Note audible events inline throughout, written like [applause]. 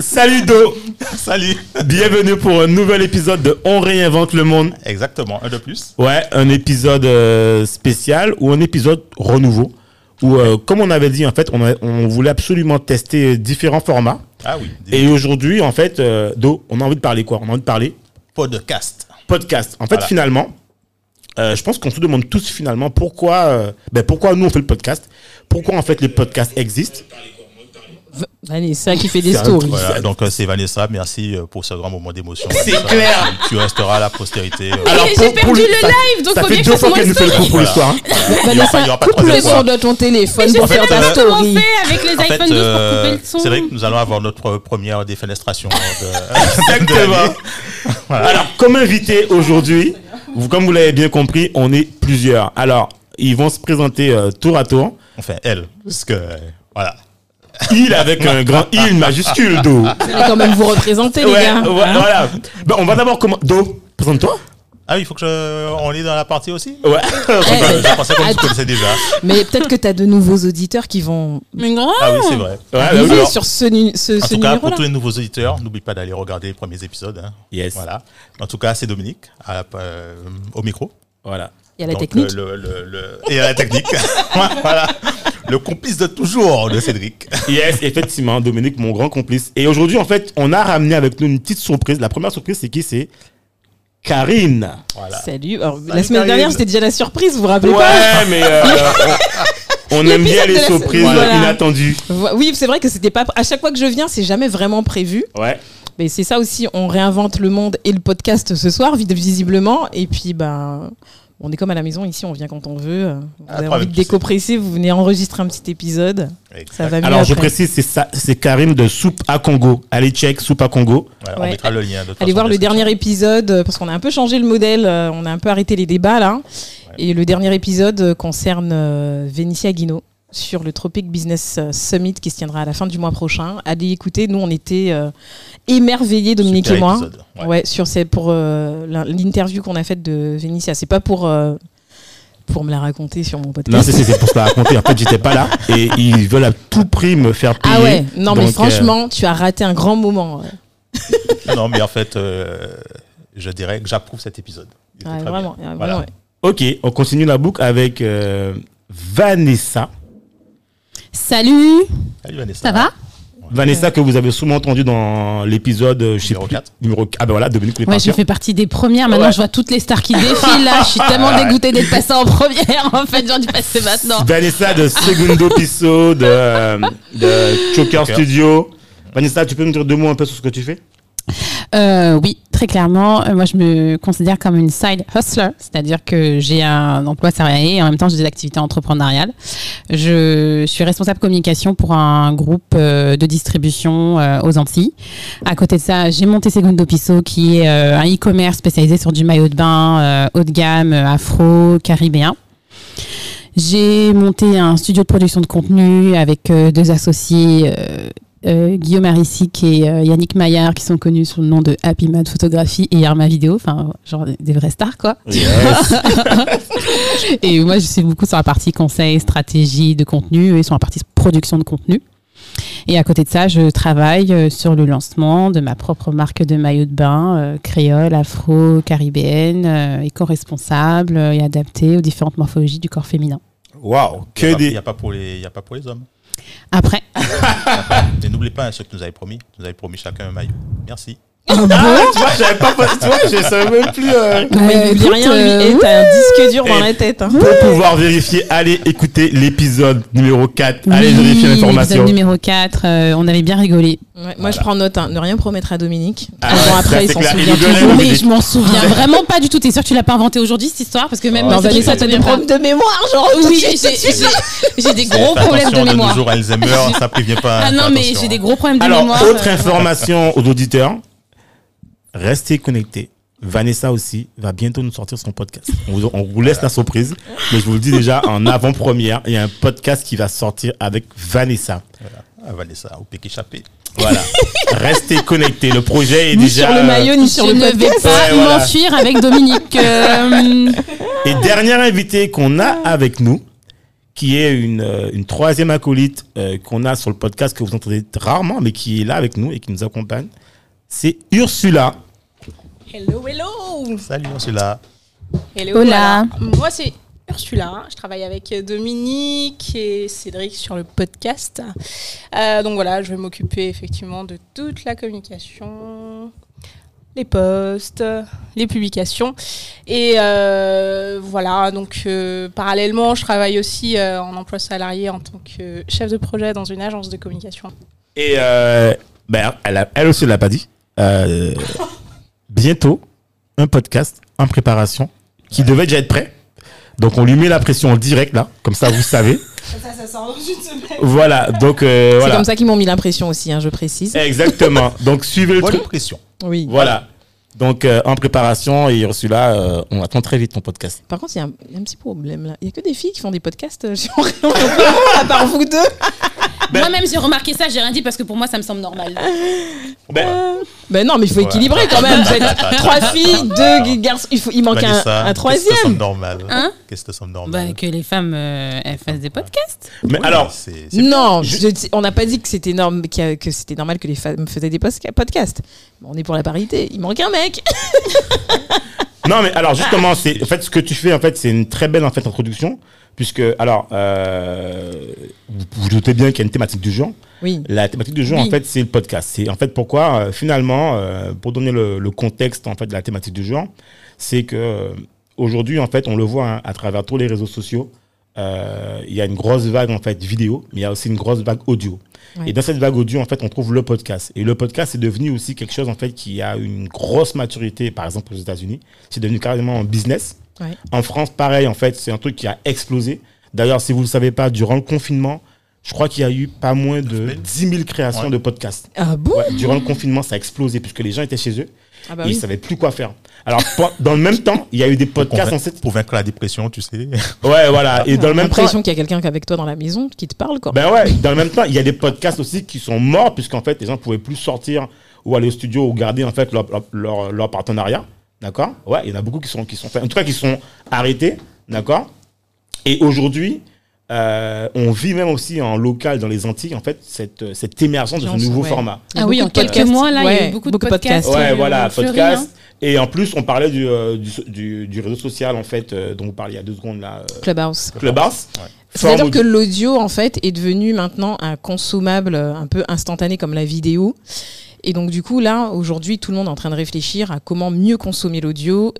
Salut Do [laughs] Salut Bienvenue pour un nouvel épisode de On réinvente le monde. Exactement, un de plus. Ouais, un épisode euh, spécial ou un épisode renouveau. Où, euh, comme on avait dit, en fait, on, a- on voulait absolument tester différents formats. Ah oui, Et aujourd'hui, en fait, euh, Do, on a envie de parler quoi? On a envie de parler podcasts. podcast. En fait, Voilà. finalement, euh, je pense qu'on se demande tous finalement pourquoi, euh, ben, pourquoi nous on fait le podcast? Pourquoi en fait les podcasts existent? Vanessa qui fait des stories. Voilà, donc euh, c'est Vanessa, merci euh, pour ce grand moment d'émotion. C'est clair. Tu resteras à la postérité. euh, Alors, j'ai perdu pour le live, donc ça faut fait bien deux fois qu'elle nous fait le coup pour Voilà. l'histoire. hein. Vanessa, coupe le son de ton téléphone pour faire ta story. avec les En fait, iPhone 12 pour couper le son. c'est vrai que nous allons avoir notre première défenestration. [laughs] Exactement. Alors, comme invité aujourd'hui, comme vous l'avez bien compris, on est plusieurs. Alors, ils vont se présenter tour à tour. Enfin, elle. Parce que, voilà. Il avec un grand il majuscule, Do. Vous allez quand même vous représenter, les Ouais, gars. ouais, Hein voilà. Ben, on va d'abord comment. Do, présente-toi. Ah oui, il faut que je... on est dans la partie aussi? Ouais. Je pensais qu'on connaissait déjà. Mais peut-être que tu as de nouveaux auditeurs qui vont Mais grave Ah oui, c'est vrai. Ouais, bah oui. arriver alors, sur ce, ce, En ce tout cas, pour tous les nouveaux auditeurs, n'oublie pas d'aller regarder les premiers épisodes. hein. Yes. Voilà. En tout cas, c'est Dominique à euh, au micro. Voilà. Il y a la Donc, technique. le- le- le- et la technique. [laughs] voilà. Le complice de toujours de Cédric. Yes, effectivement, Dominique, mon grand complice. Et aujourd'hui, en fait, on a ramené avec nous une petite surprise. La première surprise, c'est qui? C'est Karine. Voilà. Salut. Alors, la semaine dernière, c'était déjà la surprise, vous vous rappelez Ouais, pas mais euh, [laughs] on, aime bien les la- surprises Voilà. inattendues. Oui, c'est vrai que c'était pas. À chaque fois que je viens, c'est jamais vraiment prévu. Ouais. Mais c'est ça aussi, on réinvente le monde et le podcast ce soir, visiblement. Et puis, ben, on est comme à la maison ici, on vient quand on veut. Vous Ah, avez envie de décompresser, vous venez enregistrer un petit épisode. Ça va mieux. Alors, je précise, c'est ça, c'est Karine de Soupe à Congo. Allez, check Soupe à Congo. Voilà, Ouais. On mettra le lien. de Allez façon, voir le dernier épisode, euh, parce qu'on a un peu changé le modèle, euh, on a un peu arrêté les débats là. Et le dernier épisode euh, concerne euh, Vénitia Guino sur le Tropic Business euh, Summit qui se tiendra à la fin du mois prochain. Allez écouter, nous on était euh, émerveillés, Dominique Super et moi. épisode, ouais. Ouais. sur ces, pour euh, l'in- l'interview qu'on a faite de Vénitia. C'est pas pour, euh, pour me la raconter sur mon Non, podcast. c'est c'est- c'est pour se la raconter. En fait, j'étais pas là. Et ils veulent à tout prix me faire payer. ah ouais, non mais euh, franchement, tu as raté un grand moment. ouais. Non, [laughs] non, mais en fait, euh, je dirais que j'approuve cet épisode. Ouais, vraiment, Voilà. ouais. Ok, on continue la boucle avec euh, Vanessa. Salut Salut Vanessa. Ça va Vanessa que vous avez souvent entendu dans l'épisode euh, Numéro plus, 4. Numéro Ah ben voilà, Dominique Ouais, partir. je fais partie des premières. Maintenant, Ouais. je vois toutes les stars qui défilent là. Je suis [laughs] tellement dégoûtée d'être passée en première. En fait, j'en ai passé maintenant. Vanessa de Segundo Piso de, euh, de Choker Choker. Studio. Vanessa, tu peux nous dire deux mots un peu sur ce que tu fais? Euh, oui, très clairement. Euh, moi, je me considère comme une side hustler, c'est-à-dire que j'ai un emploi salarié et en même temps, j'ai des activités entrepreneuriales. Je suis responsable communication pour un groupe euh, de distribution euh, aux Antilles. À côté de ça, j'ai monté Segundo Piso, qui est un e-commerce spécialisé sur du maillot de bain haut de gamme, afro, caribéen. J'ai monté un studio de production de contenu avec deux associés, euh, Guillaume Arissic et euh, Yannick Maillard, qui sont connus sous le nom de Happy Mad Photographie et Arma Vidéo, enfin, genre des- des vraies stars, quoi. [laughs] Et moi, je suis beaucoup sur la partie conseil, stratégie de contenu et sur la partie production de contenu. Et à côté de ça, je travaille euh, sur le lancement de ma propre marque de maillot de bain, euh, créole, afro, caribéenne, euh, éco-responsable euh, et adaptée aux différentes morphologies du corps féminin. Waouh, Il que n'y a, des. il y a pas pour les hommes. Après, [laughs] Et n'oubliez pas ce que nous avez promis. Nous avez promis chacun un maillot. Merci. Ah, tu vois, j'avais pas, tu vois, je savais même plus. euh, Mais il écoute, rien, lui. euh, Et t'as un disque dur dans la tête. hein. Pour pouvoir vérifier, allez écouter l'épisode numéro 4. Allez Oui, vérifier l'information. l'épisode numéro 4, euh, on avait bien rigolé. Ouais, moi, je prends note. hein. Ne rien promettre à Dominique. Ah ouais, après, il s'en souvient toujours. Mais je m'en souviens vraiment pas du tout. T'es sûr que tu l'as pas inventé aujourd'hui cette histoire? Parce que même Oh, ça, t'as des problèmes de mémoire, genre. Oui, j'ai des gros problèmes de attention, mémoire. Alzheimer, [laughs] ça prévient pas. Ah non, mais j'ai des gros problèmes de Alors, mémoire. autre euh, information aux auditeurs. Restez connectés. Vanessa aussi va bientôt nous sortir son podcast. On vous, on vous laisse la surprise, mais je vous le dis déjà en avant-première, il y a un podcast qui va sortir avec Vanessa. Ah, Vanessa, au pic échappé. Voilà. Restez connectés. Le projet est Ni déjà. sur le maillot, ni sur je le ne vais pas Ouais, voilà. m'enfuir avec Dominique. euh, Et dernier invité qu'on a avec nous, qui est une, euh, une troisième acolyte euh, qu'on a sur le podcast que vous entendez rarement, mais qui est là avec nous et qui nous accompagne, c'est Ursula. Hello, hello Salut, là. Hello, Hola. voilà. Moi, c'est Ursula. Je travaille avec Dominique et Cédric sur le podcast. Euh, donc voilà, je vais m'occuper effectivement de toute la communication, les posts, les publications. Et euh, voilà, donc euh, parallèlement, je travaille aussi euh, en emploi salarié en tant que chef de projet dans une agence de communication. Et euh, ben, elle, a- elle aussi ne l'a pas dit. Euh, bientôt, un podcast en préparation qui devait déjà être prêt. Donc on lui met la pression en direct là, comme ça vous savez. [laughs] Ça, ça sort dans une semaine. Voilà, donc euh, C'est voilà. comme ça qu'ils m'ont mis l'impression aussi, hein, je précise. Exactement. [laughs] Donc suivez le truc. impression. Oui. Voilà. Donc euh, en préparation et Ursula, euh, on attend très vite ton podcast. Par contre, il y, a un- il y a un petit problème là. Il y a que des filles qui font des podcasts euh, [laughs] à part vous deux. Ben- Moi-même, j'ai remarqué ça, j'ai rien dit parce que pour moi, ça me semble normal. Ben, Ben non, mais il faut Ouais. équilibrer quand même. Vous êtes [laughs] trois filles, deux garçons. Il, faut, il manque un, un Qu'est-ce que ça troisième. semble normal Hein Qu'est-ce que ça semble Bah, normal que les femmes euh, elles fassent des podcasts. mais Oui, alors, c'est- c'est- Non, je- on n'a pas dit que c'était norm- que c'était normal que les femmes faisaient des podcasts. On est pour la parité. Il manque un mec. [laughs] non mais alors justement, c'est en fait ce que tu fais en fait, c'est une très belle en fait introduction puisque alors euh, vous vous doutez bien qu'il y a une thématique du jour. Oui. La thématique du jour, Oui. en fait, c'est le podcast. C'est en fait pourquoi, euh, finalement, euh, pour donner le, le contexte en fait de la thématique du jour, c'est que aujourd'hui, en fait, on le voit hein, à travers tous les réseaux sociaux. Euh, Il y a une grosse vague en fait vidéo, mais il y a aussi une grosse vague audio. Ouais. Et dans cette vague audio, en fait, on trouve le podcast. Et le podcast est devenu aussi quelque chose en fait qui a une grosse maturité, par exemple aux États-Unis. C'est devenu carrément un business. Ouais. En France, pareil, en fait, c'est un truc qui a explosé. D'ailleurs, si vous ne le savez pas, durant le confinement, je crois qu'il y a eu pas moins de semaines. 10 000 créations Ouais. de podcasts. Ah bon? Ouais, durant le confinement, ça a explosé puisque les gens étaient chez eux Ah bah et ils savaient plus quoi faire. Alors, [laughs] dans le même temps, il y a eu des podcasts en cette... pour vaincre la dépression, tu sais. [laughs] Ouais, voilà. Et dans le même temps, l'impression qu'il y a quelqu'un avec toi dans la maison qui te parle quoi. ben ouais, dans le même temps, il y a des podcasts aussi qui sont morts puisqu'en fait, les gens pouvaient plus sortir ou aller au studio ou garder en fait leur, leur, leur- leur partenariat. D'accord? Ouais, il y en a beaucoup qui sont, qui sont faits, en tout cas qui sont arrêtés. D'accord? Et aujourd'hui, euh, on vit même aussi en local dans les Antilles, en fait, cette, cette émergence de ce nouveau ouais. format. Ah oui, en quelques mois, là, il y a eu beaucoup de beaucoup de podcasts. podcasts. Ouais, euh, voilà, podcast. hein. Et en plus, on parlait du, euh, du, du, du réseau social, en fait, euh, dont vous parliez il y a deux secondes, là, euh, Clubhouse. Clubhouse. Ouais. C'est-à-dire que l'audio, en fait, est devenu maintenant un consommable euh, un peu instantané comme la vidéo. Et donc, du coup, là, aujourd'hui, tout le monde est en train de réfléchir à comment mieux consommer l'audio.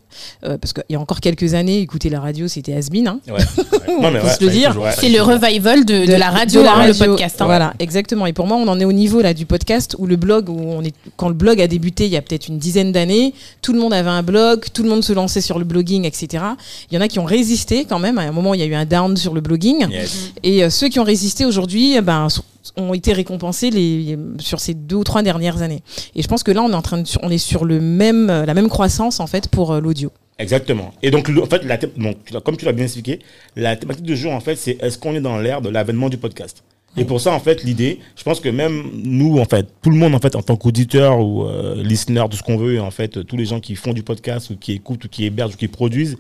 euh, parce qu'il y a encore quelques années, écouter la radio, c'était has-been, hein. Ouais. [laughs] Non, mais peut ouais, se le dire. C'est le revival de, de la radio, de la hein, radio. le podcast. hein. Voilà, exactement. Et pour moi, on en est au niveau là du podcast où le blog, où on est, quand le blog a débuté il y a peut-être une dizaine d'années, tout le monde avait un blog, tout le monde se lançait sur le blogging, etc. Il y en a qui ont résisté quand même. À un moment, il y a eu un down sur le blogging. Yes. Et euh, ceux qui ont résisté aujourd'hui, eh ben, sont- ont été récompensés les, sur ces deux ou trois dernières années. Et je pense que là, on est en train de, on est sur le même, la même croissance en fait pour euh, l'audio. Exactement. Et donc, en fait, la donc, comme tu l'as bien expliqué, la thématique du jour, en fait, c'est est-ce qu'on est dans l'ère de l'avènement du podcast? Et pour ça, en fait, l'idée, je pense que même nous, en fait, tout le monde, en fait, en tant qu'auditeur ou euh, listener, tout ce qu'on veut, en fait, tous les gens qui font du podcast ou qui écoutent ou qui hébergent ou qui produisent,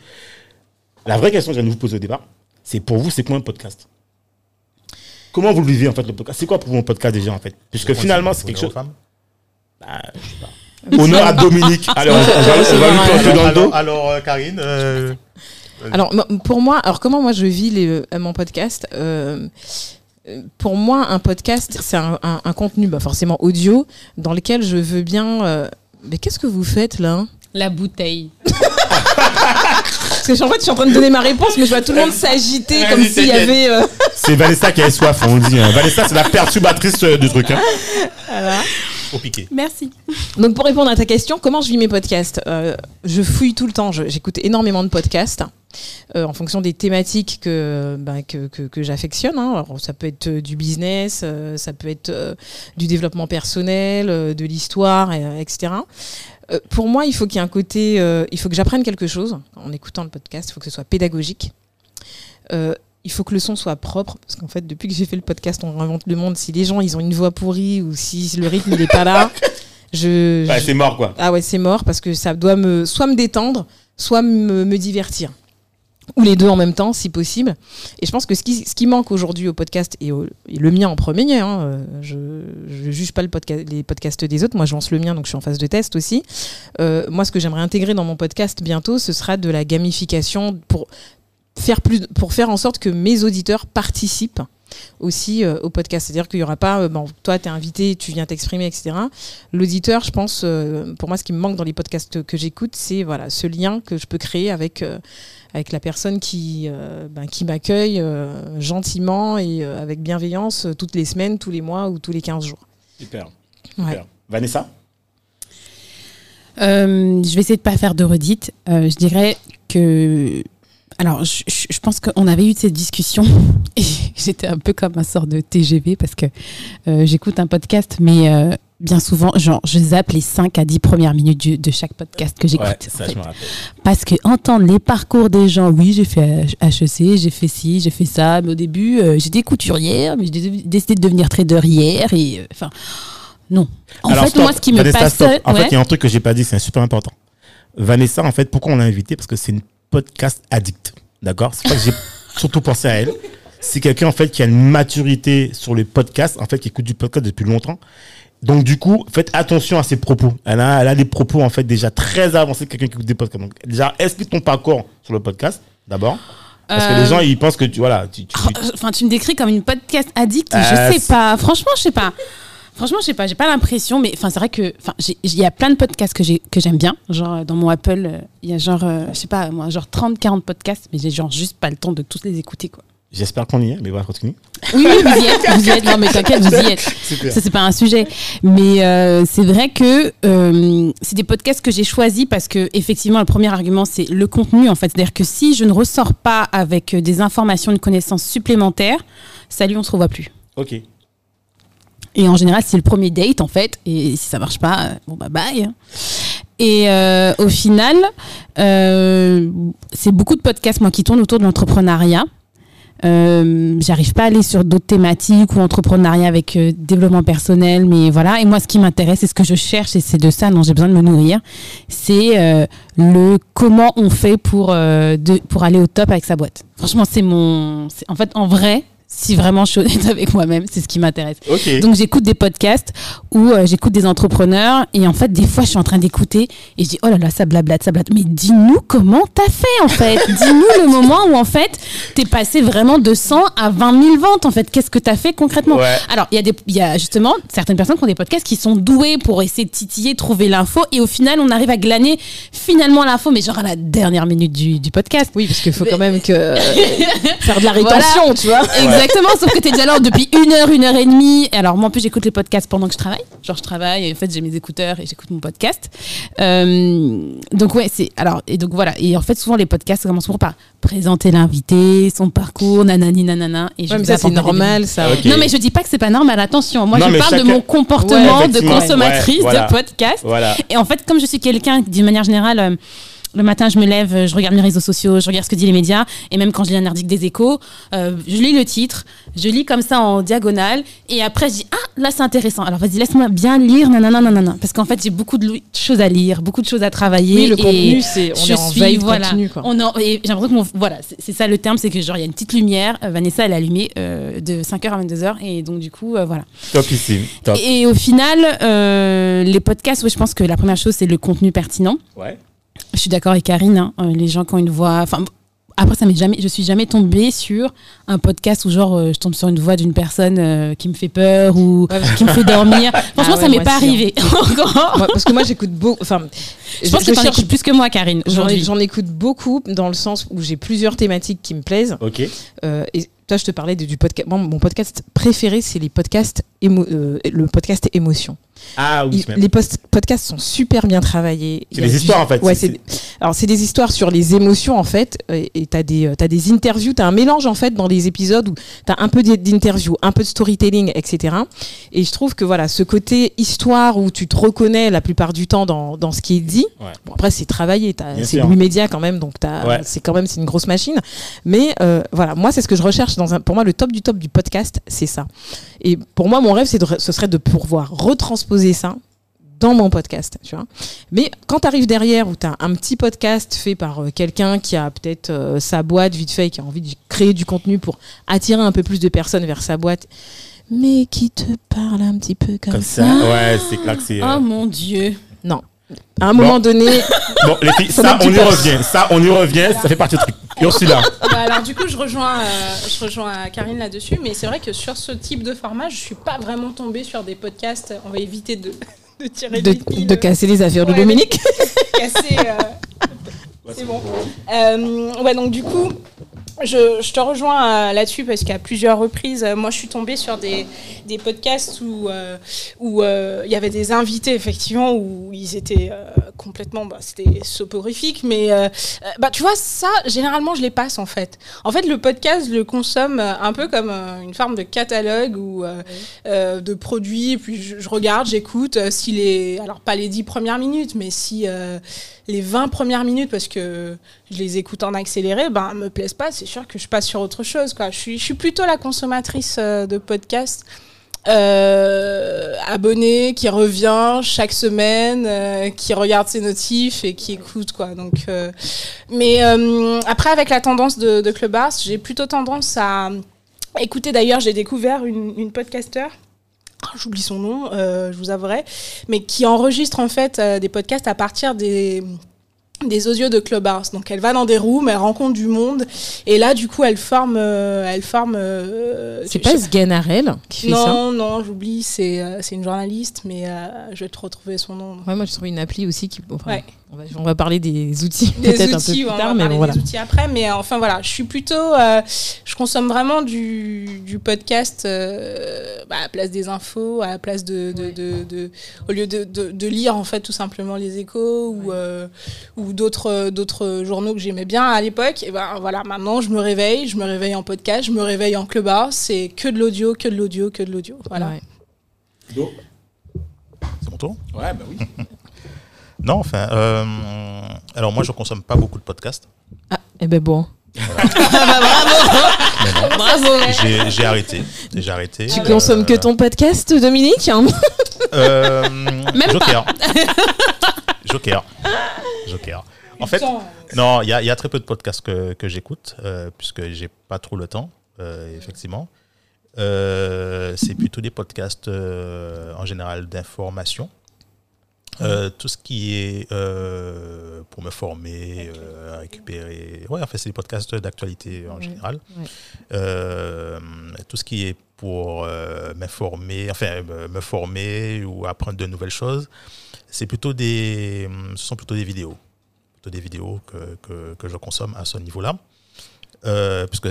la vraie question que je viens de vous poser au départ, c'est pour vous, c'est quoi un podcast? Comment vous le vivez, en fait, le podcast? C'est quoi pour vous un podcast déjà, en fait? Puisque finalement, c'est quelque chose... Bah, je sais pas. Honneur à [laughs] Dominique. Alors, on, va, on va lui planter dans le dos. Alors, alors, euh, Karine, euh, Alors pour moi, alors comment moi je vis les, euh, mon podcast euh, Pour moi, un podcast, c'est un, un- un contenu bah, forcément audio dans lequel je veux bien euh, Mais qu'est-ce que vous faites là? La bouteille. [laughs] Parce que en fait, je suis en train de donner ma réponse, mais je vois tout le monde s'agiter comme s'il y avait. euh, [laughs] C'est Vanessa qui a soif, on le dit. hein. Vanessa, c'est la perturbatrice euh, du truc. hein. Au piqué. Merci. Donc pour répondre à ta question, comment je vis mes podcasts? Euh, Je fouille tout le temps, j'écoute énormément de podcasts euh, en fonction des thématiques que, bah, que, que, que j'affectionne. hein. Alors, ça peut être du business, euh, ça peut être euh, du développement personnel, euh, de l'histoire, et, euh, etc. Euh, pour moi, il faut qu'il y ait un côté, euh, il faut que j'apprenne quelque chose en écoutant le podcast, il faut que ce soit pédagogique. Euh, il faut que le son soit propre, parce qu'en fait, depuis que j'ai fait le podcast, on réinvente le monde. Si les gens, ils ont une voix pourrie ou si le rythme, il est pas là, je, Ouais, je- c'est mort, quoi. ah ouais, c'est mort parce que ça doit me soit me détendre, soit me, me divertir. Ou les deux en même temps, si possible. Et je pense que ce qui, ce qui manque aujourd'hui au podcast, et, le mien en premier, hein, euh, je ne juge pas le les podcasts des autres, moi je lance le mien, donc je suis en phase de test aussi. Euh, moi, ce que j'aimerais intégrer dans mon podcast bientôt, ce sera de la gamification pour faire, plus, pour faire en sorte que mes auditeurs participent aussi euh, au podcast. C'est-à-dire qu'il n'y aura pas, bon, toi, tu es invité, tu viens t'exprimer, etc. L'auditeur, je pense, pour moi, ce qui me manque dans les podcasts que j'écoute, c'est voilà, ce lien que je peux créer avec, avec la personne qui, euh, ben, qui m'accueille euh, gentiment et euh, avec bienveillance euh, toutes les semaines, tous les mois ou tous les 15 jours. Super. Ouais. Super. Vanessa? Euh, je vais essayer de pas faire de redite. Euh, je dirais que. Alors, je, je- pense qu'on avait eu cette discussion [laughs] et j'étais un peu comme un sort de TGV parce que euh, j'écoute un podcast, mais euh, bien souvent, genre, je zappe les 5 à 10 premières minutes du- de chaque podcast que j'écoute. Ouais, ça, je me rappelle. Parce que entendre les parcours des gens, oui, j'ai fait HEC, j'ai fait ci, j'ai fait ça, mais au début, euh, j'étais couturière, mais j'ai dé- décidé de devenir trader hier, et euh, non. En Alors, fait, stop. moi, ce qui me Vanessa, passe, stop. En ouais. fait, il y a un truc que j'ai pas dit, c'est super important. Vanessa, en fait, pourquoi on l'a invitée? Parce que c'est une podcast addict. D'accord? C'est pas que j'ai [laughs] surtout pensé à elle. C'est quelqu'un, en fait, qui a une maturité sur le podcast, en fait, qui écoute du podcast depuis longtemps. Donc, du coup, faites attention à ses propos. Elle a, elle a des propos, en fait, déjà très avancés de quelqu'un qui écoute des podcasts. Donc, déjà, explique ton parcours sur le podcast, d'abord. Parce que Euh, les gens, ils pensent que tu, voilà, tu, tu- Oh, Enfin, tu me décris comme une podcast addict. Euh, je sais pas. Franchement, je sais pas. Franchement, je sais pas. J'ai pas l'impression, mais enfin, c'est vrai que, enfin, il y a plein de podcasts que j'ai que j'aime bien. Genre euh, dans mon Apple, euh, il y a genre, euh, je sais pas, moi, genre 30, 40 podcasts, mais j'ai genre juste pas le temps de tous les écouter, quoi. J'espère qu'on y est, mais voilà, continue. Oui, oui, vous y êtes, vous y êtes. Non, mais t'inquiète, vous y êtes. [laughs] Super. Ça, c'est pas un sujet. Mais euh, c'est vrai que euh, c'est des podcasts que j'ai choisis parce que, effectivement, le premier argument, c'est le contenu, en fait. C'est-à-dire que si je ne ressors pas avec euh, des informations, une connaissance supplémentaire, salut, on se revoit plus. Ok. Et en général, c'est le premier date, en fait. Et si ça marche pas, bon, bah bye. Et euh, au final, euh, c'est beaucoup de podcasts, moi, qui tournent autour de l'entrepreneuriat. Euh, J'arrive pas à aller sur d'autres thématiques ou entrepreneuriat avec euh, développement personnel, mais voilà. Et moi, ce qui m'intéresse et ce que je cherche, et c'est de ça dont j'ai besoin de me nourrir, c'est euh, le comment on fait pour, euh, de, pour aller au top avec sa boîte. Franchement, c'est mon. c'est- En fait, en vrai, si vraiment je suis honnête [laughs] avec moi-même, c'est ce qui m'intéresse. Donc j'écoute des podcasts où euh, j'écoute des entrepreneurs et en fait des fois je suis en train d'écouter et je dis oh là là ça blablate ça blablate. Mais dis-nous comment t'as fait en fait. [laughs] Dis-nous le moment où en fait t'es passé vraiment de 100 à 20 000 ventes en fait. Qu'est-ce que t'as fait concrètement? Ouais. alors il y a des il y a justement certaines personnes qui ont des podcasts qui sont doués pour essayer de titiller trouver l'info et au final on arrive à glaner finalement l'info mais genre à la dernière minute du, du podcast. Oui, parce qu'il faut quand même que [laughs] faire de la rétention, tu vois. Exactement, sauf que t'es déjà là depuis une heure, une heure et demie. Et Alors moi en plus j'écoute les podcasts pendant que je travaille. Genre je travaille et en fait j'ai mes écouteurs et j'écoute mon podcast. Euh, donc ouais c'est alors et donc voilà et en fait souvent les podcasts commencent toujours par présenter l'invité, son parcours, nanani nanana. Et je Ouais, mais ça, c'est normal, ça. Ok. non mais je dis pas que c'est pas normal, attention. Moi Non, je parle de mon comportement Ouais, de consommatrice Ouais, voilà. de podcast. Voilà. Et en fait, comme je suis quelqu'un, d'une manière générale, euh, le matin, je me lève, je regarde mes réseaux sociaux, je regarde ce que disent les médias, et même quand je lis un article des échos, euh, je lis le titre, je lis comme ça en diagonale, et après, je dis, ah, là, c'est intéressant. Alors, vas-y, laisse-moi bien lire, nanana, nanana. Parce qu'en fait, j'ai beaucoup de choses à lire, beaucoup de choses à travailler. Oui, le et contenu, c'est on je est en suis, veille voilà, continue, quoi. on en- et j'ai l'impression que mon- voilà, c'est c'est ça le terme, c'est que genre, il y a une petite lumière, euh, Vanessa, elle est allumée euh, de 5h à 22h, et donc, du coup, euh, voilà. Topissime. Top. Et au final, euh, les podcasts, oui, je pense que la première chose, c'est le contenu pertinent. Ouais. Je suis d'accord avec Karine. hein, euh, les gens qui ont une voix. Enfin, après, ça m'est jamais, je suis jamais tombée sur un podcast où genre euh, je tombe sur une voix d'une personne euh, qui me fait peur ou Ouais, qui me fait dormir. [laughs] Franchement, ouais, ça m'est pas hein. arrivé [laughs] encore. Moi, parce que moi, j'écoute beaucoup. Enfin, Je pense que t'en écoutes plus que moi, Karine, J'en écoute beaucoup dans le sens où j'ai plusieurs thématiques qui me plaisent. Ok. Euh, et toi, je te parlais de- du podcast. Mon podcast préféré, c'est les podcasts émo- euh, le podcast émotion. Ah oui, Il- les podcasts sont super bien travaillés. C'est des du- histoires, en fait. Ouais, alors c'est des histoires sur les émotions en fait. Et t'as des euh, t'as des interviews, t'as un mélange en fait dans les épisodes où t'as un peu d'interviews, un peu de storytelling, etc. Et je trouve que voilà ce côté histoire où tu te reconnais la plupart du temps dans, dans ce qui est dit. Ouais. Bon après c'est travaillé, c'est. Louis Média quand même, donc Ouais. c'est quand même c'est une grosse machine. Mais euh, voilà, moi c'est ce que je recherche dans un. Pour moi le top du top du podcast, c'est ça. Et pour moi mon rêve c'est de, ce serait de pouvoir retransposer ça dans mon podcast, tu vois. Mais quand tu arrives derrière où tu as un petit podcast fait par euh, quelqu'un qui a peut-être euh, sa boîte vite fait et qui a envie de créer du contenu pour attirer un peu plus de personnes vers sa boîte, mais qui te parle un petit peu comme, Comme ça. ça. Ouais, c'est clair que c'est. euh, Oh mon dieu. Non. À un moment donné, Bon, les filles, [laughs] ça, on y revient. Ça, on y revient. Ça fait partie du truc. Ursula. Bah, alors du coup, je rejoins, euh, je rejoins Karine là-dessus, mais c'est vrai que sur ce type de format, je suis pas vraiment tombée sur des podcasts. On va éviter de, de tirer de, casser les affaires de Dominique. casser. euh, c'est bon. Euh, ouais, donc du coup, je, je te rejoins euh, là-dessus parce qu'à plusieurs reprises, euh, moi, je suis tombée sur des, des podcasts où euh, où euh, il y avait des invités effectivement où ils étaient euh, complètement, bah, c'était soporifique, mais bah tu vois ça, généralement, je les passe en fait. En fait, le podcast, je le consomme un peu comme une forme de catalogue ou euh, euh, de produits. Et puis je, je regarde, j'écoute si les, alors pas les 10 premières minutes, mais si euh, les 20 premières minutes, parce que je les écoute en accéléré, ben me plaisent pas. C'est sûr que je passe sur autre chose. Quoi. Je suis, plutôt la consommatrice euh, de podcasts. Euh, abonnée qui revient chaque semaine, euh, qui regarde ses notifs et qui écoute quoi. Donc, euh, mais après avec la tendance de, de Clubhouse, j'ai plutôt tendance à écouter. D'ailleurs, j'ai découvert une, une podcasteur. Ah, J'oublie son nom, euh, je vous avouerai, mais qui enregistre en fait euh, des podcasts à partir des des audios de Clubhouse. Donc elle va dans des rooms, elle rencontre du monde, et là du coup elle forme, euh, elle forme. C'est je- pas Sganarelle qui fait ça non, non, j'oublie, c'est c'est une journaliste, mais je vais te retrouver son nom. Ouais, moi j'ai trouvé une appli aussi qui. enfin, Ouais. On, va, on va parler des outils peut-être un peu plus on tard, va mais parler bon, voilà. des outils après, mais euh, enfin voilà, je suis plutôt, euh, je consomme vraiment du, du podcast euh, bah, à la place des infos, à la place de, de, de, de- au lieu de, de, de lire en fait tout simplement les échos ou, euh, ou d'autres d'autres journaux que j'aimais bien à l'époque. Et ben voilà, maintenant je me réveille, je me réveille en podcast, je me réveille en clubhouse, c'est que de l'audio, que de l'audio, que de l'audio. Voilà. Ouais. C'est mon tour? Ouais, bah oui. [laughs] Non, enfin. euh, alors, moi, je consomme pas beaucoup de podcasts. Ah, eh ben bon. Mais [laughs] non, Bravo. j'ai j'ai arrêté. J'ai arrêté. Tu Euh, consommes que ton podcast, Dominique Euh, [laughs] Même Joker. [laughs] Joker. Joker. En fait, non, il y, a- il y a très peu de podcasts que, que j'écoute, euh, puisque j'ai pas trop le temps, euh, effectivement. Euh, c'est plutôt des podcasts euh, en général d'information. Euh, tout ce qui est euh, pour me former, euh, récupérer. Ouais, en fait, c'est des podcasts d'actualité en Ouais, général. ouais. Tout ce qui est pour m'informer, enfin, me, me former ou apprendre de nouvelles choses, c'est plutôt des, ce sont plutôt des vidéos, plutôt des vidéos que, que, que je consomme à ce niveau-là, puisque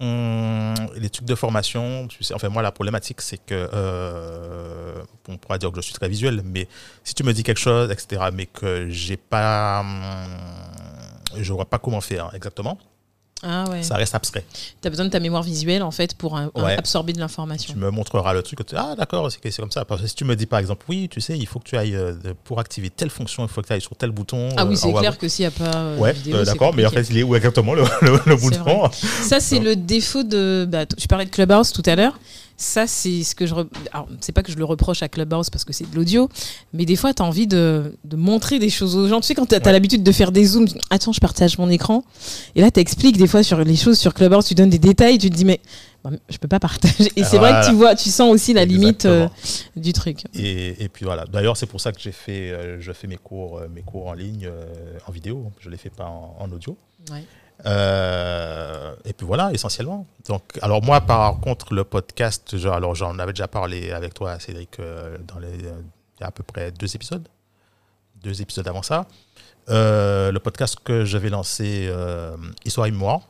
les trucs de formation, tu sais, enfin moi la problématique c'est que euh, on pourra dire que je suis très visuel, mais si tu me dis quelque chose, etc., mais que j'ai pas, hum, je vois pas comment faire exactement, Ah ouais. ça reste abstrait. T'as besoin de ta mémoire visuelle en fait pour un- un- Ouais. absorber de l'information. Tu me montreras le truc. tu- Ah, d'accord, c'est comme ça. Parce que si tu me dis par exemple, oui, tu sais, il faut que tu ailles euh, pour activer telle fonction, il faut que tu ailles sur tel bouton. Ah oui, euh, c'est clair que s'il n'y a pas euh, Ouais, euh, d'accord, mais en fait, il est où exactement le, le- le bouton? Ça, c'est le défaut de. Bah, tu parlais de Clubhouse tout à l'heure. Ça, c'est ce que je. re- Alors, c'est pas que je le reproche à Clubhouse parce que c'est de l'audio, mais des fois, tu as envie de, de montrer des choses aux gens. Tu sais, quand tu as, Ouais. l'habitude de faire des zooms, tu attends, je partage mon écran. Et là, tu expliques des fois sur les choses sur Clubhouse, tu donnes des détails, tu te dis, mais bah, je peux pas partager. Et c'est vrai que tu vois, tu sens aussi la limite euh, du truc. Et, et puis voilà. D'ailleurs, c'est pour ça que j'ai fait, euh, je fais mes cours, euh, mes cours en ligne, en vidéo. Je les fais pas en, en audio. Ouais. Euh, et puis voilà, essentiellement. Donc, alors moi, par contre, le podcast, genre, alors j'en avais déjà parlé avec toi, Cédric, euh, dans les, euh, il y a à peu près deux épisodes, deux épisodes avant ça. Euh, le podcast que j'avais lancé, euh, Histoire et Mémoire,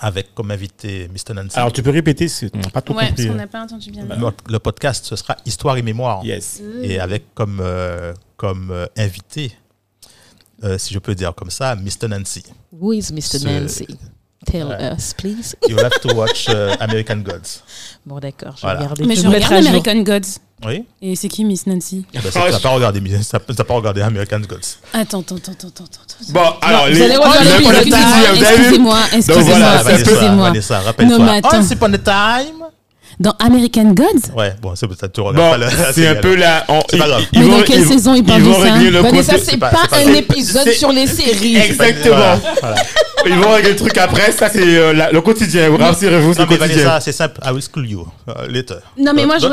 avec comme invité Mr. Nancy. Alors, tu peux répéter, c'est- on n'a pas tout Ouais, parce compris. qu'on hein. n'a pas entendu bien. Le- le podcast, ce sera Histoire et Mémoire. Yes. Et avec comme, euh, comme euh, invité, euh, si je peux dire comme ça, Mr. Nancy. Who is Mr. Ce- Nancy? Tell Ouais. us, please. You have to watch euh, American Gods. Bon, d'accord, je Voilà. vais regarder. Mais je regarde. American Gods. Oui Et c'est qui Miss Nancy? Bah, ça, T'as pas, regardé, t'as- pas regardé American Gods. Attends, attends, attends, attends, attends. Bon, alors, vous les, allez vous vu Excusez-moi, excusez-moi, excusez-moi. Vanessa, Non, rappelle-toi. mais attends. Once upon a time. Dans American Gods? Ouais, bon, c'est peut-être regardes Bon, c'est un peu la. en- C'est pas grave. ils Mais vont- dans quelle ils vont- saison ils parlent vont de ça? régler le Vanessa, compte- c'est c'est pas- pas c'est pas un ça. épisode C'est- sur les séries. Exactement. Voilà. Ils vont régler le truc après. Ça, c'est euh, le quotidien. Vous rassurez-vous, c'est le mais quotidien. Vanessa, c'est simple. I will school you uh, later. Non, mais moi, je.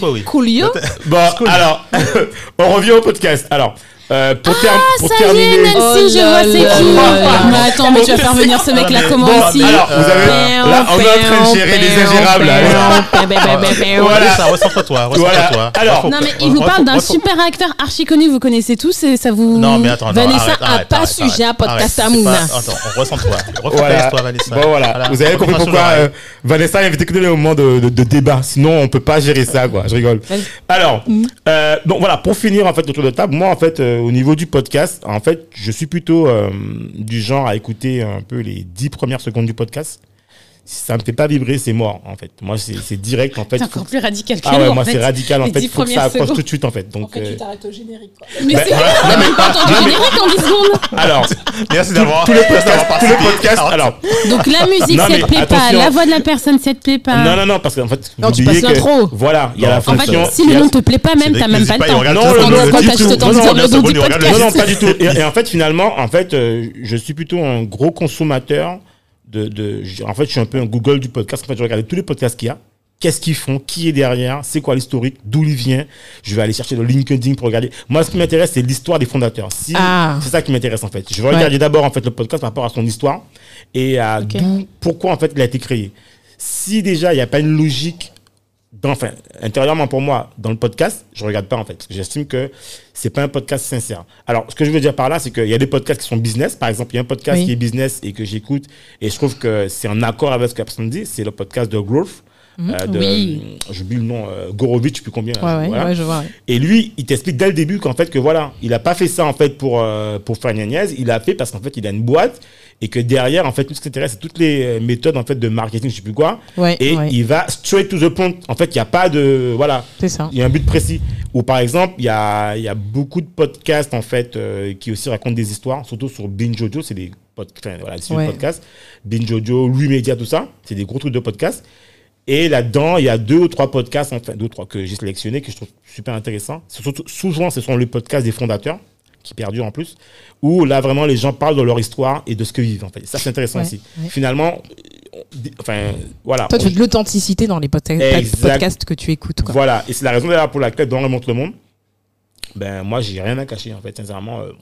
Worry. Coolio? Bon, alors, [laughs] on revient au podcast. Alors, euh, pour, pour Ah, Ça y est, terminer. Nancy, Oh je vois c'est qui. Mais attends, [laughs] mais tu vas faire venir ce mec-là comment Bon, ici alors, vous avez. Là, on est en train de gérer les ingérables. là. Voilà. Vanessa, recentre-toi, Voilà. recentre-toi. Alors- Non, mais il nous refo- parle d'un super acteur archi connu, vous connaissez tous, et ça vous. Non, mais attends, Vanessa arrête, a pas sujet à podcast arrête, à Mouna. c'est pas- Attends, ressens-toi. Voilà. Refocalise-toi, Vanessa. Bon, voilà. Vous avez compris pourquoi euh. Vanessa est invitée que dans les moments de, débat. Sinon, on peut pas gérer ça, quoi. Je rigole. Alors, euh, donc voilà, pour finir, en fait, autour de table, moi, en fait, au niveau du podcast, en fait, je suis plutôt euh, du genre à écouter un peu les dix premières secondes du podcast. Si ça me fait pas vibrer, c'est mort, en fait. Moi, c'est c'est direct, en fait. C'est encore plus radical que Ah ouais, moi, en c'est fait. radical, en fait. dix Faut que ça secondes. tout de suite, en fait. En Donc, fait, euh, tu t'arrêtes au générique. Quoi. Mais Ben, c'est vrai, on n'a même pas entendu le générique en 10 secondes. alors, Merci d'avoir. tous les [laughs] merci d'avoir podcasts, tous les participé. podcasts, alors, Donc la musique, ça te plaît pas. La voix de la personne, ça te plaît pas. non, non, non, parce qu'en fait, Non, tu passes que- l'intro. Voilà, il y a la en fait, En fait, fonction. si il le nom te plaît pas, même, t'as même pas le il temps. Non. Non, il il pas du tout. [laughs] Et, et en fait, finalement, en fait, euh, je suis plutôt un gros consommateur de, de. je- En fait, je suis un peu un Google du podcast. En fait, je regarde tous les podcasts qu'il y a. Qu'est-ce qu'ils font? Qui est derrière? C'est quoi l'historique? D'où il vient? Je vais aller chercher le LinkedIn pour regarder. Moi, ce qui m'intéresse, c'est l'histoire des fondateurs. Si, Ah. C'est ça qui m'intéresse en fait. Je vais regarder d'abord en fait le podcast par rapport à son histoire et à d'où, pourquoi en fait il a été créé. Si déjà il n'y a pas une logique, dans, enfin intérieurement pour moi dans le podcast, je regarde pas en fait parce que j'estime que c'est pas un podcast sincère. Alors ce que je veux dire par là, c'est qu'il y a des podcasts qui sont business. Par exemple, il y a un podcast Oui. qui est business et que j'écoute et je trouve que c'est en accord avec ce que la personne dit. C'est le podcast de Growth. euh, de, Oui. j'oublie le nom, euh, Gorovitch, je sais plus combien. Ouais, ouais, voilà. ouais, je vois. Et lui, il t'explique dès le début qu'en fait, que voilà, il a pas fait ça en fait pour, euh, pour faire une niaise, il a fait parce qu'en fait, il a une boîte et que derrière, en fait, tout ce qui intéresse, c'est toutes les euh, méthodes en fait de marketing, je sais plus quoi. Ouais, Et ouais. il va straight to the point. En fait, il n'y a pas de. Voilà, C'est ça. il y a un but précis. Ou par exemple, il y a, y a beaucoup de podcasts en fait euh, qui aussi racontent des histoires, surtout sur Binge Audio, c'est des pod- voilà, Ouais. podcasts. Binge Audio, Louis Media, tout ça, c'est des gros trucs de podcasts. Et là-dedans, il y a deux ou trois podcasts, enfin deux ou trois que j'ai sélectionnés, que je trouve super intéressants. Souvent, ce sont les podcasts des fondateurs, qui perdurent en plus, où là, vraiment, les gens parlent de leur histoire et de ce que vivent, en fait. Ça, c'est intéressant Ouais, aussi. ouais. Finalement, on- enfin, voilà. Toi, tu On- veux de l'authenticité dans les Exact. podcasts que tu écoutes. Quoi. voilà, et c'est la raison d'ailleurs pour laquelle dans Remonte le Monde, ben moi j'ai rien à cacher en fait, sincèrement. euh,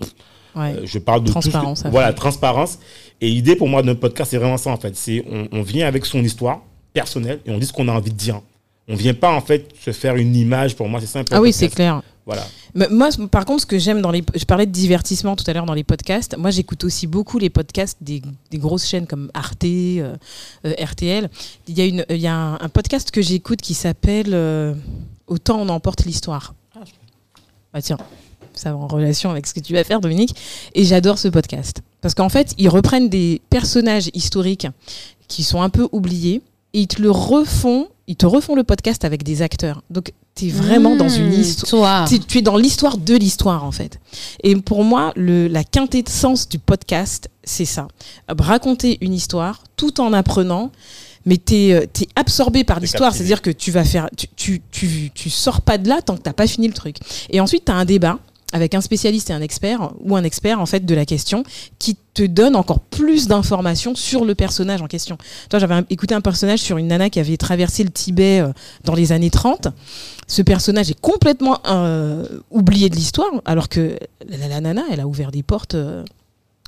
Ouais. euh, je parle de Transparence, tout. que- voilà, transparence. Et l'idée pour moi notre podcast, c'est vraiment ça en fait. C'est on, on vient avec son histoire personnelle et on dit ce qu'on a envie de dire. On vient pas en fait se faire une image. Pour moi, c'est simple. Ah oui, c'est clair. Voilà. Mais moi, par contre, ce que j'aime dans les. Je parlais de divertissement tout à l'heure dans les podcasts. Moi, j'écoute aussi beaucoup les podcasts des, des grosses chaînes comme Arte, euh, euh, RTL. Il y a, une, il y a un, un podcast que j'écoute qui s'appelle euh, Autant on emporte l'histoire. Ah, tiens, ça va en relation avec ce que tu vas faire, Dominique. Et j'adore ce podcast. Parce qu'en fait, ils reprennent des personnages historiques qui sont un peu oubliés et ils te le refont. Ils te refont le podcast avec des acteurs. Donc, tu es vraiment dans une Mmh, histoire. Toi. Tu, tu es dans l'histoire de l'histoire en fait. Et pour moi, le, la quintessence du podcast, c'est ça. Euh, Raconter une histoire tout en apprenant, mais tu es, absorbé par l'histoire. C'est-à-dire que tu vas faire, tu, tu, tu, tu sors pas de là tant que t'as pas fini le truc. Et ensuite, tu as un débat avec un spécialiste et un expert, ou un expert en fait de la question, qui te donne encore plus d'informations sur le personnage en question. Toi, j'avais écouté un personnage sur une nana qui avait traversé le Tibet euh, dans les années 30 ce personnage est complètement euh, oublié de l'histoire, alors que la, la nana, elle a ouvert des portes euh,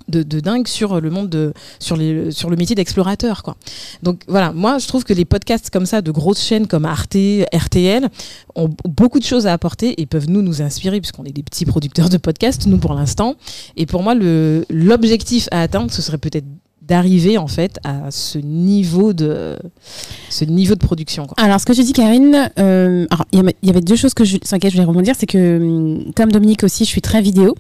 de, dingue sur le monde de sur le métier d'explorateur quoi. Donc voilà, moi je trouve que les podcasts comme ça de grosses chaînes comme Arte, RTL ont beaucoup de choses à apporter et peuvent nous nous inspirer puisqu'on est des petits producteurs de podcasts nous pour l'instant. Et pour moi le l'objectif à atteindre ce serait peut-être d'arriver en fait à ce niveau de ce niveau de production. Alors, ce que tu dis, Karine, euh, alors, il y, avait- il y avait deux choses que je, sur lesquelles je voulais rebondir. C'est que, hum, comme Dominique aussi, je suis très vidéo.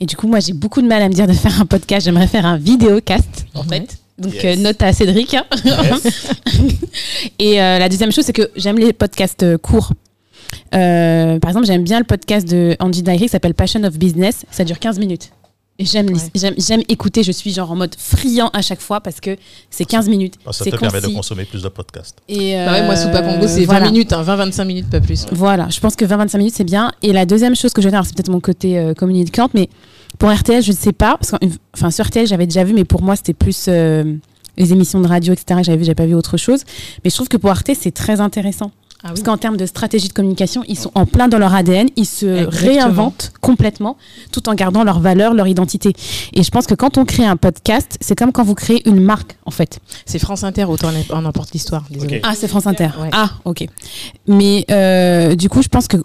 Et du coup, moi, j'ai beaucoup de mal à me dire de faire un podcast. J'aimerais faire un vidéocast, en Ouais. fait. Donc, Yes. euh, note à Cédric. hein. Yes. [laughs] Et euh, la deuxième chose, c'est que j'aime les podcasts euh, courts. Euh, par exemple, j'aime bien le podcast de Andy Dairy qui s'appelle Passion of Business. Ça dure 15 minutes. Et j'aime, Ouais. j'aime, j'aime écouter. Je suis genre en mode friand à chaque fois parce que c'est 15 minutes. Ça c'est te permet de consommer plus de podcasts. Et Bah ouais, moi Soupa Congo c'est 20 voilà. minutes, hein, 20-25 minutes pas plus. Voilà, je pense que 20-25 minutes, c'est bien. Et la deuxième chose que je veux dire, alors c'est peut-être mon côté euh, communicante, mais pour RTL, je ne sais pas. Parce que, enfin, sur RTL, j'avais déjà vu, mais pour moi, c'était plus euh, les émissions de radio, etc. J'avais vu, j'avais pas vu autre chose. Mais je trouve que pour Arte, c'est très intéressant. Ah Parce qu'en termes de stratégie de communication, ils sont en plein dans leur ADN, ils se Exactement. réinventent complètement, tout en gardant leur valeur, leur identité. Et je pense que quand on crée un podcast, c'est comme quand vous créez une marque, en fait. C'est France Inter, autant en emporte l'histoire. Ah, c'est France Inter. Ouais. Ah, ok. Mais euh, du coup, je pense que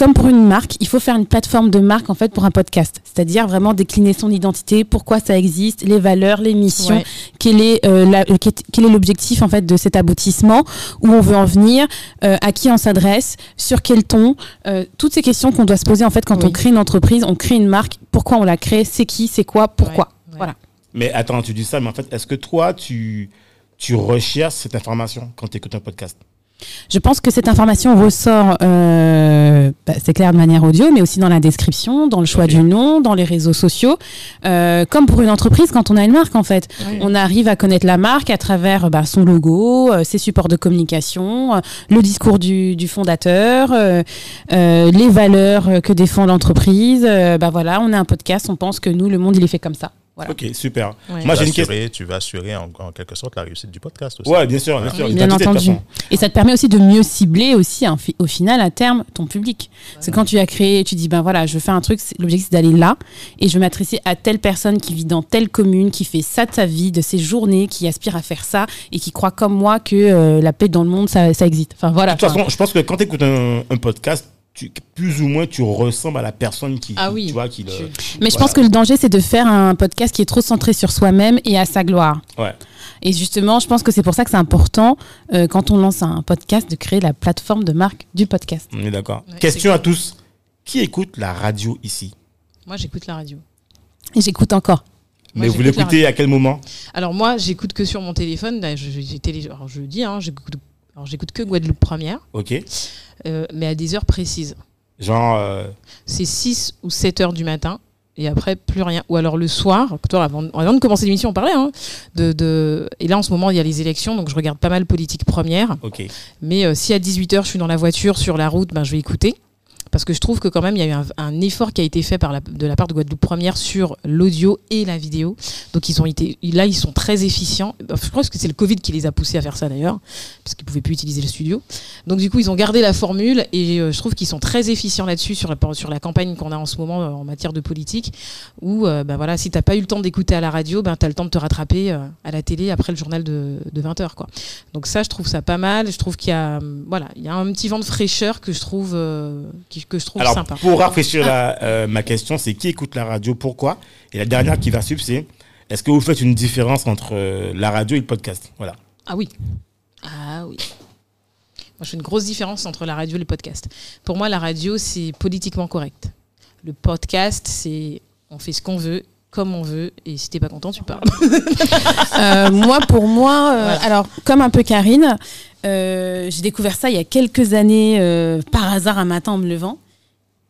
comme pour une marque, il faut faire une plateforme de marque en fait pour un podcast. C'est-à-dire vraiment décliner son identité, pourquoi ça existe, les valeurs, les missions, Ouais. quel est euh, la- euh, quel est- l'objectif en fait de cet aboutissement, où on veut en venir, euh, à qui on s'adresse, sur quel ton, euh, toutes ces questions qu'on doit se poser en fait quand Oui. on crée une entreprise, on crée une marque, pourquoi on la crée, c'est qui, c'est quoi, pourquoi. Ouais. Voilà. Mais attends, tu dis ça, mais en fait, est-ce que toi, tu, tu recherches cette information quand tu écoutes un podcast? Je pense que cette information ressort, euh, bah, c'est clair de manière audio, mais aussi dans la description, dans le choix du nom, dans les réseaux sociaux, euh, comme pour une entreprise quand on a une marque en fait. On arrive à connaître la marque à travers bah, son logo, euh, ses supports de communication, le discours du, du fondateur, les valeurs que défend l'entreprise. Bah voilà, on a un podcast, on pense que nous, le monde, il est fait comme ça. Voilà. Ok, super. Ouais. Moi, Tu j'ai vas une question. assurer- Tu vas assurer en, en quelque sorte la réussite du podcast aussi. Ouais, bien sûr, bien sûr. Oui, bien entendu. Et ça te permet aussi de mieux cibler aussi hein, au final à terme ton public. C'est quand tu as créé, tu dis ben voilà, je veux faire un truc, l'objectif c'est d'aller là et je veux m'adresser à telle personne qui vit dans telle commune, qui fait ça de sa vie, de ses journées, qui aspire à faire ça et qui croit comme moi que euh, la paix dans le monde ça, ça existe. Enfin voilà. De toute façon, je pense que quand tu écoutes un, un podcast, tu, plus ou moins, tu ressembles à la personne qui, Ah oui. tu vois, qui le... Mais je pense que le danger c'est de faire un podcast qui est trop centré sur soi-même et à sa gloire. Ouais. Et justement, je pense que c'est pour ça que c'est important euh, quand on lance un podcast de créer la plateforme de marque du podcast. On est d'accord. Ouais, Question à tous. Qui écoute la radio ici Moi j'écoute la radio. Et j'écoute encore. Moi, Mais vous l'écoutez à quel moment Alors moi j'écoute que sur mon téléphone. Là, je, j'ai télé- alors, je le dis, hein, j'écoute, alors, j'écoute que Guadeloupe première, Ok. euh, mais à des heures précises. Genre, euh, C'est 6 ou 7 heures du matin. Et après, plus rien. Ou alors le soir, toi, avant, avant de commencer l'émission, on parlait. Hein, de, de... Et là, en ce moment, il y a les élections, donc je regarde pas mal politique première. ok. Mais euh, si à 18h, je suis dans la voiture, sur la route, ben, je vais écouter. Parce que je trouve que quand même, il y a eu un, effort qui a été fait par de la part de Guadeloupe Première sur l'audio et la vidéo. Donc ils ont été, là, ils sont très efficients. Je crois que c'est le Covid qui les a poussés à faire ça d'ailleurs, parce qu'ils pouvaient plus utiliser le studio. Donc du coup, ils ont gardé la formule et euh, je trouve qu'ils sont très efficients là-dessus sur la, sur la campagne qu'on a en ce moment euh, en matière de politique. Où, euh, ben voilà, si t'as pas eu le temps d'écouter à la radio, ben t'as le temps de te rattraper euh, à la télé après le journal de, de 20h, quoi. Donc ça, je trouve ça pas mal. Je trouve qu'il y a, hum, voilà, il y a un petit vent de fraîcheur que je trouve, que je trouve Alors, sympa. pour rafraîchir la- euh, ma question, c'est qui écoute la radio, pourquoi? Et la dernière qui va suivre, c'est est-ce que vous faites une différence entre euh, la radio et le podcast? Voilà. Ah oui. Ah oui. Moi, je fais une grosse différence entre la radio et le podcast. Pour moi, la radio, c'est politiquement correct. Le podcast, c'est on fait ce qu'on veut, comme on veut, et si t'es pas content, tu parles. [laughs] Euh, moi, pour moi, euh, Voilà. alors comme un peu Karine, euh, j'ai découvert ça il y a quelques années par hasard un matin en me levant.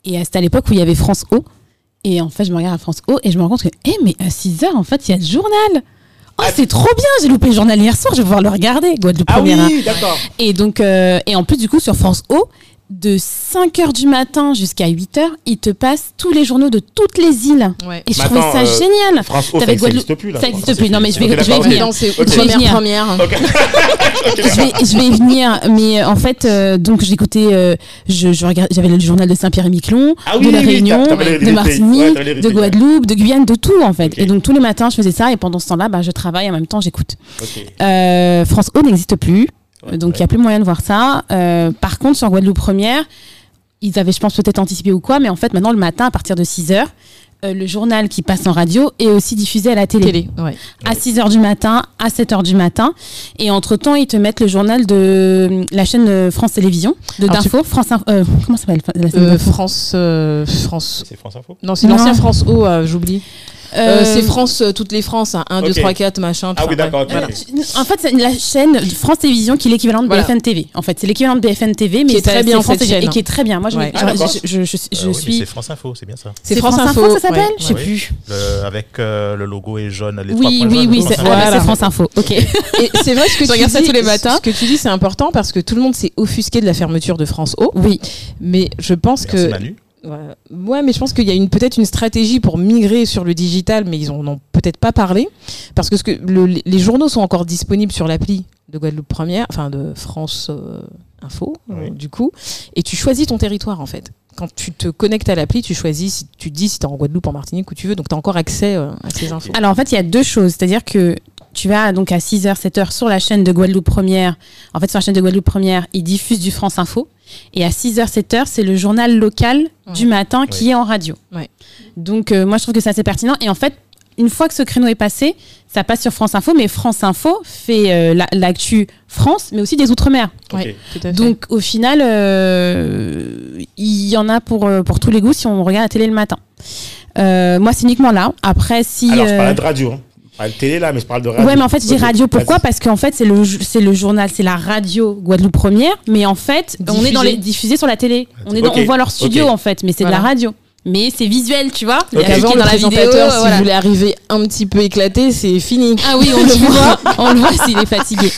Et c'était à l'époque où il y avait France O. Et en fait, je me regarde à France O et je me rends compte que, eh, mais à 6 heures, en fait, il y a le journal. Oh, c'est trop bien, j'ai loupé le journal hier soir, je vais pouvoir le regarder. Guadeloupe Ah Première. hein. oui, d'accord. Et donc, euh, et en plus, du coup, sur France O, de 5h du matin jusqu'à 8h, il te passe tous les journaux de toutes les îles. Ouais. Et je Mais trouvais ça euh, génial. France O, ça n'existe plus là. Ça n'existe plus. Non, mais je vais, je vais venir. Je vais première venir. première. je vais, [laughs] je vais venir, mais euh, en fait, euh, donc j'écoutais, euh, je, je regardais, j'avais le journal de Saint-Pierre-et-Miquelon, Ah oui, de la oui, Réunion, de. Martinique, Ouais, de Guadeloupe, de Guyane, de tout en fait. Et donc tous les matins, je faisais ça, et pendant ce temps-là, bah, je travaille en même temps, j'écoute. Ok. Euh, France O n'existe plus, Ouais, donc il ouais. n'y a plus moyen de voir ça. Euh, par contre, sur Guadeloupe Première, ils avaient, je pense, peut-être anticipé ou quoi, mais en fait, maintenant, le matin, à partir de 6 heures, euh, le journal qui passe en radio est aussi diffusé à la télé Télé, ouais. à 6 heures du matin, à 7 heures du matin. Et entre-temps, ils te mettent le journal de euh, la chaîne euh, France Télévisions, de Alors, tu- d'info, France Info, euh, comment ça s'appelle la chaîne Euh, France, euh, France. C'est France Info? Non, c'est l'ancien France O, euh, j'oublie. Euh, Euh, c'est France, euh, toutes les France, 1, 2, Ok. 3, 4, machin. Ah oui, d'accord, ouais. ok. Voilà. En fait, c'est la chaîne de France Télévisions qui est l'équivalent de Voilà. BFM TV. En fait, c'est l'équivalent de BFM TV, mais Qui est très bien, France cette Télévisions, chaîne. et qui est très bien. Moi, je, Ouais. je- Ah, d'accord. je, je, je- je Euh, oui, suis. C'est France Info, c'est bien ça. C'est France, Info, ça s'appelle ouais. Je sais Oui. plus. Le- avec euh, le logo est jaune. Les trois Oui, points oui, jaunes, oui, France c'est Info. ah, bah, Voilà. c'est France Info. Ok. Et c'est vrai ce que Je tu regarde ça dis, tous les matins. Ce que tu dis, c'est important parce que tout le monde s'est offusqué de la fermeture de France O. Oui. Mais je pense Merci que. Manu. Ouais, Ouais, mais je pense qu'il y a une peut-être une stratégie pour migrer sur le digital, mais ils en ont peut-être pas parlé parce que, ce que le- les journaux sont encore disponibles sur l'appli de Guadeloupe Première, enfin de France euh, Info, euh, Oui. du coup, et tu choisis ton territoire en fait. Quand tu te connectes à l'appli, tu choisis, si tu te dis si tu es en Guadeloupe, en Martinique, où tu veux, donc tu as encore accès euh, à ces infos. Alors en fait, il y a deux choses. C'est-à-dire que tu vas donc à 6h, 7h sur la chaîne de Guadeloupe Première. En fait, sur la chaîne de Guadeloupe Première, ils diffusent du France Info. Et à 6h, 7h, c'est le journal local du matin qui est en radio. Ouais. Donc euh, moi, je trouve que c'est assez pertinent. Et en fait, une fois que ce créneau est passé, ça passe sur France Info. Mais France Info fait euh, la- l'actu France, mais aussi des Outre-mer. Ouais. Donc au final, euh, il y en a pour, pour tous les goûts si on regarde la télé le matin. Euh, moi, c'est uniquement là. Après, si... Alors, je parle de radio. Hein. Je parle de télé là, mais je parle de radio. Ouais, mais en fait, je dis radio. Pourquoi? Parce qu'en fait, c'est le, c'est le journal, c'est la radio Guadeloupe Première, mais en fait, on est Diffusé. dans les diffusés sur la télé. On, est dans- on voit leur studio, en fait, mais c'est de la radio. Mais c'est visuel, tu vois. Il y a Avant, le dans la vidéo. s'il voilà. voulait arriver un petit peu éclaté, c'est fini. Ah oui, on le [laughs] voit, on le voit s'il est fatigué.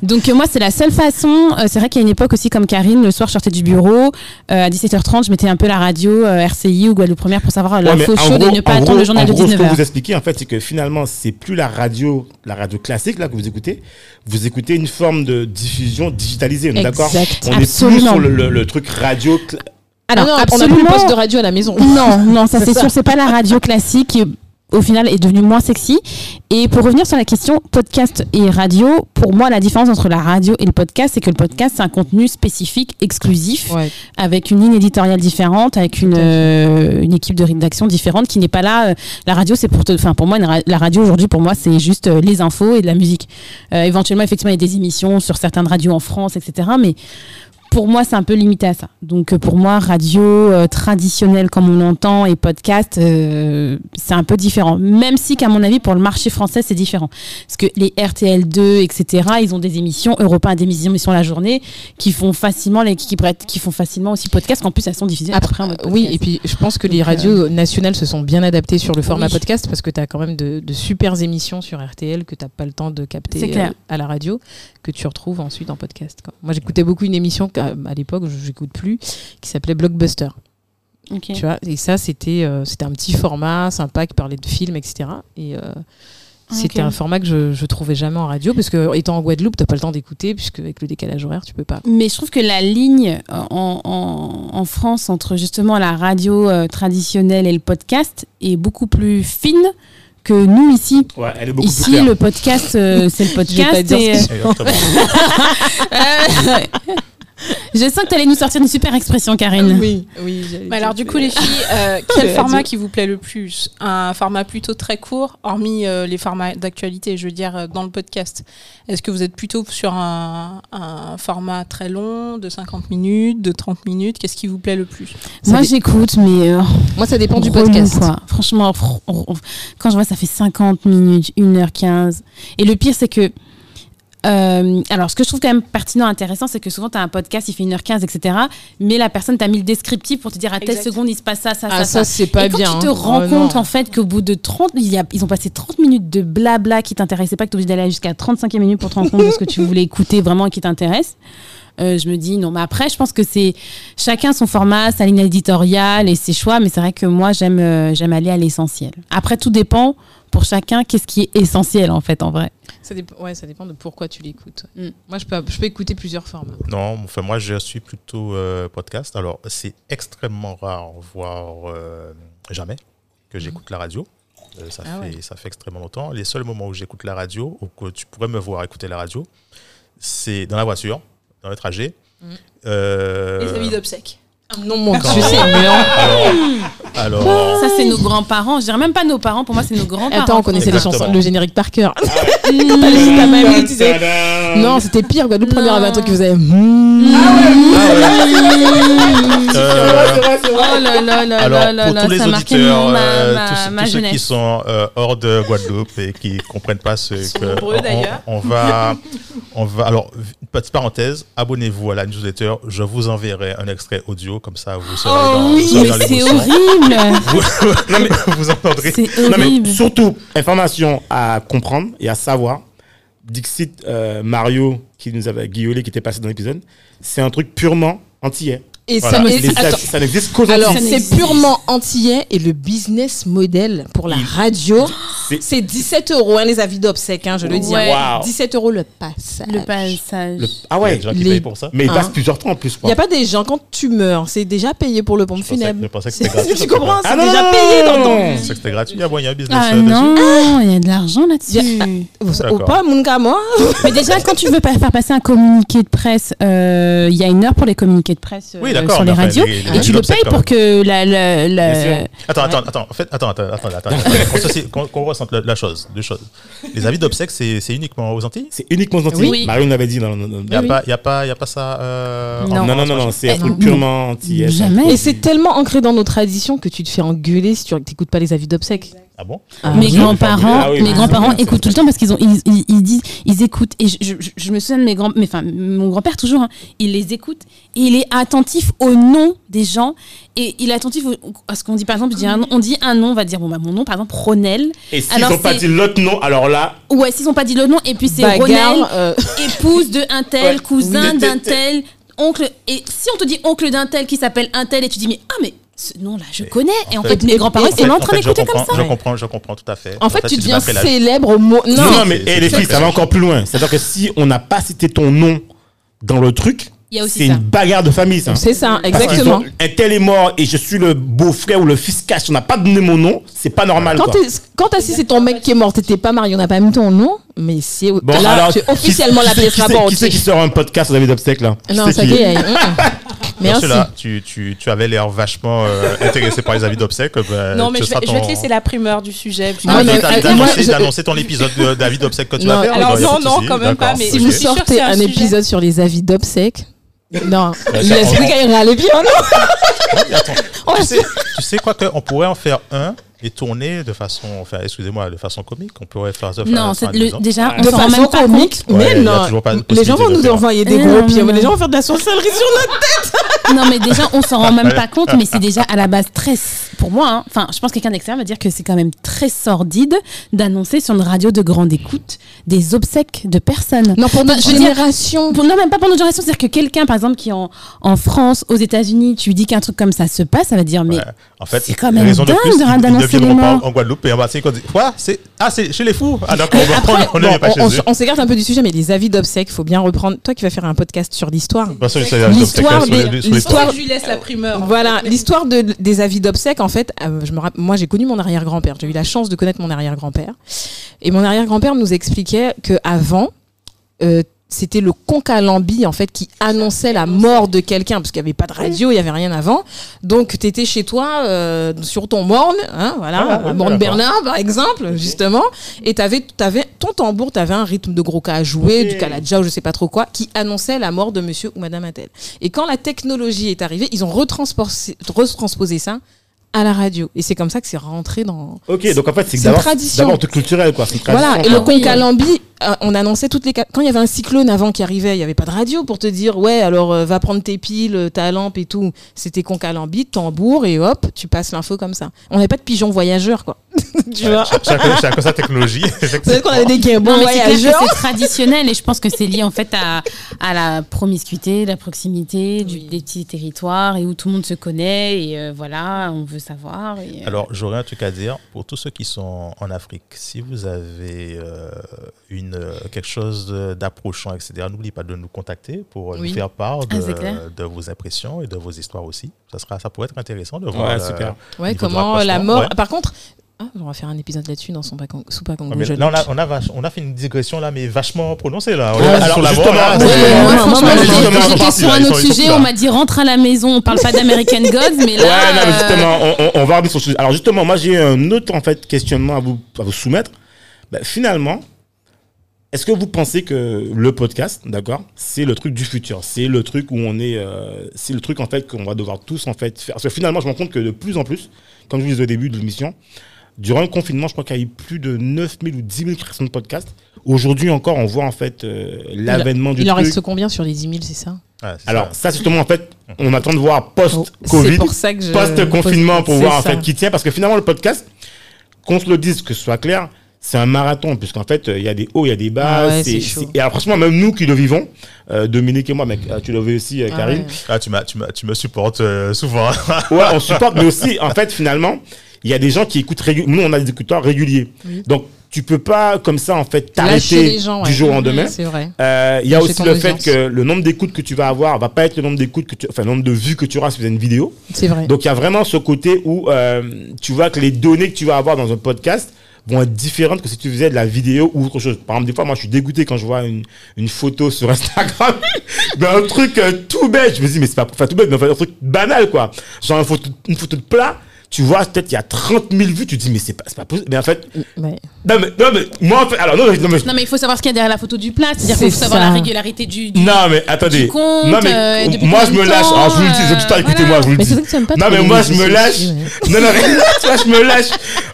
Donc euh, moi, c'est la seule façon. euh, c'est vrai qu'il y a une époque aussi comme Karine, le soir, je sortais du bureau euh, à 17h30, je mettais un peu la radio euh, RCI ou Guadeloupe Première pour savoir Ouais, l'info en chaude et ne pas en attendre gros- le journal en de gros, Ce que 19h. vous expliquez, en fait, c'est que finalement, c'est plus la radio, la radio classique là que vous écoutez. Vous écoutez une forme de diffusion digitalisée, on est d'accord? Exact. On est plus Absolument. sur le, le- le truc radio. Cla- Alors, Ah non, on a plus absolument. le poste de radio à la maison. [laughs] Non, non, ça c'est sûr, c'est pas la radio classique qui au final est devenue moins sexy. Et pour revenir sur la question podcast et radio, pour moi la différence entre la radio et le podcast, c'est que le podcast c'est un contenu spécifique, exclusif, Ouais. avec une ligne éditoriale différente, avec une, euh, une équipe de rédaction différente qui n'est pas là. euh, La radio c'est pour, enfin pour moi la radio aujourd'hui pour moi c'est juste euh, les infos et de la musique. Euh, éventuellement effectivement il y a des émissions sur certaines radios en France, etc. Mais pour moi, c'est un peu limité à ça. Donc, euh, pour moi, radio euh, traditionnelle comme on l'entend et podcast, euh, c'est un peu différent. Même si, qu'à mon avis, pour le marché français, c'est différent. Parce que les RTL2, etc., ils ont des émissions, Europe 1 a des émissions la journée, qui font facilement, les, qui, qui font facilement aussi podcast, qu'en plus, elles sont diffusées après, Après, oui, et puis je pense que Donc, les euh, radios nationales se sont bien adaptées sur le format Oui. podcast parce que tu as quand même de, de super émissions sur RTL que tu n'as pas le temps de capter à la radio, que tu retrouves ensuite en podcast. quoi. Moi, j'écoutais beaucoup une émission à l'époque, je n'écoute plus, qui s'appelait Blockbuster. Tu vois et ça, c'était euh, c'était un petit format sympa qui parlait de films, etc. Et euh, c'était Ok. un format que je, je trouvais jamais en radio parce que étant en Guadeloupe, t'as pas le temps d'écouter puisque avec le décalage horaire, tu peux pas. Mais je trouve que la ligne en, en, en France entre justement la radio euh, traditionnelle et le podcast est beaucoup plus fine que nous ici. Ouais, elle est beaucoup plus Ici, claire. le podcast, euh, c'est le [laughs] Je vais pas podcast. dire ce euh, [laughs] Je sens que tu allais nous sortir une super expression, Karine. Oui, oui. Mais alors du coup les filles, euh, [laughs] quel format qui vous plaît le plus? Un format plutôt très court, hormis euh, les formats d'actualité, je veux dire euh, dans le podcast. Est-ce que vous êtes plutôt sur un, un format très long, de 50 minutes, de 30 minutes? Qu'est-ce qui vous plaît le plus? Ça Moi, j'écoute, mais euh, Moi, ça dépend du podcast. quoi. Franchement, fr- quand je vois ça fait 50 minutes, 1h15. Et le pire, c'est que Euh, alors, ce que je trouve quand même pertinent, intéressant, c'est que souvent, tu as un podcast, il fait 1h15, etc. Mais la personne t'a mis le descriptif pour te dire à telle Exact. seconde, il se passe ça, ça, Ah, ça. ça, c'est pas Et quand bien. tu te hein. rends Oh, compte, non. en fait, qu'au bout de 30, il y a- ils ont passé 30 minutes de blabla qui t'intéressait pas, que tu es obligé d'aller jusqu'à 35e minute pour te rendre compte de ce que tu voulais écouter vraiment et qui t'intéresse. Euh, je me dis non, mais après, je pense que c'est chacun son format, sa ligne éditoriale et ses choix, mais c'est vrai que moi, j'aime euh, j'aime aller à l'essentiel. Après, tout dépend pour chacun, qu'est-ce qui est essentiel en fait, en vrai? Ça dépend, ouais, ça dépend de pourquoi tu l'écoutes. Mm. Moi, je peux, je peux écouter plusieurs formats. Non, enfin, moi, je suis plutôt euh, podcast. Alors, c'est extrêmement rare, voire euh, jamais, que j'écoute la radio. Euh, ça, Ah fait, ça fait extrêmement longtemps. Les seuls moments où j'écoute la radio, ou que tu pourrais me voir écouter la radio, c'est dans la voiture, dans le trajet. Euh, Les avis d'obsèques. Non, mon Dieu, c'est blanc. alors, alors, Ça, c'est nos grands-parents. Je dirais même pas nos parents, pour moi, c'est nos grands-parents. Attends, on connaissait les chansons, le générique par cœur. Mmh. Main Tadam. utiliser. Non, c'était pire. Quoi. Le premier Non. avait un truc qui faisait. là là là Alors, là là pour là, tous les auditeurs, ma, euh, ma- tous, ma tous ceux qui sont euh, hors de Guadeloupe et qui comprennent pas ce que nombreux, on- d'ailleurs. on, va, on va. Alors, petite parenthèse, abonnez-vous à la newsletter. Je vous enverrai un extrait audio comme ça, vous serez Oh dans, oui, c'est horrible. [laughs] Vous, non, mais vous entendrez. C'est Non, mais horrible. surtout, information à comprendre et à savoir. Dixit euh, Mario, qui nous avait guiolé, qui était passé dans l'épisode, c'est un truc purement antillais. Et Voilà. ça, Les- et- ça, attends. ça n'existe qu'aux Alors. Ça c'est purement antillais et le business model pour la radio, c'est- c'est 17 euros, hein, les avis d'obsèques, hein, je le dis. Ouais. hein. Wow. 17 euros le passage. Le passage. Le- Ah Il y a ouais, des gens qui les- payent pour ça. mais il Hein. passe plusieurs temps en plus. Il n'y a pas des gens, quand tu meurs, c'est déjà payé pour le pompe funèbre. je pensais que c'était gratuit. tu comprends C'est Ah déjà non, payé dans ton. Je pensais que c'était gratuit. Il y a, bon, il y a un business Ah euh, dessus. non, il y a de l'argent là-dessus. Il y a- Ou pas, mon gars, moi. Mais déjà, quand tu veux faire passer un communiqué de presse, euh, il y a une heure pour les communiqués de presse euh, Oui, d'accord, sur les radios. les- les et tu le payes pour que la. Attends, attends, attends. En fait, attends, attends, attends, attends. qu'on se- Qu'on qu'on ressente la, la chose, deux choses. Les avis d'obsèques, c'est c'est uniquement aux Antilles? C'est uniquement aux Antilles. Oui. Mario l'avait dit dans, dans- dans- Il n'y a, Oui. pas- y a, pas- y a pas ça euh, en Non. Non, non, non, non, c'est un truc non. purement antillais. Jamais. Et c'est tellement ancré dans nos traditions que tu te fais engueuler si tu n'écoutes pas les avis d'obsèques. Ah bon Ah, mes grands-parents, Ah oui, mes grands-parents écoutent tout le temps parce qu'ils ont, ils, ils- ils disent, ils écoutent. Et je, je- je- je me souviens de mes grands, mais enfin, mon grand-père toujours, hein, il les écoute et il est attentif au nom des gens et il est attentif au- à ce qu'on dit. Par exemple, je dis un nom- on dit un nom, on va dire bon bah mon nom, par exemple Ronel. Et s'ils Alors, n'ont pas dit l'autre nom, alors là, Ouais, s'ils ont pas dit le nom et puis c'est Ronel, euh, épouse de un tel, Ouais. cousin d'un tel, oncle. Et si on te dit oncle d'un tel qui s'appelle un tel et tu dis mais ah mais ce nom-là je connais et en fait fait- mes grands-parents ils sont en train d'écouter comme ça. Je comprends, je comprends tout à fait. En fait, tu deviens célèbre au mot. Non, Non, Non, mais et les filles, ça va encore plus loin. C'est-à-dire que si on n'a pas cité ton nom dans le truc, c'est une bagarre de famille, ça. c'est ça, exactement. un tel est mort et je suis le beau-frère ou le fils caché. On n'a pas donné mon nom, c'est pas normal. Quand quoi. quand t'as si c'est ton mec qui est mort, t'étais pas marié, on n'a pas mis ton nom, mais c'est Bon, là, alors, tu- qui- officiellement qui la pièce qui. Qui c'est qui sort un podcast David Obsèque là? Qui Non, ça qui y est [laughs] Merci. tu, tu, tu avais l'air vachement euh, intéressé par les avis d'obsèques. ben, Non, mais je vais, sera je vais te laisser la primeur du sujet. Ah, Non, euh, je- d'annoncer ton épisode de- d'avis d'obsèques que tu Non. vas faire. Alors, non, non, souci, quand même pas, mais Si vous sortez un un épisode sur les avis d'obsèques, non, [laughs] qu'à y aller bien, non attends, [laughs] tu sais, tu sais quoi qu'on pourrait en faire un et tourner de façon, enfin, excusez-moi, de façon comique. On pourrait faire ça. Non, c'est déjà, on de façon même pas comique, mais non. Les gens vont de nous envoyer des Euh, gros non, pieds, non. les gens vont faire de la sorcellerie sur notre. Non, mais déjà, on s'en rend même pas compte, mais c'est déjà à la base très. Pour moi, hein, enfin, je pense que quelqu'un d'extérieur va dire que c'est quand même très sordide d'annoncer sur une radio de grande écoute des obsèques de personnes. Non, pour notre dire- génération. Pour- non, même pas pour notre génération. C'est-à-dire que quelqu'un, par exemple, qui est en, en France, aux États-Unis, tu lui dis qu'un truc comme ça se passe, ça va dire, mais. Ouais. En fait, c'est quand même raison dingue plus, de- ils- ils d'annoncer ne viendront les pas morts. en Guadeloupe et en Martinique. On dit, quoi? C'est ah, c'est chez les fous? Ah d'accord, on après, on ne bon, vient pas on, chez on- eux. on s'égarte un peu du sujet, mais les avis d'obsèques, il faut bien reprendre. Toi qui vas faire un podcast sur l'histoire. De toute façon, c'est la L'histoire sur les- des- sur les- l'histoire- Je lui laisse la primeur. Voilà, l'histoire de, des avis d'obsèques, en fait, euh, je me rapp- moi j'ai connu mon arrière-grand-père. J'ai eu la chance de connaître mon arrière-grand-père. Et mon arrière-grand-père nous expliquait que avant, euh, c'était le concalambi en fait qui annonçait la mort de quelqu'un parce qu'il n'y avait pas de radio, il n'y avait rien avant. Donc tu étais chez toi euh, sur ton morne, hein, voilà, Ah, ouais, euh, morne. Bernard par exemple, justement, et tu avais, ton tambour, tu avais un rythme de gros cas à jouer, du kaladja ou je sais pas trop quoi, qui annonçait la mort de monsieur ou madame Attel. Et quand la technologie est arrivée, ils ont retransposé, retransposé ça à la radio. Et c'est comme ça que c'est rentré dans. Ok, donc en fait, c'est d'abord tradition. d'abord culturel, quoi. C'est une Voilà, et le quoi. Concalambi, euh, on annonçait toutes les. Quand il y avait un cyclone avant qui arrivait, il n'y avait pas de radio pour te dire, ouais, alors euh, va prendre tes piles, euh, ta lampe et tout. C'était Concalambi, tambour, et hop, tu passes l'info comme ça. On n'avait pas de pigeons voyageurs, quoi. [laughs] tu vois Chacun, chacun sa technologie. [laughs] Peut-être qu'on avait des Non, mais c'est traditionnel et je pense que c'est lié en fait à, à la promiscuité, la proximité du, Oui. des petits territoires et où tout le monde se connaît et euh, voilà, on veut savoir. et, euh, Alors, j'aurais un truc à dire pour tous ceux qui sont en Afrique. Si vous avez euh, une, quelque chose d'approchant, etc., n'oubliez pas de nous contacter pour Oui. nous faire part de, Ah, de vos impressions et de vos histoires aussi. Ça, sera, ça pourrait être intéressant de voir. Ouais, euh, super. Ouais, niveau de comment la mort. ouais. Par contre, ah, on va faire un épisode là-dessus dans son pas sous pas Ouais, là, on a, on, a vach- on a fait une digression là, mais vachement prononcée là. On Ah, alors, sur la justement, là. ouais, moi, franchement, j'ai- sujet. On m'a dit rentre à la maison. On parle pas d'American Gods, mais là. Ouais, non, mais euh, justement, on, on- on va revenir sur ce sujet. Alors, justement, moi, j'ai un autre, en fait, questionnement à vous, à vous soumettre. Ben, finalement, est-ce que vous pensez que le podcast, d'accord, c'est le truc du futur? C'est le truc où on est. euh, c'est le truc, en fait, qu'on va devoir tous, en fait, faire. Parce que finalement, je me rends compte que de plus en plus, comme je vous disais au début de l'émission, durant le confinement, je crois qu'il y a eu plus de 9000 ou 10 000 créations de podcasts. Aujourd'hui encore, on voit, en fait, euh, l'avènement du Il en truc. reste combien sur les 10 000, c'est ça? C'est Alors, ça. ça, justement, en fait, on attend de voir C'est post-Covid pour ça que je. post-confinement pour voir en fait qui tient parce que finalement le podcast qu'on se le dise que ce soit clair c'est un marathon puisqu'en fait euh, il y a des hauts il y a des bas Ah ouais, c'est- c'est chaud. c'est- et alors franchement même nous qui le vivons euh, Dominique et moi mec tu le vis aussi euh, Ah Karine ouais. Ah, tu, me supportes euh, souvent. ouais. on [laughs] supporte mais aussi en fait finalement il y a des gens qui écoutent régulièrement nous on a des écouteurs réguliers Oui. donc tu peux pas comme ça en fait t'arrêter du jour au lendemain. Euh, Il y a Lâcher aussi le fait que le nombre d'écoutes que tu vas avoir va pas être le nombre d'écoutes que tu enfin le nombre de vues que tu auras sur une vidéo C'est vrai. Donc il y a vraiment ce côté où euh, tu vois que les données que tu vas avoir dans un podcast vont être différentes que si tu faisais de la vidéo ou autre chose. Par exemple, des fois, moi, je suis dégoûté quand je vois une, une photo sur Instagram [laughs] d'un truc euh, tout bête. Je me dis, mais c'est pas enfin, tout bête, mais enfin, un truc banal, quoi. Genre une photo, une photo de plat. Tu vois, peut-être il y a 30 000 vues, tu te dis, mais c'est pas, c'est pas possible. Mais en fait, Ouais. non, mais, non, mais moi, en fait, alors, non, mais, non, mais, Non, mais il faut savoir ce qu'il y a derrière la photo du plat. C'est-à-dire C'est qu'il faut savoir la régularité du. du- non, mais attendez. du compte, non, mais euh, moi, je me lâche. temps, Alors, je vous le dis, euh, tout temps, écoutez-moi, je vous le Mais dis. Non, mais moi, je me lâche. Non, non, mais tu vois, je me lâche.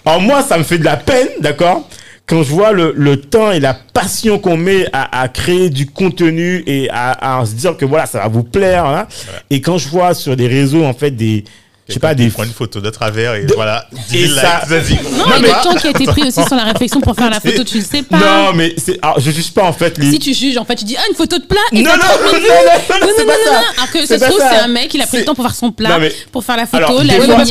Alors, moi, ça me fait de la peine, d'accord? Quand je vois le, le temps et la passion qu'on met à, à créer du contenu et à, à se dire que voilà, ça va vous plaire, hein. et quand je vois sur des réseaux, en fait, des, je sais pas, des, Prends une photo de travers et De- voilà. 10 et 000 ça- likes, vas-y. Non, Non, mais- le temps qui a été pris aussi sur la réflexion pour faire la photo, tu le sais pas. non, mais c'est, alors, je juge pas, en fait, les, Si tu juges, en fait, tu dis, ah, une photo de plat, et non, non, non, 30 non, 000 non, non, non, Non, c'est non. Alors que ça se trouve, ça. c'est un mec, il a pris C'est- le temps pour faire son plat, Non, mais- pour faire la photo, Alors, la lumière.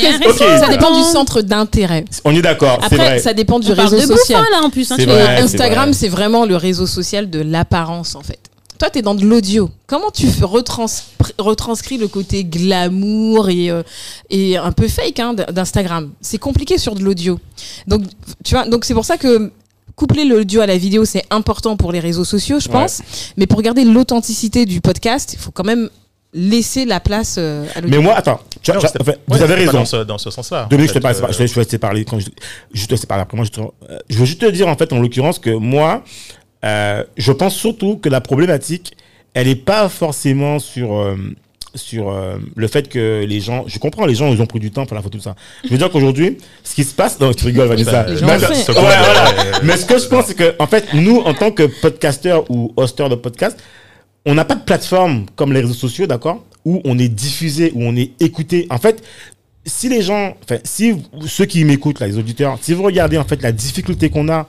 ça dépend du centre d'intérêt. on est d'accord, c'est Après, vrai. ça dépend du réseau social. là, en plus. hein, Instagram, c'est vraiment le réseau social de l'apparence, en fait. Toi, tu es dans de l'audio. Comment tu fais- retrans- retranscris le côté glamour et, euh, et un peu fake hein, d'Instagram? C'est compliqué sur de l'audio. Donc, tu vois, donc c'est pour ça que coupler l'audio à la vidéo, c'est important pour les réseaux sociaux, je Ouais. pense. Mais pour garder l'authenticité du podcast, il faut quand même laisser la place euh, à l'audio. Mais moi, attends, tu, Non, tu- c'était- enfin, ouais, vous avez raison. Dans ce, dans ce sens-là. Dominique, En je te fait, parle, euh, je, vais- je vais te parler quand je, je te laisse parler après moi. Je, te- euh, je veux juste te dire en fait en l'occurrence que moi, euh, je pense surtout que la problématique, elle n'est pas forcément sur euh, sur euh, le fait que les gens, je comprends les gens, ils ont pris du temps pour la photo tout ça. Je veux dire qu'aujourd'hui, ce qui se passe, non, tu rigoles, Vanessa. Mais ouais, voilà. Mais ce que je pense, c'est que en fait, nous, en tant que podcasteurs ou hosteurs de podcast, on n'a pas de plateforme comme les réseaux sociaux, d'accord, où on est diffusé, où on est écouté. En fait, si les gens, enfin, si vous- ceux qui m'écoutent, là, les auditeurs, si vous regardez en fait la difficulté qu'on a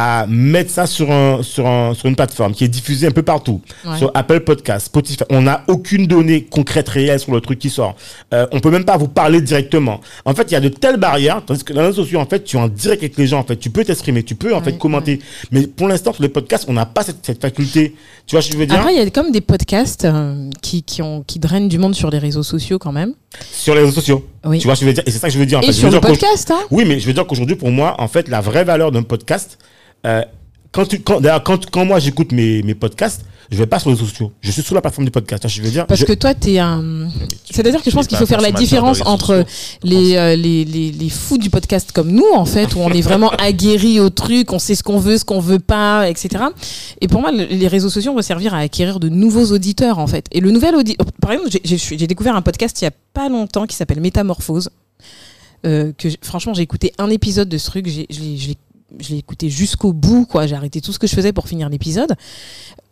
à mettre ça sur un, sur un, sur une plateforme qui est diffusée un peu partout, Ouais. sur Apple Podcast, Spotify, on n'a aucune donnée concrète réelle sur le truc qui sort. Euh, on peut même pas vous parler directement. En fait, il y a de telles barrières, tandis que dans les réseaux sociaux, en fait, tu es en direct avec les gens, en fait, tu peux t'exprimer, tu peux en fait Ouais, commenter. Mais pour l'instant, sur les podcasts, on n'a pas cette, cette faculté. Tu vois ce que je veux dire? Après, il y a comme des podcasts euh, qui, qui, ont, qui drainent du monde sur les réseaux sociaux quand même. Sur les réseaux sociaux. Oui. Tu vois ce que je veux dire? Et c'est ça que je veux dire. En Et fait. Je sur le podcast, hein? Oui, mais je veux dire qu'aujourd'hui, pour moi, en fait, la vraie valeur d'un podcast, euh, quand, tu, quand, d'ailleurs, quand, quand moi j'écoute mes, mes podcasts, je vais pas sur les réseaux sociaux. Je suis sur la plateforme du podcast. Tu Je veux dire? Parce Je- que toi, t'es un. C'est-à-dire que je Tu pense qu'il faut faire la différence entre les, euh, les, les, les fous du podcast comme nous, en fait, où on est vraiment [laughs] aguerris au truc, on sait ce qu'on veut, ce qu'on veut pas, etc. Et pour moi, le- les réseaux sociaux vont servir à acquérir de nouveaux auditeurs, en fait. Et le nouvel auditeur. Par exemple, j'ai- découvert un podcast il y a pas longtemps qui s'appelle Métamorphose. euh, que franchement, j'ai écouté un épisode de ce truc, je l'ai- je l'ai écouté jusqu'au bout, quoi. J'ai arrêté tout ce que je faisais pour finir l'épisode.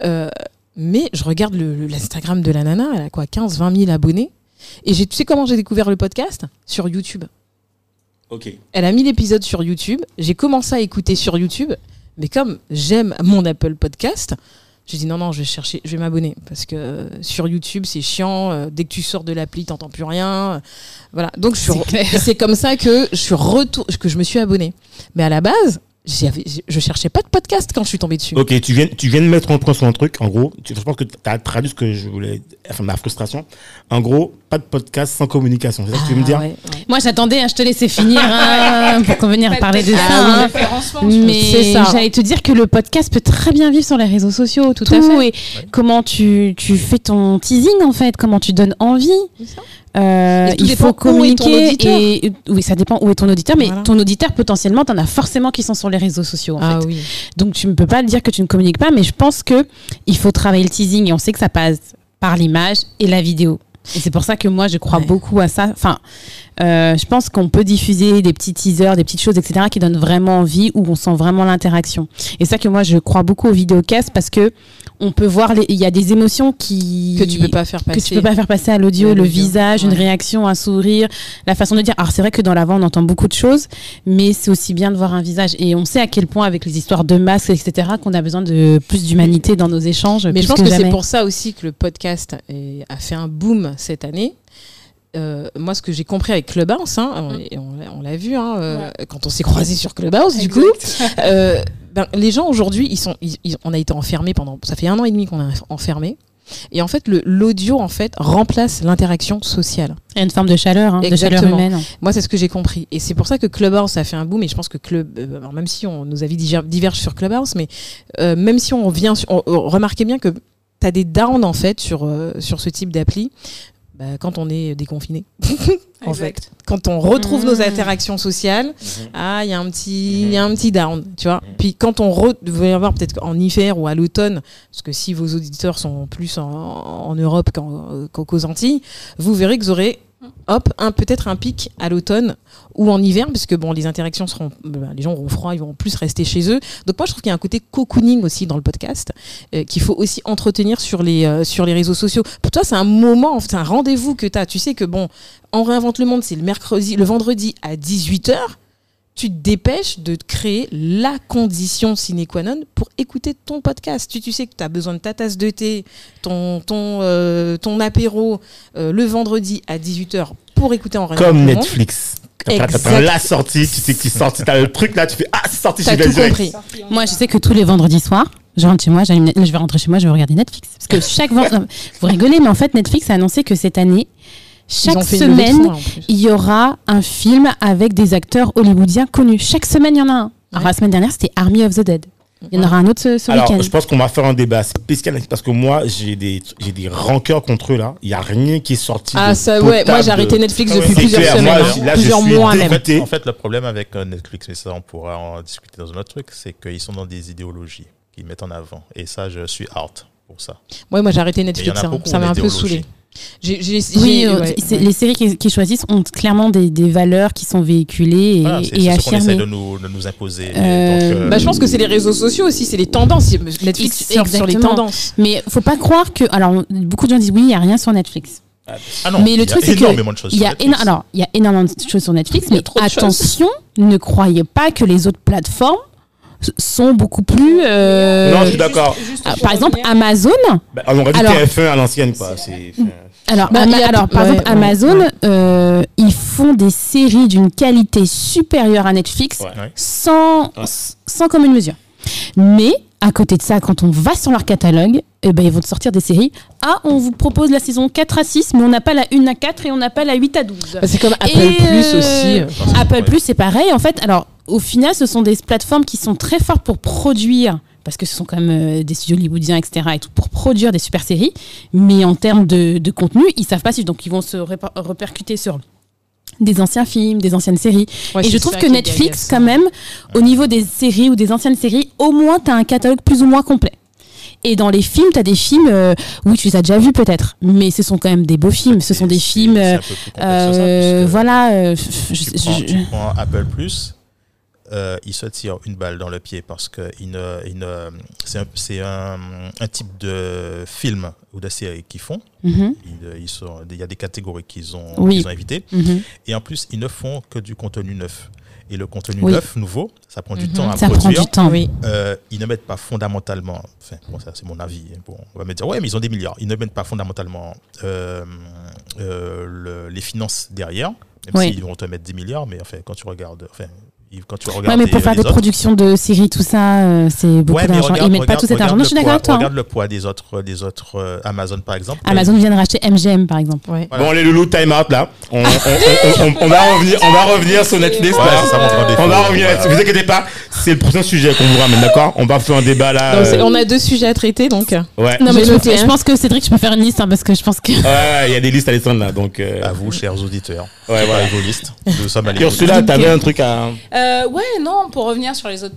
Euh, mais je regarde l'Instagram de la nana, elle a quoi, 15, 20 000 abonnés. Et tu sais comment j'ai découvert le podcast? Sur YouTube. Ok. Elle a mis l'épisode sur YouTube. J'ai commencé à écouter sur YouTube. Mais comme j'aime mon Apple Podcast, j'ai dit non, non, je vais chercher, je vais m'abonner. Parce que euh, sur YouTube, c'est chiant. euh, dès que tu sors de l'appli, t'entends plus rien. voilà. Donc, je suis C'est comme ça que je suis retour, que je me suis abonnée. Mais à la base, j'avais- je cherchais pas de podcast quand je suis tombée dessus. Ok, tu viens, tu viens de mettre un point sur un truc. En gros, tu- je pense que tu as traduit ce que je voulais, enfin, ma frustration. En gros, pas de podcast sans communication. C'est ça que tu veux me Ah, dire ouais, ouais. Moi, j'attendais, hein, je te laissais finir hein, [laughs] pour qu'on venir parler de ça. Ah, hein. référencement, Mais ça. j'allais te dire que le podcast peut très bien vivre sur les réseaux sociaux, tout, Tout à fait. Et comment tu, tu fais ton teasing en fait, comment tu donnes envie? C'est ça. Euh, il faut où est ton communiquer et oui ça dépend où est ton auditeur mais Voilà. ton auditeur potentiellement t'en as forcément qui sont sur les réseaux sociaux en Ah fait oui. donc tu ne peux pas dire que tu ne communiques pas mais je pense que il faut travailler le teasing et on sait que ça passe par l'image et la vidéo et c'est pour ça que moi je crois Ouais. beaucoup à ça enfin euh, je pense qu'on peut diffuser des petits teasers, des petites choses, etc., qui donnent vraiment envie, où on sent vraiment l'interaction. Et ça que moi, je crois beaucoup aux vidéocasts parce que on peut voir, les- il y a des émotions qui Que tu peux pas faire que passer. tu peux pas faire passer à l'audio, le visage, une réaction, un sourire, la façon de dire. Alors c'est vrai que dans la voix on entend beaucoup de choses, mais c'est aussi bien de voir un visage. Et on sait à quel point avec les histoires de masques, etc., qu'on a besoin de plus d'humanité dans nos échanges. Mais je pense que, c'est pour ça aussi que le podcast a fait un boom cette année. Euh, moi, ce que j'ai compris avec Clubhouse, hein, on, et on l'a- on l'a vu hein, euh, quand on s'est croisés sur Clubhouse, du coup, euh, ben, les gens aujourd'hui, ils sont, ils- ils- on a été enfermés pendant, ça fait un an et demi qu'on est enfermés. Et en fait, l'audio en fait remplace l'interaction sociale. Il y a une forme de chaleur, hein, de chaleur Exactement. humaine. Moi, c'est ce que j'ai compris. Et c'est pour ça que Clubhouse a fait un boom. Et je pense que Club, euh, alors même si on, nos avis divergent sur Clubhouse, mais euh, même si on vient, sur- on- on- remarquez bien que tu as des downs en fait sur, euh, sur ce type d'appli. Bah, quand on est déconfiné, [laughs] en fait. Quand on retrouve Mmh. nos interactions sociales, Mhm. ah, il y a un petit, il y a un petit down, tu vois. Puis quand on re, vous allez voir peut-être en hiver ou à l'automne, parce que si vos auditeurs sont plus en, en Europe qu'aux Antilles, vous verrez que vous aurez, hop, un peut-être un pic à l'automne ou en hiver, parce que bon, les interactions seront, ben, les gens auront froid, ils vont plus rester chez eux. Donc moi, je trouve qu'il y a un côté cocooning aussi dans le podcast euh, qu'il faut aussi entretenir sur les euh, sur les réseaux sociaux. Pour toi, c'est un moment, c'est un rendez-vous que tu as. Tu sais que bon, on réinvente le monde, c'est le mercredi, le vendredi à 18h. Tu te dépêches de créer la condition sine qua non pour écouter ton podcast. Tu, tu sais que tu as besoin de ta tasse de thé, ton, ton, euh, ton apéro euh, le vendredi à 18h pour écouter en Comme. Netflix. La sortie, tu sais que tu sorti, t'as le truc là, tu fais Ah, c'est sorti, vais tout compris. Moi, je sais que tous les vendredis soirs, je rentre chez moi, je vais rentrer chez moi, je vais regarder Netflix. Parce que [laughs] chaque vendredi, vous rigolez, mais en fait, Netflix a annoncé que cette année, chaque semaine, il y aura un film avec des acteurs hollywoodiens connus. Chaque semaine, il y en a un. Alors, la semaine dernière, c'était Army of the Dead. Il y en aura un autre ce, ce Alors, week-end. je pense qu'on va faire un débat spécial parce que moi, j'ai des, j'ai des rancœurs contre eux là. Il n'y a rien qui est sorti. Ah ça ouais, moi j'ai arrêté Netflix ouais, depuis plusieurs clair, semaines, moi, hein. là, plusieurs suis mois même. En fait, le problème avec euh, Netflix, mais ça, on pourra en discuter dans un autre truc, c'est qu'ils sont dans des idéologies qu'ils mettent en avant. Et ça, je suis out pour ça. Ouais, moi j'ai arrêté Mais il y en Netflix, a hein. beaucoup, ça m'a un peu saoulé. Oui, euh, ouais, c'est- ouais. les séries qu'ils choisissent ont clairement des, des valeurs qui sont véhiculées et, Voilà, c'est et c'est ce qu'on essaie affirmées. de nous, de nous imposer. Euh, Donc, euh, Bah, je pense que c'est les réseaux sociaux aussi, c'est les tendances. Netflix surfe sur les tendances. Mais faut pas croire que. Alors, beaucoup de gens disent oui, il n'y a rien sur Netflix. ah non, mais il y le a truc, c'est que énormément de choses Il y, sur a Netflix. éno- alors, il y a énormément de choses sur Netflix, mais attention, ne croyez pas que les autres plateformes sont beaucoup plus. euh, Non, je suis d'accord. ah, par exemple, Amazon. Bah, on aurait dit Alors- TF1 à l'ancienne, quoi. C'est. enfin, Alors, Bah, a- alors par ouais, exemple, ouais, Amazon, ouais. euh, ils font des séries d'une qualité supérieure à Netflix sans, Ouais. sans commune mesure. Mais à côté de ça, quand on va sur leur catalogue, eh ben, ils vont te sortir des séries. Ah, on vous propose la saison 4 à 6, mais on n'a pas la 1 à 4 et on n'a pas la 8 à 12. Bah, c'est comme Apple Et, Plus euh, aussi. euh. Apple. Plus, c'est pareil. En fait, alors, au final, ce sont des plateformes qui sont très fortes pour produire, parce que ce sont quand même euh, des studios hollywoodiens, etc., et tout, pour produire des super séries. Mais en termes de, de contenu, ils savent pas suivre. Donc, ils vont se répa- repercuter sur des anciens films, des anciennes séries. Ouais, et je trouve que Netflix, quand même, au niveau des séries ou des anciennes séries, au moins, tu as un catalogue plus ou moins complet. Et dans les films, tu as des films, euh, oui, tu les as déjà vus peut-être, mais ce sont quand même des beaux films. Ce sont des films, euh, ça, voilà. euh, je- tu, prends, je- tu prends Apple Plus, euh, il se tire une balle dans le pied parce que c'est un, c'est un, un type de film ou de série qu'ils font. Mhm, Ils, ils sont- il y a des catégories qu'ils ont, Oui. ont évitées. mhm. Et en plus, ils ne font que du contenu neuf. Et le contenu Oui. neuf, nouveau, ça prend du Mhm. temps à Ça prend du temps. Oui. Euh, ils ne mettent pas fondamentalement, enfin, bon, ça c'est mon avis, hein, bon, on va me dire, ouais, mais ils ont des milliards. Ils ne mettent pas fondamentalement euh, euh, le- les finances derrière, même Oui. s'ils vont te mettre 10 milliards, mais enfin, quand tu regardes, enfin, quand tu Ouais, regardes. mais pour les- faire les des autres- productions de séries, tout ça, euh, c'est beaucoup Ouais, d'argent. Ils mettent pas tout cet argent. Non, je suis le d'accord avec poids- toi. hein. Regarde le poids des autres, des autres euh, Amazon par exemple. Amazon vient de racheter MGM, par exemple. Ouais. Voilà. Bon, les loulous, time out là. On, on- on- on- on va revenir, on va revenir sur Netflix Ouais, là. ça. On va revenir Voilà. Vous inquiétez pas, c'est le prochain sujet qu'on vous ramène, d'accord? On va faire un débat là. Donc, euh, on a deux sujets à traiter, donc. Ouais. Non, mais je, hein. pense que Cédric, je peux faire une liste hein, parce que je pense que. Ouais, ouais, il y a des listes à descendre là, donc. euh, À vous, chers auditeurs. Ouais, voilà. Vos listes. Nous sommes à. Ursula, t'avais un truc à. Euh, ouais, non, pour revenir sur les autres,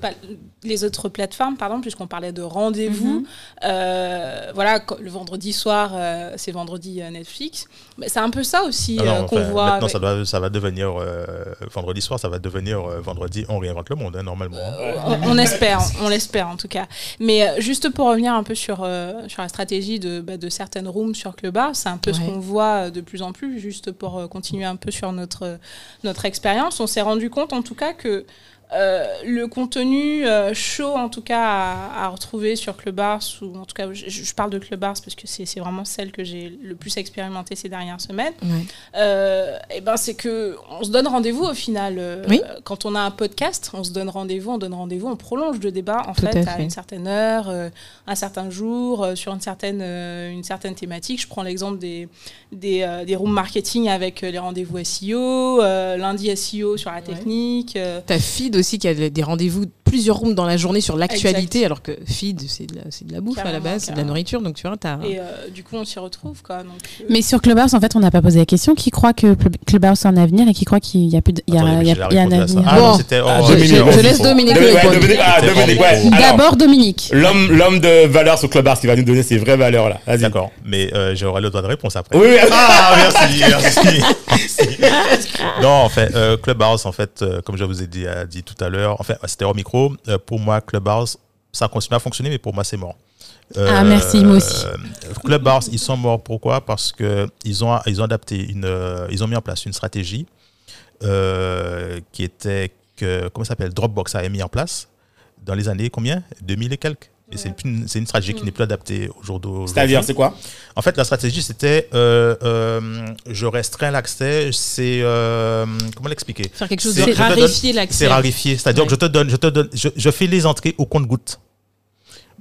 les autres plateformes, pardon, puisqu'on parlait de rendez-vous, euh, voilà, le vendredi soir, euh, c'est vendredi euh, Netflix. Mais c'est un peu ça aussi non, euh, qu'on enfin, voit. Maintenant, avec- ça, doit, ça va devenir euh, vendredi soir, ça va devenir euh, vendredi. On réinvente le monde, hein, normalement. on, on espère, on l'espère en tout cas. Mais euh, juste pour revenir un peu sur, euh, sur la stratégie de, bah, de certaines rooms sur Clubhouse, c'est un peu ce qu'on voit de plus en plus, juste pour euh, continuer un peu sur notre, notre expérience. On s'est rendu compte en tout cas que euh, le contenu euh, chaud, en tout cas, à, à retrouver sur Clubhouse, ou en tout cas, je, je parle de Clubhouse parce que c'est vraiment celle que j'ai le plus expérimenté ces dernières semaines. Ouais. Euh, et ben c'est que on se donne rendez-vous au final. euh, Oui. Quand on a un podcast, on se donne rendez-vous, on donne rendez-vous, on prolonge le débat en Tout fait à une certaine heure, euh, un certain jour, euh, sur une certaine euh, une certaine thématique. Je prends l'exemple des des, euh, des rooms marketing avec euh, les rendez-vous SEO, euh, lundi SEO sur la technique. euh, T'as Feed aussi qui a des rendez-vous, plusieurs rooms dans la journée sur l'actualité, alors que Feed, c'est de, de la bouffe à la base, c'est de la nourriture, donc tu vois, t'as. et euh, du coup, on s'y retrouve quoi. Donc, euh, Mais sur Clubhouse, en fait, on n'a pas posé la question. Qui croit que Club- Clubhouse a un avenir et qui croit qu'il y a plus de, il y a, il y a- y un avenir? Ah, Bon. Ah, je laisse. Dominique ah, ouais. Alors, D'abord Dominique. L'homme, l'homme de valeur sur Clubhouse qui va nous donner ses vraies valeurs là. Vas-y. D'accord, mais euh, j'aurai le droit de réponse après. Oui, oui. Ah, merci, merci. [laughs] [laughs] Non, en fait, euh, Clubhouse, en fait, euh, comme je vous ai dit, euh, dit tout à l'heure, en fait, c'était au micro. pour moi, Clubhouse, ça continue à fonctionner, mais pour moi, c'est mort. Ah, merci, moi aussi. Clubhouse, ils sont morts. Pourquoi? Parce que ils ont, ils ont adapté une, ils ont mis en place une stratégie qui était que, comment ça s'appelle, Dropbox a mis en place dans les années combien? 2000 et quelques. Et c'est une, c'est une stratégie qui n'est plus adaptée aujourd'hui. C'est-à-dire, c'est quoi? En fait, la stratégie, c'était euh, euh, je restreins l'accès, c'est. euh, comment l'expliquer? Faire quelque chose C'est- de raréfier C'est l'accès. rarifié. C'est-à-dire Ouais. que je te donne, je te donne, je, je fais les entrées au compte-goutte.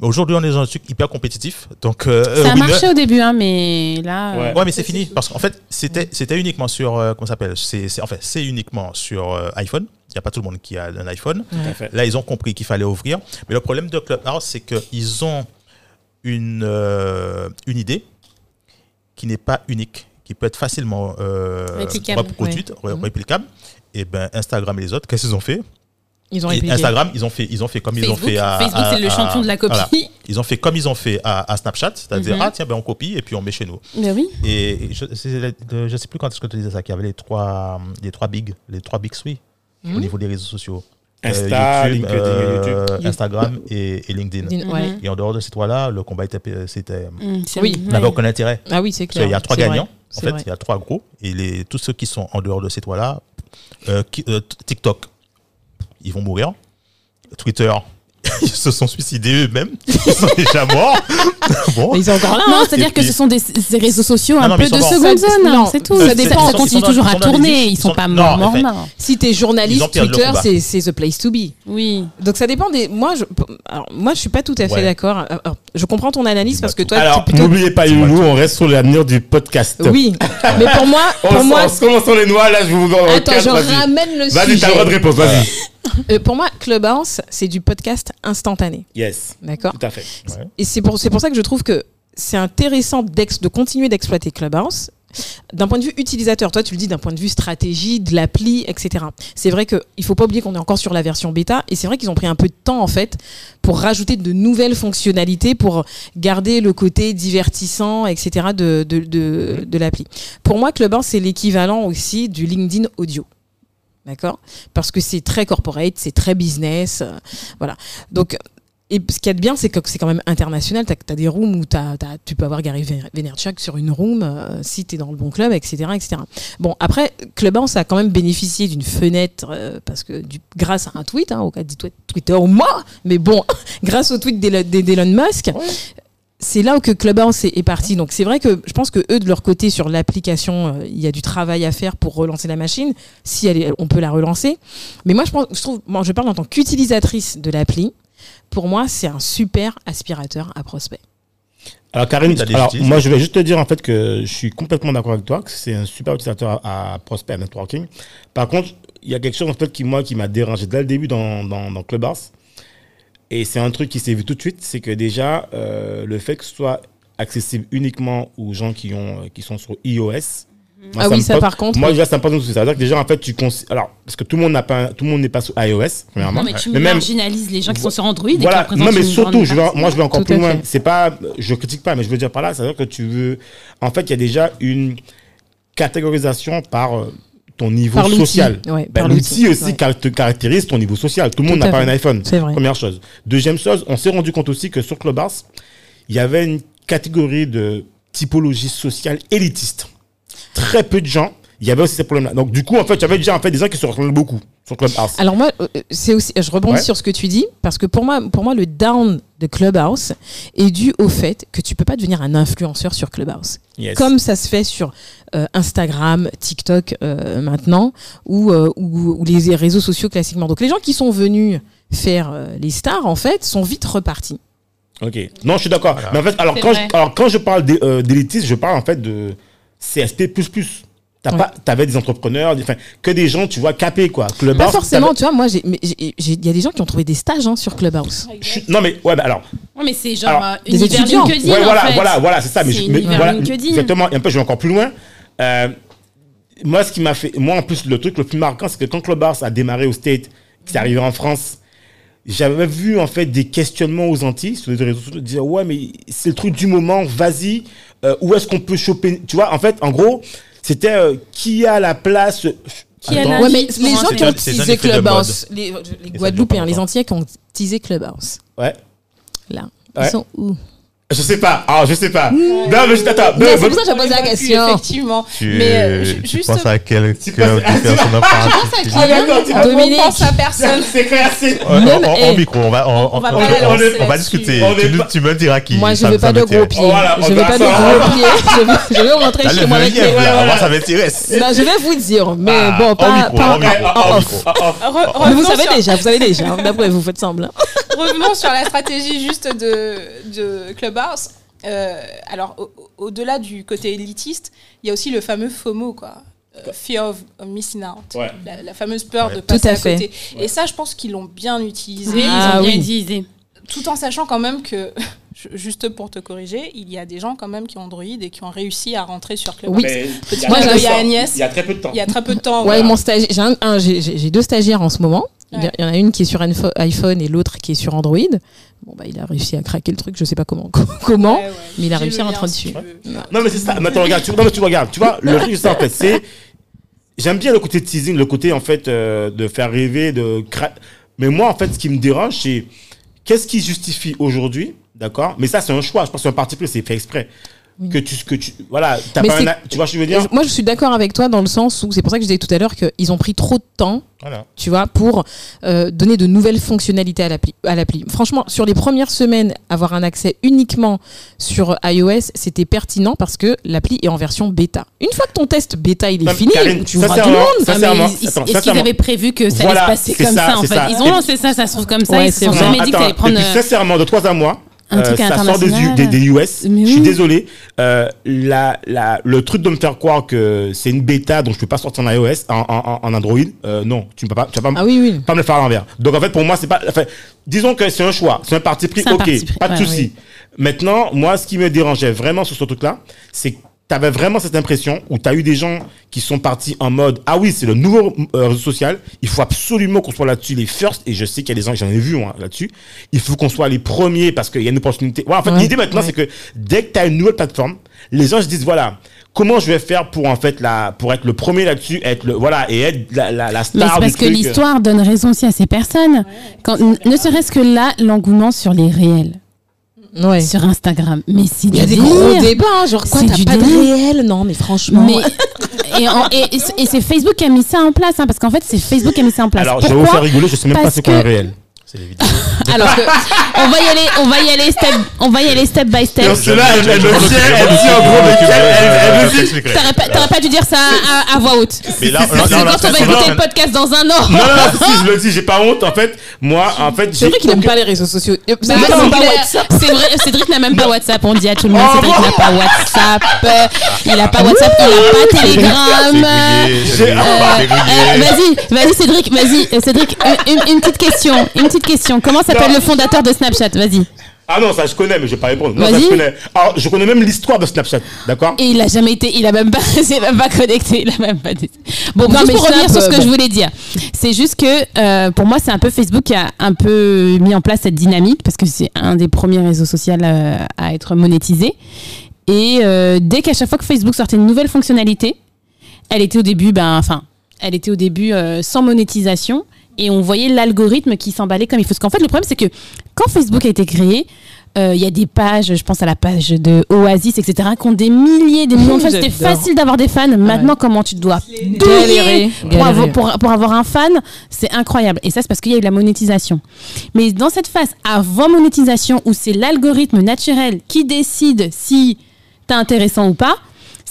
Mais Aujourd'hui, on est dans un truc hyper compétitif. Donc, euh, Ça a winner- marché au début, hein, mais là. Ouais. euh, Ouais, mais c'est fini parce qu'en fait, c'était c'était uniquement sur euh, comment ça s'appelle? C'est c'est- en fait, c'est uniquement sur euh, iPhone. Il n'y a pas tout le monde qui a un iPhone. Tout à fait. Là, ils ont compris qu'il fallait ouvrir. Mais le problème de Clubhouse, c'est qu'ils ont une, euh, une idée qui n'est pas unique, qui peut être facilement euh, Réplicable, reproduite, ouais. ré- Mhm. réplicable. Et ben Instagram et les autres, qu'est-ce qu'ils ont fait? Ils ont. Instagram, ils ont fait, ils ont fait comme ils ont fait à. Facebook, c'est le à- champion de la copie. voilà. Ils ont fait comme ils ont fait à, à Snapchat, c'est-à-dire Mhm. ah tiens ben on copie et puis on met chez nous. Mais oui. Et je, je sais plus quand est-ce que tu disais ça, qu'il y avait les trois, les trois big, les trois big au Mhm. niveau des réseaux sociaux. Insta, Euh, YouTube, LinkedIn, euh, YouTube. Instagram et, et LinkedIn. Din- ouais. Et en dehors de ces trois-là, le combat était, c'était, Mm, c'est- Oui. n'avait aucun intérêt. Ah oui, c'est clair. qu'il y a trois gagnants. En fait, il y a trois gros. Et les, tous ceux qui sont en dehors de ces trois-là, euh, qui- euh, TikTok, ils vont mourir. Twitter, ils se sont suicidés eux-mêmes. Ils sont déjà morts. [laughs] bon. Mais ils sont encore là. Non, hein. c'est-à-dire que puis- ce sont des, des réseaux sociaux Non, un non, peu sont de morts. seconde zone, non, c'est tout. euh, Ça, dépend- ça sont- continue sont toujours ils à sont tourner. Ils Ils sont sont- pas non, morts, morts, morts. Si t'es journaliste, Twitter, c'est the place to be. Oui. Donc ça dépend des. Moi, je, alors, moi, je suis pas tout à fait Ouais. d'accord. Alors, je comprends ton analyse parce que toi, Alors, n'oubliez pas, Loulou, on reste sur l'avenir du podcast. Oui, [laughs] mais pour moi, pour moi, on se commence sur les noix, là, je vous en attends, je vas-y. ramène le Vas-y, sujet. t'as le droit de réponse, vas-y. Euh, pour moi, Clubhouse, c'est du podcast instantané, Yes, d'accord tout à fait. Ouais. Et c'est pour, c'est pour ça que je trouve que c'est intéressant de continuer d'exploiter Clubhouse. D'un point de vue utilisateur, toi tu le dis d'un point de vue stratégie, de l'appli, etc. C'est vrai qu'il ne faut pas oublier qu'on est encore sur la version bêta et c'est vrai qu'ils ont pris un peu de temps en fait pour rajouter de nouvelles fonctionnalités pour garder le côté divertissant, etc. de, de, de, de l'appli. Pour moi, Clubhouse, c'est l'équivalent aussi du LinkedIn audio. D'accord? Parce que c'est très corporate, c'est très business. euh, voilà. Donc, et ce qu'il y a de bien, c'est que c'est quand même international. Tu as, des rooms où t'as- tu peux avoir Gary Vayner- Vaynerchuk sur une room euh, si tu es dans le bon club, etc., etc. Bon, après, Clubhouse a quand même bénéficié d'une fenêtre euh, parce que grâce à un tweet, hein, au cas de Twitter ou moi, mais bon, [laughs] grâce au tweet d'Elon Musk, c'est là où que Clubhouse est, est parti. Donc c'est vrai que je pense que eux de leur côté sur l'application, euh, il y a du travail à faire pour relancer la machine. Si elle est- on peut la relancer, mais moi je pense, je trouve, moi je parle en tant qu'utilisatrice de l'appli. Pour moi, c'est un super aspirateur à prospect. Alors Karine, alors, moi je vais juste te dire en fait que je suis complètement d'accord avec toi, que c'est un super utilisateur à, à prospect, à networking. Par contre, il y a quelque chose en fait qui moi qui m'a dérangé dès le début dans, dans, dans Clubhouse. Et c'est un truc qui s'est vu tout de suite, c'est que déjà euh, le fait que ce soit accessible uniquement aux gens qui ont qui sont sur iOS. moi, ah oui, me ça pose- par contre. Moi déjà ça me pose un souci. Ça veut dire que déjà en fait tu cons- alors parce que tout le monde n'a pas tout le monde n'est pas sur iOS premièrement. Non, mais tu Mais même- marginalises les gens qui sont sur Android. et qui Voilà, représentent non mais surtout, je moi je vais encore Tout plus loin. C'est pas, je critique pas, mais je veux dire par là, c'est-à-dire que tu veux, en fait, il y a déjà une catégorisation par euh, ton niveau Par social. Ouais, Ben, l'outil aussi ouais. car- te caractérise ton niveau social. Tout le monde n'a pas fait. un iPhone. C'est vrai. Première chose. Deuxième chose, on s'est rendu compte aussi que sur Clubhouse, il y avait une catégorie de typologie sociale élitiste. Très peu de gens. Il y avait aussi ces problèmes-là. Donc, du coup, en fait, il y avait déjà en fait, des gens qui se ressemblent beaucoup sur Clubhouse. Alors moi, euh, c'est aussi, je rebondis Ouais. sur ce que tu dis parce que pour moi, pour moi, le down de Clubhouse est dû au fait que tu peux pas devenir un influenceur sur Clubhouse, Yes. comme ça se fait sur euh, Instagram, TikTok euh, maintenant, ou, euh, ou ou les réseaux sociaux classiquement. Donc les gens qui sont venus faire euh, les stars, en fait, sont vite repartis. Ok. Non, je suis d'accord. Voilà. Mais en fait, alors quand, je, alors quand je parle d'é- euh, d'élitisme, je parle en fait de CSP++. T'as Ouais. pas, t'avais des entrepreneurs, des- enfin, que des gens, tu vois, capés, quoi. Pas Clubhouse, forcément, t'avais- tu vois. Moi, il y a des gens qui ont trouvé des stages hein, sur Clubhouse. je suis- Non, mais, ouais, mais alors. Ouais, mais c'est genre Alors, euh, des étudiants. LinkedIn. ouais, en voilà, fait. voilà, voilà, c'est ça. Mais, C'est je- mais univers voilà, LinkedIn. exactement. Et un peu, je vais encore plus loin. Euh, moi, ce qui m'a fait, moi, en plus, le truc le plus marquant, c'est que quand Clubhouse a démarré au State, qui c'est arrivé en France, j'avais vu, en fait, des questionnements aux Antilles, sur les réseaux sociaux, dire, ouais, mais c'est le truc du moment, vas-y, euh, où est-ce qu'on peut choper, tu vois, en fait, en gros, c'était euh, qui a la place, Qui a Attends. la Ouais, mais vie les gens qui ont teasé Clubhouse, les, Guadeloupéens, les. Antillais qui ont teasé Clubhouse, ouais. là, Ouais. ils sont où? Je sais pas. Ah, je sais pas. Non, mais juste attends. C'est pour ça que j'ai posé la question. Effectivement. Tu, Mais euh, tu juste. penses à quel, Tu personne Ah, Dominique. pense à personne. [laughs] C'est clair, c'est. En, micro, on va, on, On va on- va discuter. On Tu, me diras qui. Moi, je veux pas de gros pieds. Je veux pas de gros pieds. Je veux, je veux rentrer chez moi avec mes. moi, ça m'intéresse. Non, je vais vous dire, mais Ah, bon, pas, vous savez déjà, vous savez déjà. D'après vous, faites semblant. Revenons sur la stratégie juste de, de Euh, alors, au- au- au-delà du côté élitiste, il y a aussi le fameux FOMO, quoi. Euh, Fear of of missing out. Ouais. La, la fameuse peur Ouais. de passer Tout à à, fait. côté. Et ça, je pense qu'ils l'ont bien utilisé, Oui, Ah, ils ont bien oui. utilisé. tout en sachant quand même que, [laughs] juste pour te corriger, il y a des gens quand même qui ont Android et qui ont réussi à rentrer sur Clubhouse. Oui. Il y a clin très d'œil peu à de temps. Agnès. Il y a très peu de temps. Il y a très peu de temps. Ouais, voilà. mon stagiaire, j'ai un- un- deux stagiaires en ce moment. Il y a- Ouais. il y en a une qui est sur iPhone et l'autre qui est sur Android. Bon, bah, il a réussi à craquer le truc, je sais pas comment. [laughs] comment Ouais, ouais. mais il a réussi à rentrer dessus. Non, mais c'est ça. Maintenant, regarde, tu, non, mais tu regardes. Tu vois, le truc, c'est ça, en fait. C'est. J'aime bien le côté teasing, le côté, en fait, euh, de faire rêver, de. cra- Mais moi, en fait, ce qui me dérange, c'est. Qu'est-ce qui justifie aujourd'hui, d'accord? Mais ça, c'est un choix. Je pense que c'est un parti pris, c'est fait exprès. Oui. Que tu. Que tu voilà, pas un Tu vois ce que je veux dire Moi, je suis d'accord avec toi dans le sens où c'est pour ça que je disais tout à l'heure qu'ils ont pris trop de temps Voilà. tu vois, pour euh, donner de nouvelles fonctionnalités à l'appli. à l'appli. Franchement, sur les premières semaines, avoir un accès uniquement sur iOS, c'était pertinent parce que l'appli est en version bêta. Une fois que ton test bêta il est Non, fini, Karine, tu ouvras du sincèrement, monde. Est-ce qu'ils avaient prévu que ça Voilà, allait se passer comme ça, ça, en fait? ça. Ils ont lancé ça, ça se trouve comme ça. Ouais, ils se sont jamais dit que ça allait prendre. Euh, sincèrement, de trois à mois, Un truc ça sort des, des, des US. Mais Je suis oui. désolé. Euh, la, la, le truc de me faire croire que c'est une bêta, donc je peux pas sortir en iOS, en, en, en Android, euh, non, tu ne peux pas, tu vas pas, Ah oui, oui. pas me le faire à l'envers. Donc en fait, pour moi, c'est pas. Enfin, disons que c'est un choix, c'est un parti pris, un ok, parti pris, pas de ouais, souci. Maintenant, moi, ce qui me dérangeait vraiment sur ce truc-là, c'est T'avais vraiment cette impression où t'as eu des gens qui sont partis en mode ah oui c'est le nouveau euh, réseau social il faut absolument qu'on soit là-dessus les first et je sais qu'il y a des gens j'en ai vu hein, là-dessus il faut qu'on soit les premiers parce qu'il y a une opportunité ouais, en fait Ouais, l'idée maintenant ouais. c'est que dès que t'as une nouvelle plateforme les gens se disent voilà comment je vais faire pour en fait la pour être le premier là-dessus être le voilà et être la, la, la Mais star du parce que truc. l'histoire donne raison aussi à ces personnes. Quand, ne serait-ce que là, l'engouement sur les réels, Ouais. sur Instagram. Mais c'est Il y a des gros débats, hein, genre quoi, C'est t'as du pas de délire. réel Non, mais franchement. Mais, et, en- et- et c'est Facebook qui a mis ça en place, hein, parce qu'en fait, c'est Facebook qui a mis ça en place. alors je vais vous Pourquoi faire rigoler je sais même pas Parce c'est quoi un que- réel C'est les vidéos. [laughs] Alors, on va y aller, on va y aller step, on va y aller step by step. Cela, elle, elle, elle je- dit en gros, elle, elle. T'aurais pas, t'aurais pas dû dire ça à, à voix haute. Mais là, que là, là, quand on va écouter le podcast dans un an. Non, non, non, si, je le dis, j'ai pas honte. En fait, moi, en fait, C'est j'ai vrai qu'il aime aucun- pas les réseaux sociaux. Bah, C'est vrai pas Cédric n'a même pas WhatsApp. On dit à tout le monde, Oh, Cédric n'a pas WhatsApp. euh, Il a pas WhatsApp, il a pas C'est Telegram. Euh, vas-y, vas-y Cédric, vas-y Cédric, une petite question, une petite question. Comment s'appelle le fondateur de Snapchat? Vas-y. Ah non, ça je connais, mais je vais pas répondre. Non, ça Vas-y. je connais. Alors, je connais même l'histoire de Snapchat, d'accord? Et il a jamais été, il a même pas, [laughs] c'est même pas connecté, il a même pas. dit- Bon, Non, juste mais pour revenir sur ce que bon. je voulais dire, c'est juste que euh, pour moi c'est un peu Facebook qui a un peu mis en place cette dynamique parce que c'est un des premiers réseaux sociaux euh, à être monétisé. Et euh, dès qu'à chaque fois que Facebook sortait une nouvelle fonctionnalité, elle était au début, ben, enfin, elle était au début euh, sans monétisation et on voyait l'algorithme qui s'emballait comme il faut. Parce qu'en fait, le problème, c'est que quand Facebook a été créé, euh, il y a des pages, je pense à la page de Oasis, etc., qui ont des milliers, des millions de [laughs] fans. C'était facile d'avoir des fans. Maintenant, comment tu dois Galérer. pour avoir, pour, pour avoir un fan, c'est incroyable. Et ça, c'est parce qu'il y a eu la monétisation. Mais dans cette phase avant monétisation, où c'est l'algorithme naturel qui décide si t'es intéressant ou pas,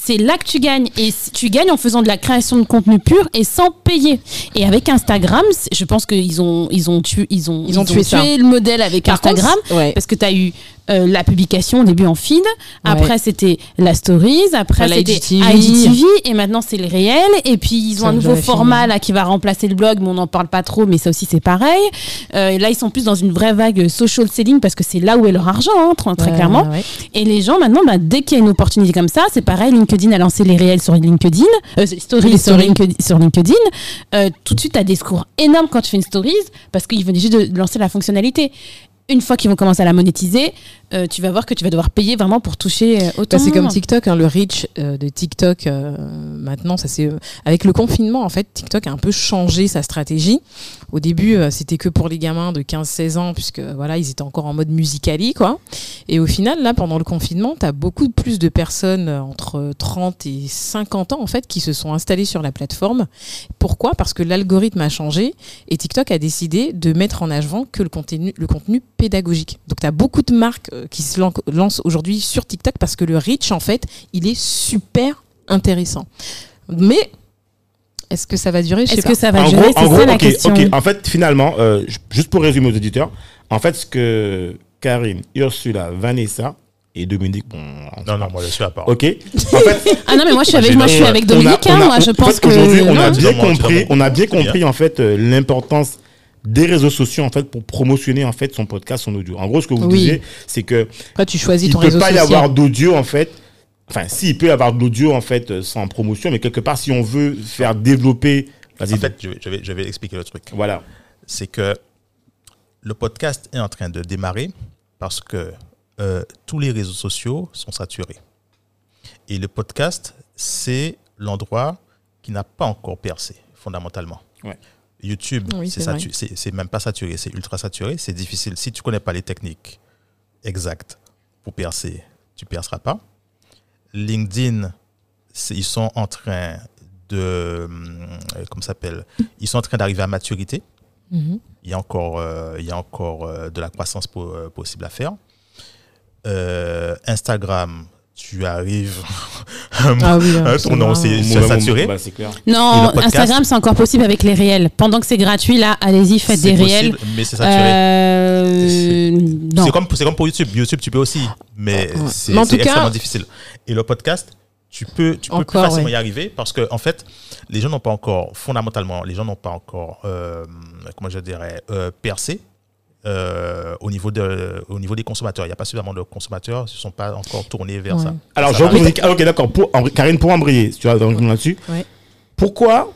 c'est là que tu gagnes. Et tu gagnes en faisant de la création de contenu pur et sans payer. Et avec Instagram, je pense qu'ils ont, ils ont tué, ils ont, Ils ont tué le modèle avec Par contre, Instagram. ouais. Parce que tu as eu euh, la publication au début en feed, après c'était la stories, après c'était. IGTV, et maintenant c'est le réel. Et puis ils ont Ça un nouveau format là qui va remplacer le blog, mais on n'en parle pas trop, mais ça aussi c'est pareil. Euh, et là ils sont plus dans une vraie vague social selling parce que c'est là où est leur argent, hein, très, Ouais, clairement. ouais. Et les gens maintenant, bah, dès qu'il y a une opportunité comme ça, c'est pareil. LinkedIn a lancé les réels sur LinkedIn, euh, stories Les sur. LinkedIn. Sur LinkedIn. Euh, tout de suite, tu as des scores énormes quand tu fais une stories parce qu'ils venaient juste de lancer la fonctionnalité. Une fois qu'ils vont commencer à la monétiser, euh, tu vas voir que tu vas devoir payer vraiment pour toucher euh, autant. Bah, c'est comme. TikTok, hein, le reach euh, de TikTok euh, maintenant, ça c'est avec le confinement en fait, TikTok a un peu changé sa stratégie. Au début, c'était que pour les gamins de 15-16 ans puisque voilà, ils étaient encore en mode musicali quoi. Et au final, là pendant le confinement, tu as beaucoup plus de personnes entre 30 et 50 ans en fait qui se sont installées sur la plateforme. Pourquoi? Parce que l'algorithme a changé et TikTok a décidé de mettre en avant que le contenu le contenu pédagogique. Donc tu as beaucoup de marques qui se lan- lancent aujourd'hui sur TikTok parce que le reach en fait, il est super intéressant. Mais est-ce que ça va durer? Est-ce que ça va en durer? gros, C'est en ça gros, la ok, question. ok. En fait, finalement, euh, ju- juste pour résumer aux auditeurs, en fait, ce que Karine, Ursula, Vanessa et Dominique, bon, Non, non, moi je suis à part. ok. [laughs] En fait, Ah non, mais moi je suis avec, moi, je suis on a- avec on a- Dominique. on hein, a- moi je en pense fait, que. aujourd'hui, on a bien compris, on a bien C'est bien. compris en fait euh, l'importance des réseaux sociaux en fait pour promotionner en fait son podcast, son audio. En gros, ce que vous Oui. disiez, c'est que Après, tu choisis il ton peut réseau pas y avoir d'audio en fait. Enfin, si, il peut y avoir de l'audio en fait euh, sans promotion, mais quelque part, si on veut faire développer, vas-y. En fait, je vais, je, vais, je vais expliquer le truc. voilà. C'est que le podcast est en train de démarrer parce que euh, tous les réseaux sociaux sont saturés. Et le podcast, c'est l'endroit qui n'a pas encore percé, fondamentalement. Ouais. YouTube, Oui, c'est même pas saturé, c'est ultra saturé, c'est difficile. Si tu connais pas les techniques exactes pour percer, tu perceras pas. LinkedIn, ils sont en train de, comment ça s'appelle? Ils sont en train d'arriver à maturité. Mhm. Il y a encore, euh, il y a encore euh, de la croissance euh, possible à faire. Instagram, tu arrives [laughs] Ah oui, à c'est Au c'est moment- saturé. bah, c'est clair. Non, Instagram c'est encore possible avec les réels. Pendant que c'est gratuit, là, allez-y, faites des réels. possible, mais c'est saturé. Euh. C'est comme, c'est comme pour YouTube. YouTube, tu peux aussi, mais Ouais. c'est cas- extrêmement difficile. Et le podcast, tu peux, tu peux plus facilement ouais. y arriver parce que, en fait, les gens n'ont pas encore, fondamentalement, les gens n'ont pas encore, euh, comment je dirais, euh, percé euh, au, niveau de, au niveau des consommateurs. Il n'y a pas suffisamment de consommateurs, ils ne sont pas encore tournés vers Ouais. ça. Alors, Ça je retrouve- ah, ok, d'accord. Pour, en- Karine, pour embrayer, si tu vois, donc, là-dessus. Ouais. Pourquoi,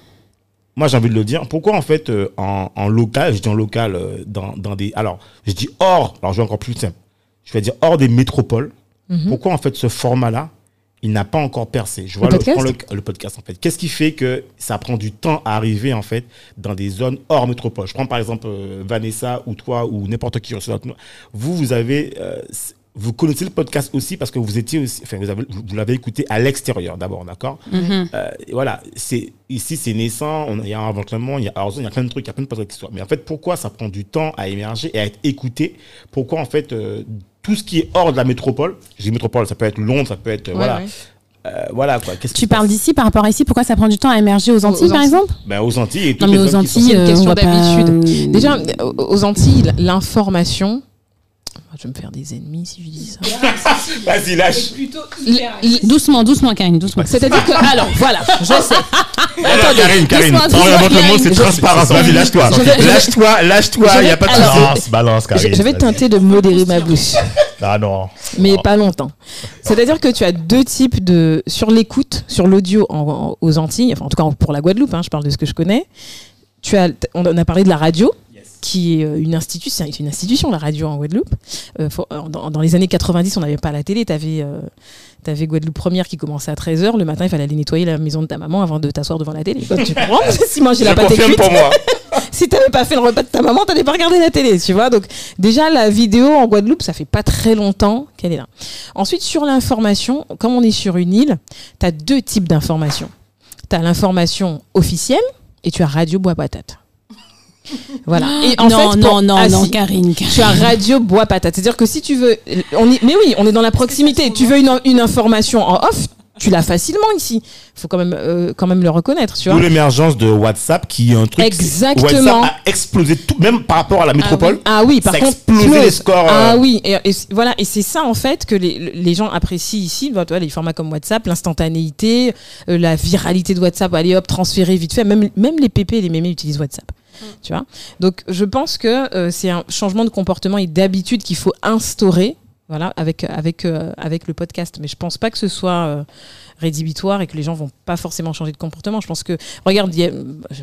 moi j'ai envie de le dire, pourquoi en fait euh, en, en local, je dis en local, euh, dans, dans des. Alors, je dis hors, alors je vais encore plus simple. Je vais dire hors des métropoles. Mhm. Pourquoi en fait ce format-là, il n'a pas encore percé Je vois Le podcast le, le podcast en fait. Qu'est-ce qui fait que ça prend du temps à arriver en fait dans des zones hors métropole? Je prends par exemple euh, Vanessa ou toi ou n'importe qui. Vous, vous avez. euh, vous connaissez le podcast aussi parce que vous étiez aussi, enfin, vous, avez- vous l'avez écouté à l'extérieur d'abord, d'accord? Mhm. euh, voilà, c'est ici c'est naissant, on- il y a un inventement, il y a il y a plein de trucs, il y a plein de podcasts qui sont. Mais en fait, pourquoi ça prend du temps à émerger et à être écouté? Pourquoi en fait tout ce qui est hors de la métropole, je dis métropole, ça peut être Londres, ça peut être euh, Ouais, voilà, ouais. euh, voilà quoi. Tu parles d'ici par rapport à ici, pourquoi ça prend du temps à émerger aux Antilles, Aux par Antilles. exemple? Ben, aux Antilles et Non, toutes mais les aux sont- Antilles, C'est une euh, question pas- d'habitude. Déjà, aux Antilles, l'information. Je vais me faire des ennemis si je dis ça. Vas-y, lâche. Plutôt Doucement, doucement, Karine, doucement. C'est-à-dire que, alors, voilà, je sais. [laughs] Alors, Karine, Karine, doucement, on doucement, réinvente le mot, c'est transparence. Vas-y, lâche-toi. Lâche-toi, lâche-toi, il n'y a pas de. Balance, balance, Karine. je vais tenter de modérer ma bouche, Ah non. mais pas longtemps. C'est-à-dire que tu as deux types de. Sur l'écoute, sur l'audio aux Antilles, enfin, en tout cas pour la Guadeloupe, hein, je parle de ce que je connais. Tu as, on a parlé de la radio, qui est euh, une institution, c'est une institution, la radio en Guadeloupe. Euh, faut- euh, dans, dans les années 90, on n'avait pas la télé. Tu avais, Guadeloupe Première qui commençait à 13h. Le matin, il fallait aller nettoyer la maison de ta maman avant de t'asseoir devant la télé. [laughs] tu comprends? Si manger la pâte cuite, pour moi. [laughs] si t'avais pas fait le repas de ta maman, t'allais pas regarder la télé, tu vois. Donc déjà la vidéo en Guadeloupe, ça fait pas très longtemps qu'elle est là. Ensuite sur l'information, comme on est sur une île, t'as deux types d'informations. T'as l'information officielle et tu as radio bois patate. Voilà. [gasps] Et en non, fait, non, pour- non, ah, non, si. Karine. Tu as radio bois patate. C'est-à-dire que si tu veux, on y- mais oui, on est dans la proximité. Tu veux une, une information en off, tu l'as facilement ici. Faut quand même, euh, quand même le reconnaître, tu vois. D'où l'émergence de WhatsApp qui est un truc. Exactement. WhatsApp a explosé tout, même par rapport à la métropole. Ah oui, par ça a contre, explosé close. les scores. Ah euh, oui, et, voilà, et c'est ça en fait que les, les gens apprécient ici, bah, tu vois, les formats comme WhatsApp, l'instantanéité, euh, la viralité de WhatsApp, allez hop, transférer vite fait, même, même les PP et les mémés utilisent WhatsApp. Tu vois Donc je pense que euh, c'est un changement de comportement et d'habitude qu'il faut instaurer voilà, avec, avec, euh, avec le podcast. Mais je pense pas que ce soit euh, rédhibitoire et que les gens vont pas forcément changer de comportement. Je pense que, regarde, il y a- je,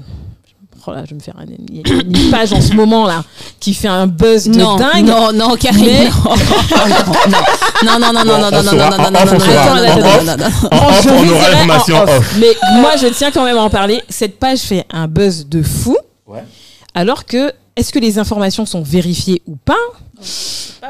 oh là, je vais me faire un- il y a une page en ce moment là qui fait un buzz de Non, dingue. non, non, Karine. Mais- Non, non, non, non, non, non, on non, non, saura- non, non, en non, off, non, on non, saura. non, En non, off. non, non, non. En off, je on vous aura dirai l'information en off. Mais moi, je tiens quand même à en parler. Cette page fait un buzz de fou. Alors que, est-ce que les informations sont vérifiées ou pas?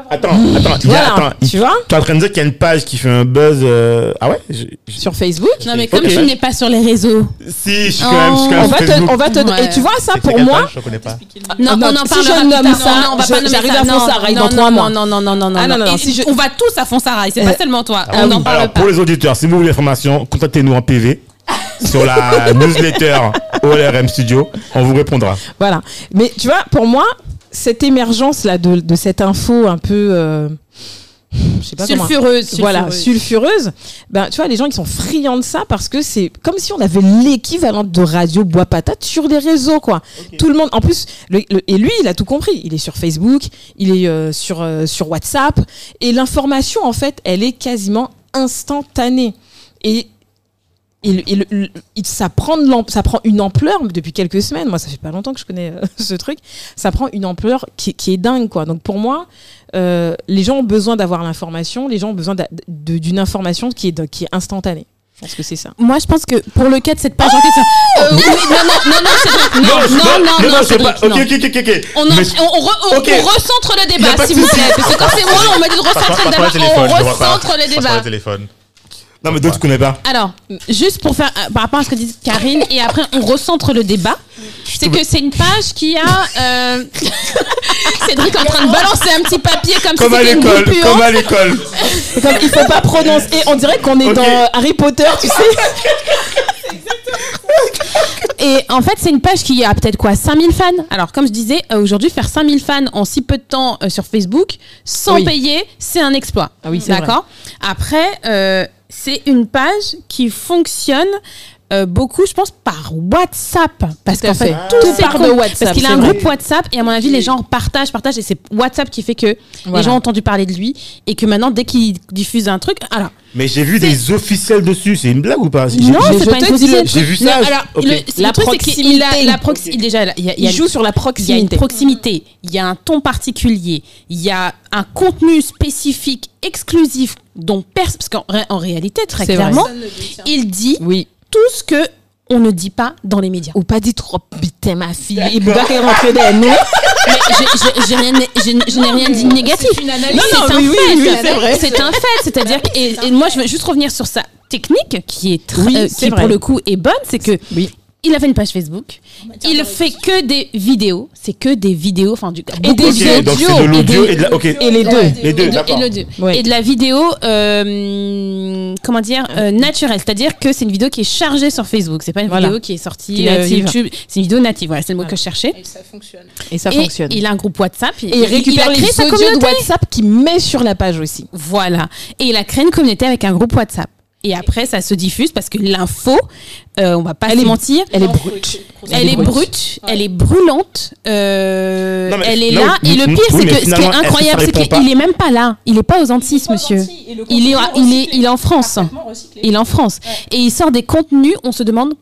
Attends, attends, a- Voilà, attends, tu vois? Tu es en train de dire qu'il y a une page qui fait un buzz. euh, Ah ouais je- je- Sur Facebook? Non, mais comme Ok. tu n'es pas sur les réseaux. Si, je suis quand même, je suis quand on même va, sur te, Facebook. on va te Ouais. Et tu vois, ça pour moi. page? Je connais pas. Non, Ah, non, on en si parlera je nomme ça, Non, non, on va pas nommer j'arrive à Non, Fonsarail non, dans non, trois non, mois. Non, non, non, non, non. Ah, non, non, non, Et si je- On va tous à Fonsarail, c'est Euh, pas seulement toi. ah On en parle pas. pour les auditeurs, si vous voulez l'information, contactez-nous en PV sur la newsletter OLRM Studio. On vous répondra. Voilà. Mais tu vois, pour moi, cette émergence là de, de cette info un peu. euh, je sais pas. Sulfureuse. Voilà, sulfureuse. sulfureuse. Ben, tu vois, les gens, ils sont friands de ça parce que c'est comme si on avait l'équivalent de radio bois patate sur les réseaux, quoi. Tout le monde, en plus, le- le- et lui, il a tout compris. Il est sur Facebook, il est euh, sur, euh, sur WhatsApp. Et l'information, en fait, elle est quasiment instantanée. Et il, il- il- ça, prend de ça prend une ampleur depuis quelques semaines. Moi, ça fait pas longtemps que je connais euh, [laughs] ce truc. Ça prend une ampleur qui, qui est dingue, quoi. Donc, pour moi, euh, les gens ont besoin d'avoir l'information. Les gens ont besoin d'une information qui est, de- qui est instantanée. Je pense que c'est ça. Moi, je pense que pour le cas de cette page en question. Euh, non, non, non, non. Non, non, non, non, c'est pas. Cédric, Ok, non. ok, ok, ok. On, en- Mais- on, on re- on- Ok. on recentre le débat, s'il vous plaît. Parce que quand c'est moi, on m'a dit de recentrer le débat. On recentre le débat. Non, mais d'autres, tu connais pas. Alors, juste pour faire euh, par rapport à ce que dit Karine, et après on recentre le débat, c'est que c'est une page qui a. euh, [laughs] Cédric est en train de balancer un petit papier comme, Comme si à c'était une l'école. Comme à l'école. C'est comme, il faut pas prononcer. On dirait qu'on est Ok. dans Harry Potter, tu sais. [laughs] Et en fait, c'est une page qui a peut-être quoi 5000 fans. Alors, comme je disais, euh, aujourd'hui, faire 5000 fans en si peu de temps euh, sur Facebook, sans Oui. payer, c'est un exploit. Ah oui, c'est D'accord? Après, euh, c'est une page qui fonctionne euh, beaucoup, je pense, par WhatsApp. Parce qu'en fait, fait. tout Tout part de WhatsApp, Parce qu'il a un vrai. groupe WhatsApp et à mon avis, les gens partagent, partagent et c'est WhatsApp qui fait que Voilà. les gens ont entendu parler de lui et que maintenant, dès qu'il diffuse un truc, alors, Mais j'ai vu des officiels dessus. C'est une blague ou pas? Non, c'est pas une officielle. J'ai vu Non, ça. alors, ok. le, c'est- La le truc, c'est qu'il a proximité. la proxi- déjà, il y a, il y a Il joue sur la il y a une proximité. proximité, il y a un ton particulier, il y a un contenu spécifique, exclusif, dont personne. Parce qu'en ré- en réalité, très clairement, il dit Oui. tout ce que on ne dit pas dans les médias. Ou pas dit trop, putain, ma fille. Il va qu'elle rentre dans nous. Mais j'ai- j'ai- j'ai rien- j'ai- je n'ai rien dit de négatif. c'est un oui, c'est c'est vrai. C'est un fait. C'est-à-dire que, et, et moi, je veux juste revenir sur sa technique qui est très, Oui, euh, qui pour le coup est bonne, c'est que Oui. Il a fait une page Facebook. Il fait que des vidéos. C'est que des vidéos, enfin du Et des Ok, vidéos donc c'est de l'audio et de la. Ok. Et les deux. Les deux, et de, d'accord. et le deux. Ouais. Et de la vidéo, euh, comment dire, euh, naturelle. C'est-à-dire que c'est une vidéo qui est chargée sur Facebook. C'est pas une Voilà. vidéo qui est sortie Qui est euh, native. YouTube. C'est une vidéo native. Voilà, c'est le mot que je cherchais. Et ça fonctionne. Et ça et fonctionne. il a un groupe WhatsApp. Et il récupère a créé les sa de communauté. WhatsApp qu'il met sur la page aussi. Voilà. Et il a créé une communauté avec un groupe WhatsApp. Et après, ça se diffuse parce que l'info, euh, on va pas Elle se mentir, Elle est brute. elle est brute. elle est brûlante, euh, Non, mais- elle est non, là. et le pire, oui, c'est que ce qui est incroyable, c'est qu'il est même pas là. Il est pas aux Antilles, monsieur. Il est, il est, il est en France. Il est en France. Et il sort des contenus, on se demande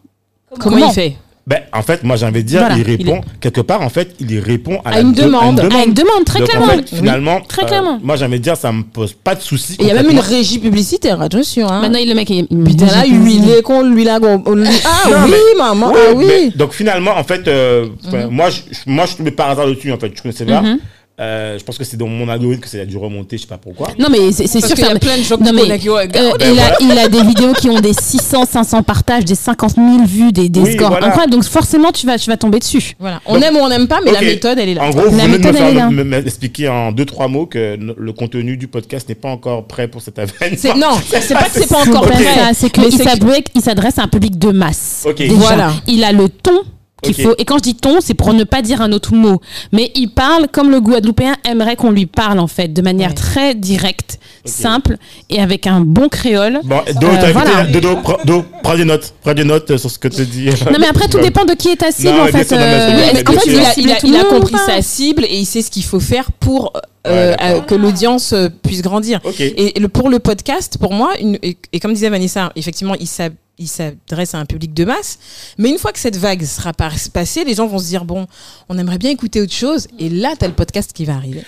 Comment, Comment il fait Ben, en fait, moi, j'ai envie de dire, Voilà, il il répond, quelque part, en fait, il répond à, À la une de- demande. à une demande, très Donc, clairement. En fait, finalement, Très euh, clairement. moi, j'ai envie de dire, ça me pose pas de soucis. Et il y a même une régie publicitaire, attention. Hein. Maintenant, il le mec, il, il- Putain, là, il- huilé qu'on lui là. Ah Non, oui, mais- maman. Ouais, Ah oui. mais- donc finalement, en fait, euh, enfin, moi, je, moi, je par hasard dessus. En fait, je connaissais pas. Mhm. Euh, je pense que c'est dans mon algorithme que ça a dû remonter. Je sais pas pourquoi. Non, mais c'est sûr qu'il y a plein de gens Non, qui mais, qui. Euh, Ben il, a, il a des vidéos qui ont des 600, 500 partages, des 50 000 vues, des, des Oui, scores voilà. incroyables. Donc forcément, tu vas, tu vas tomber dessus. Voilà. On Donc- aime ou on n'aime pas, mais la méthode, elle est là. En gros, vous La venez de me méthode, faire me- me- m'expliquer en deux trois mots que le contenu du podcast n'est pas encore prêt pour cet événement. Non, [laughs] c'est pas que c'est pas encore prêt. C'est qu'il que- s'adresse il s'adresse à un public de masse. Voilà. Il a le ton qu'il faut. Et quand je dis ton, c'est pour ne pas dire un autre mot. Mais il parle comme le Guadeloupéen aimerait qu'on lui parle, en fait, de manière Ouais. très directe, simple et avec un bon créole. Bon, Do, Euh, t'as voilà. écouté, Dodo, Do, prends des notes, prends des notes sur ce que te dit. Non, mais après, tout [laughs] dépend de qui est ta cible, Non, en fait. euh, En fait, tu il a, il il compris sa cible et il sait ce qu'il faut faire pour euh, Ouais, euh, que l'audience puisse grandir. Et le, pour le podcast, pour moi, une, et, et comme disait Vanessa, effectivement, il s'ab- il s'adresse à un public de masse. Mais une fois que cette vague sera passée, les gens vont se dire bon, on aimerait bien écouter autre chose. Et là, tu as le podcast qui va arriver.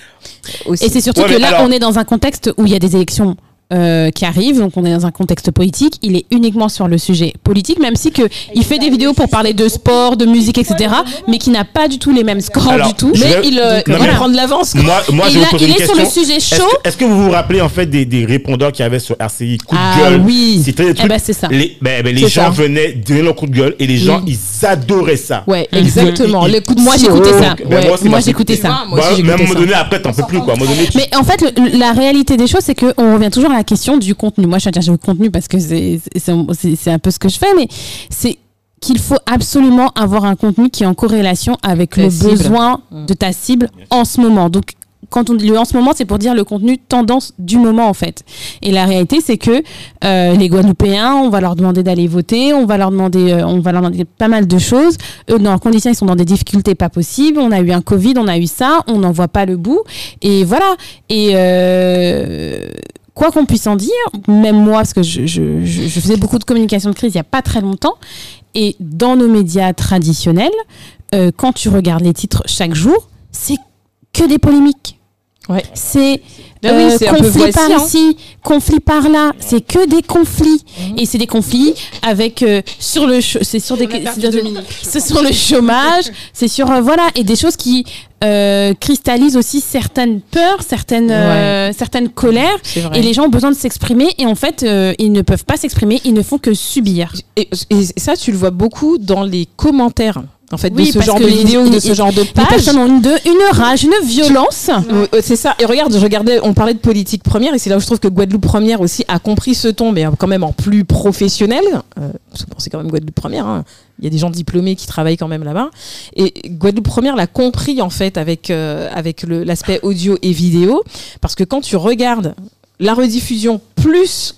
Aussi. Et c'est surtout Ouais, que là, alors- on est dans un contexte où il y a des élections euh, qui arrivent, donc on est dans un contexte politique. Il est uniquement sur le sujet politique, même si que il fait des vidéos pour parler de sport, de musique, etc., mais qui n'a pas du tout les mêmes scores Alors, du tout. mais vais- il, euh, Non, il mais- va prendre l'avance. quoi. Moi, moi je là, vous il une est sur le sujet Est-ce chaud. que, est-ce que vous vous rappelez en fait des, des répondeurs qu'il y avait sur RCI coup de Ah gueule? oui. C'était des Eh ben, c'est ça. Les, ben, ben, les gens ça. venaient donner leur coup de gueule et les gens ils adoraient ça. Ouais, exactement. Il- Les coups de Moi, j'écoutais ça. Ben, Ouais, moi j'écoutais ça. mais à un j'écoutais moment ça. donné, après, t'en peux plus quoi. Mais en fait, la réalité des choses, c'est qu'on revient toujours à la question du contenu. Moi, je suis attachée au contenu parce que c'est un peu ce que je fais, mais c'est qu'il faut absolument avoir un contenu qui est en corrélation avec le cible. besoin de ta cible en ce moment. Donc, quand on dit le en ce moment, c'est pour dire le contenu tendance du moment en fait. Et la réalité, c'est que euh, les Guadeloupéens, on va leur demander d'aller voter, on va leur demander, euh, on va leur demander pas mal de choses. Eux, dans leurs conditions, ils sont dans des difficultés pas possibles. On a eu un Covid, on a eu ça, on n'en voit pas le bout. Et voilà. Et euh, quoi qu'on puisse en dire, même moi, parce que je, je- je- je faisais beaucoup de communication de crise il n'y a pas très longtemps, et dans nos médias traditionnels, euh, quand tu regardes les titres chaque jour, c'est que des polémiques. Ouais. C'est Ah oui, euh, c'est un peu conflit voici, par hein. ici, conflit par là. C'est que des conflits. Et c'est des conflits avec euh, sur le c'est sur des c'est- sur le chômage, [laughs] c'est sur euh, voilà et des choses qui euh, cristallisent aussi certaines peurs, certaines euh, certaines colères. Et les gens ont besoin de s'exprimer et en fait euh, ils ne peuvent pas s'exprimer, ils ne font que subir. Et, et ça, tu le vois beaucoup dans les commentaires. En fait, Oui, de ce genre de vidéos, de ce genre de Les pages. personnes ont une, de- une rage, une violence. C'est ça. Et regarde, je regardais, on parlait de politique première, et c'est là où je trouve que Guadeloupe première aussi a compris ce ton, mais quand même en plus professionnel. Euh, c'est quand même Guadeloupe première. hein. Il y a des gens diplômés qui travaillent quand même là-bas. Et Guadeloupe première l'a compris en fait avec euh, avec l'aspect audio et vidéo, parce que quand tu regardes la rediffusion plus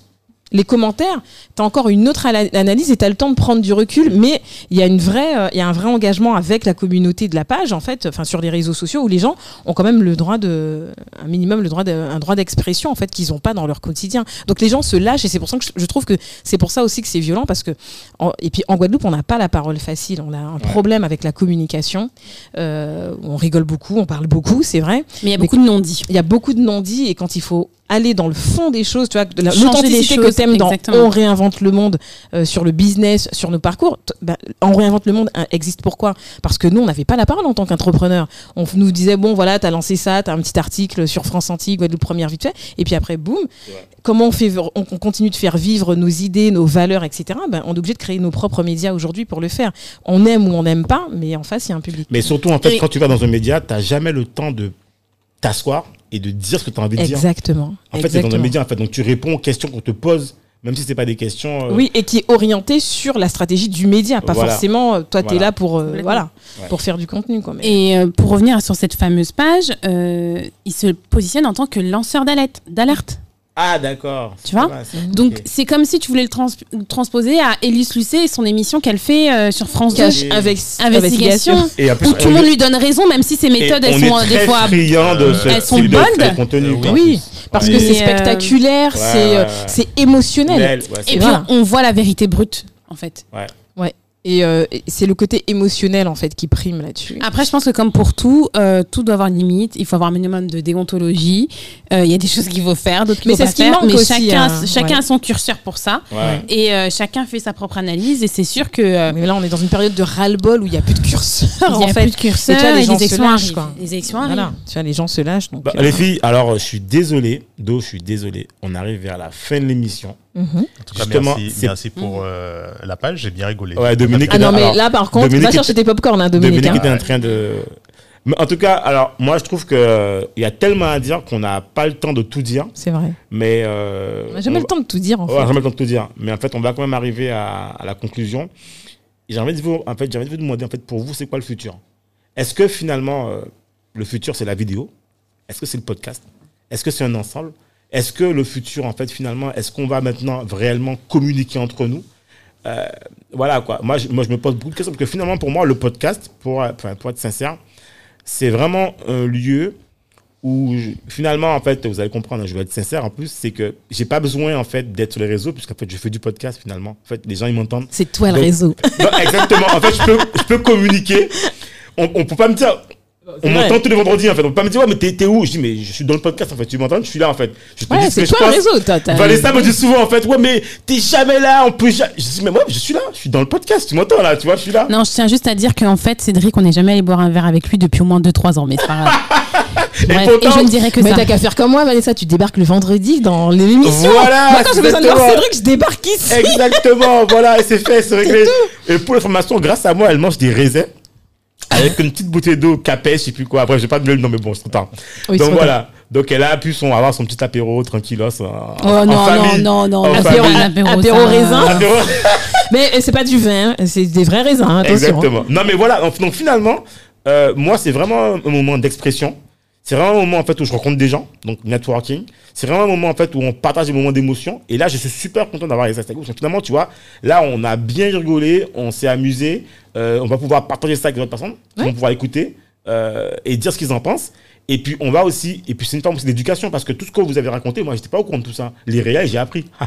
les commentaires, tu as encore une autre analyse et tu as le temps de prendre du recul, mais il y a une vraie euh, il y a un vrai engagement avec la communauté de la page en fait, enfin sur les réseaux sociaux où les gens ont quand même le droit de un minimum le droit de, un droit d'expression en fait qu'ils n'ont pas dans leur quotidien. Donc les gens se lâchent et c'est pour ça que je, je trouve que c'est pour ça aussi que c'est violent parce que en- et puis en Guadeloupe, on n'a pas la parole facile, on a un problème avec la communication. Euh, on rigole beaucoup, on parle beaucoup, c'est vrai. Mais il y a beaucoup de non-dits. Il y a beaucoup de non-dits et quand il faut aller dans le fond des choses, tu vois, de l'authenticité que t'aimes dans. On réinvente le monde euh, sur le business, sur nos parcours. bah, on réinvente le monde hein, existe pourquoi? Parce que nous, on n'avait pas la parole en tant qu'entrepreneur. On nous disait bon, voilà, t'as lancé ça, t'as un petit article sur France Antilles, Guadeloupe première vite fait, et puis après, boum. Comment on fait, on, on continue de faire vivre nos idées, nos valeurs, etc. Ben, on est obligé de créer nos propres médias aujourd'hui pour le faire. On aime ou on n'aime pas, mais en face, il y a un public. Mais surtout, en fait, Et- quand tu vas dans un média, tu n'as jamais le temps de t'asseoir et de dire ce que tu as envie de dire. Exactement. En fait, c'est dans un Exactement. média, en fait. Donc, tu réponds aux questions qu'on te pose, même si c'est pas des questions. euh, Oui, et qui est orienté sur la stratégie du média, pas Voilà. forcément euh, toi tu es Voilà. là pour euh, voilà, Ouais. pour faire du contenu quoi. mais- Et euh, pour revenir sur cette fameuse page, euh, il se positionne en tant que lanceur d'alerte. Ah, d'accord. Tu vois mal, ça. Donc c'est comme si tu voulais le trans- transposer à Élise Lucet et son émission qu'elle fait euh, sur France 2. Cache Et- investi- Investigation. Et en plus, Où tout le monde lui donne raison, même si ses méthodes, elles on sont euh, des fois. de ce Elles sont de- contenu. Euh, quoi. Oui, parce que c'est euh, spectaculaire, ouais, c'est euh, ouais, ouais. c'est émotionnel. Belle, Et puis Voilà. on voit la vérité brute, en fait. Et euh, et c'est le côté émotionnel en fait qui prime là-dessus. Après, je pense que comme pour tout, euh, tout doit avoir une limite. Il faut avoir un minimum de déontologie. Euh, Il y a des choses qu'il faut faire, d'autres qu'il Mais faut c'est pas ce qui faire. manque mais aussi, chacun, hein. chacun Ouais. a son curseur pour ça. Ouais. Et euh, chacun fait sa propre analyse. Et c'est sûr que euh, Mais là on est dans une période de ras-le-bol où il y a plus de curseur il y en a fait. plus de curseur Et tu vois, les et gens les se élections lâchent, arrivent. quoi. Les élections arrivent. Voilà, tu vois les gens se lâchent donc. Bah, euh, les filles, alors, je suis désolé. Do, je suis désolé. On arrive vers la fin de l'émission. Mhm. En tout cas, Justement, merci, c'est- merci pour euh, la page, j'ai bien rigolé. Ouais, Dominique, Ah non Alors, mais là par contre, Dominique va chercher tes popcorn hein, Dominique. Dominique hein. était en train de. Mais en tout cas, alors, moi, je trouve qu'il y a tellement à dire qu'on n'a pas le temps de tout dire. C'est vrai. Mais. euh, On n'a jamais on le temps de tout dire en Ouais, fait. jamais le temps de tout dire. Mais en fait, on va quand même arriver à, à la conclusion. Et J'ai envie de vous, en fait, j'ai envie de vous demander, en fait, pour vous, c'est quoi le futur? Est-ce que finalement, euh, le futur, c'est la vidéo? Est-ce que c'est le podcast? Est-ce que c'est un ensemble? Est-ce que le futur, en fait, finalement, est-ce qu'on va maintenant réellement communiquer entre nous? Euh, Voilà, quoi. Moi je, moi, je me pose beaucoup de questions parce que finalement, pour moi, le podcast, pour, enfin, pour être sincère, c'est vraiment un lieu où je- finalement en fait vous allez comprendre je vais être sincère en plus c'est que j'ai pas besoin en fait d'être sur les réseaux puisqu'en fait je fais du podcast finalement. En fait les gens ils m'entendent. C'est toi le réseau. Non, exactement. En fait je peux je peux communiquer. On, on peut pas me dire on m'entend tous les vendredis en fait on peut pas me dire ouais mais t'es t'es où? Je dis mais je suis dans le podcast en fait tu m'entends? Je suis là en fait je te Ouais, dis ce c'est que je toi le pense. réseau. t'as- Vanessa me dit souvent en fait ouais mais t'es jamais là on peut jamais je dis mais moi je suis là je suis dans le podcast tu m'entends là tu vois je suis là Non, je tiens juste à dire qu'en fait, Cédric, on n'est jamais allé boire un verre avec lui depuis au moins 2-3 ans, mais c'est pas grave. [laughs] Bref, et, pourtant- je ne dirais que Mais ça. t'as qu'à faire comme moi, Vanessa, tu débarques le vendredi dans l'émission. Voilà, Moi, quand j'ai besoin de voir exactement. Cédric, je débarque ici. Exactement, voilà, et c'est fait, c'est [laughs] réglé. Et pour l'information, grâce à moi, elle mange des raisins avec une petite bouteille d'eau capet, je sais plus quoi. Après, je vais pas donner le nom, mais bon, c'est content. Oui, Donc voilà. Donc elle a pu son, avoir son petit apéro tranquillos. En, Oh en non, famille. non, non, non. Apéro. Apéro, apéro raisin. Apéro. [laughs] Mais euh, c'est pas du vin, hein, c'est des vrais raisins, attention. Exactement. Non, mais voilà. Donc, donc, finalement, euh, moi, c'est vraiment un moment d'expression. C'est vraiment un moment en fait où je rencontre des gens, donc networking. C'est vraiment un moment en fait où on partage des moments d'émotion. Et là, je suis super content d'avoir les Instagram. Parce que finalement, tu vois, là, on a bien rigolé, on s'est amusé. euh, on va pouvoir partager ça avec d'autres personnes, Ouais. vont pouvoir écouter euh, et dire ce qu'ils en pensent. Et puis on va aussi, et puis c'est une forme aussi d'éducation parce que tout ce que vous avez raconté, moi, j'étais pas au courant de tout ça. Les réels, j'ai appris. [laughs]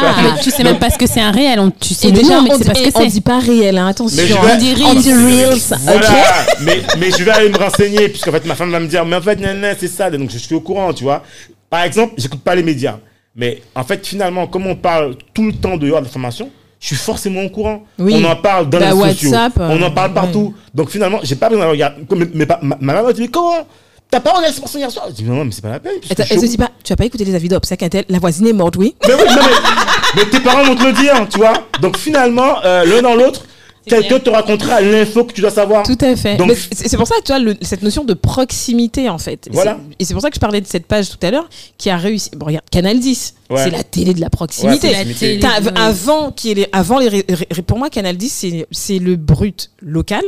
Ah, mais tu sais même pas ce que c'est un réel. On, tu sais déjà, mais on, tu sais pas ce et que on c'est. dit pas réel, hein, attention. Mais vais- on dit on reels. dit reels, Voilà, mais, mais je vais aller me renseigner, puisqu'en fait, ma femme va me dire, mais en fait, nan, nan, c'est ça, donc je suis au courant, tu vois. Par exemple, j'écoute pas les médias, mais en fait, finalement, comme on parle tout le temps dehors d'informations, je suis forcément au courant. Oui. On en parle dans Bah, les sociaux. WhatsApp, euh, on en parle partout. Donc finalement, j'ai pas besoin de regarder. pas- ma, ma maman me dit, mais comment? T'as pas regardé ce hier soir? Je dis, non, mais c'est pas la peine. Elle, se dit pas, tu as pas écouté les avis d'obsèques un tel, la voisine est morte, oui. mais oui, non, mais, mais tes parents vont te le dire, tu vois. Donc finalement, euh, l'un dans l'autre, quelqu'un te racontera l'info que tu dois savoir. Tout à fait. C'est pour ça que tu vois le- cette notion de proximité en fait. Voilà. Et c'est pour ça que je parlais de cette page tout à l'heure qui a réussi. Bon, regarde, Canal 10, Ouais. c'est la télé de la proximité. Ouais, La proximité. télé, oui. avant ait les, avant les, pour moi Canal 10 c'est c'est le brut local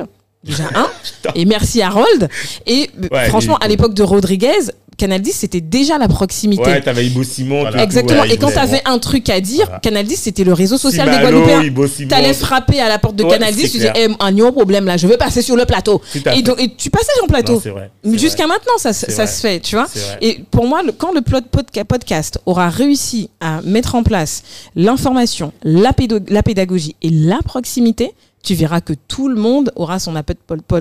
déjà un et merci Harold et euh, Ouais, franchement à l'époque de Rodriguez Canal 10, c'était déjà la proximité. Ouais, t'avais Ibo Simon. Voilà. tout, Exactement. ouais, et quand t'avais un truc à dire, Voilà. Canal 10, c'était le réseau social des Simalo, Guadeloupéens. Ibo Simon. T'allais frapper à la porte de Ouais, Canal 10, c'est tu disais, eh, un yo problème là, je veux passer sur le plateau. Et, donc, et tu passais sur le Non, plateau. Jusqu'à maintenant, ça, ça se fait, tu vois. Et pour moi, le- quand le podcast aura réussi à mettre en place l'information, la, la pédagogie et la proximité, tu verras que tout le monde aura son Apple,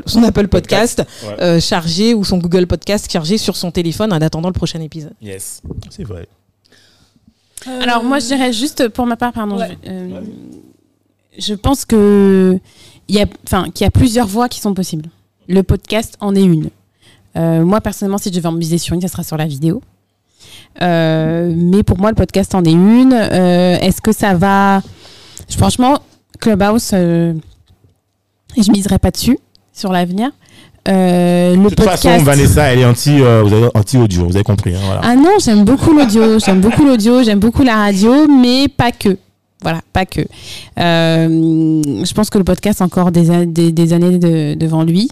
son Apple Podcast, Ouais. euh, chargé ou son Google Podcast chargé sur son téléphone en attendant le prochain épisode. Yes. C'est vrai. Alors moi je dirais juste pour ma part, pardon, Ouais. je, euh, je pense que il y a, enfin qu'il y a plusieurs voies qui sont possibles. Le podcast en est une. Euh, moi personnellement, si je devais en miser sur une, ça sera sur la vidéo. Euh, mais pour moi, le podcast en est une. Euh, Est-ce que ça va? Franchement, Clubhouse, euh, je miserais pas dessus sur l'avenir. Euh, le De toute podcast. façon, Vanessa, elle est anti, euh, vous avez anti audio, vous avez compris. hein, voilà. Ah non, j'aime beaucoup l'audio, [laughs] j'aime beaucoup l'audio, j'aime beaucoup la radio, mais pas que. Voilà, pas que. Euh, je pense que le podcast a encore des, des, des années de- devant lui.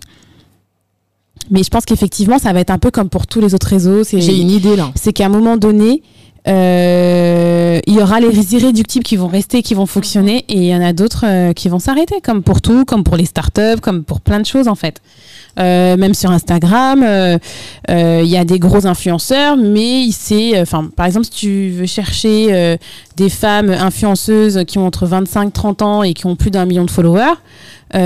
Mais je pense qu'effectivement, ça va être un peu comme pour tous les autres réseaux. J'ai une idée là. c'est qu'à un moment donné, euh, il y aura les irréductibles qui vont rester, qui vont fonctionner, et il y en a d'autres euh, qui vont s'arrêter, comme pour tout, comme pour les startups, comme pour plein de choses en fait. Euh, même sur Instagram, il y a des gros influenceurs, mais c'est, enfin, par exemple, si tu veux chercher des femmes influenceuses qui ont entre 25 30 ans et qui ont plus d'un million de followers,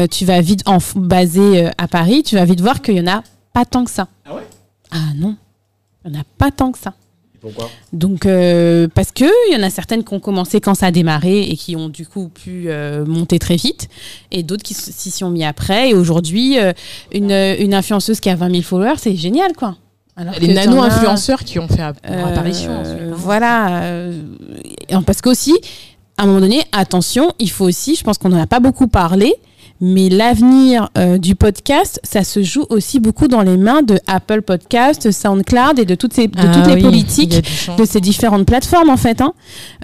tu vas vite en euh, à Paris, tu vas vite voir qu'il y en a pas tant que ça. Ah ouais? Ah non, il y en a pas tant que ça. Pourquoi? Donc, euh, parce que il y en a certaines qui ont commencé quand ça a démarré et qui ont du coup pu euh, monter très vite, et d'autres qui s'y sont mis après. Et aujourd'hui, euh, une, une influenceuse qui a 20 000 followers, c'est génial, quoi. Alors Les nano-influenceurs qui ont fait app- euh, apparition. ensuite, hein. Voilà. euh, parce qu'aussi, à un moment donné, attention, il faut aussi, je pense qu'on n'en a pas beaucoup parlé, mais l'avenir euh, du podcast, ça se joue aussi beaucoup dans les mains de Apple Podcast, SoundCloud et de toutes, ces, de Ah toutes les politiques de ces différentes plateformes en fait. Hein.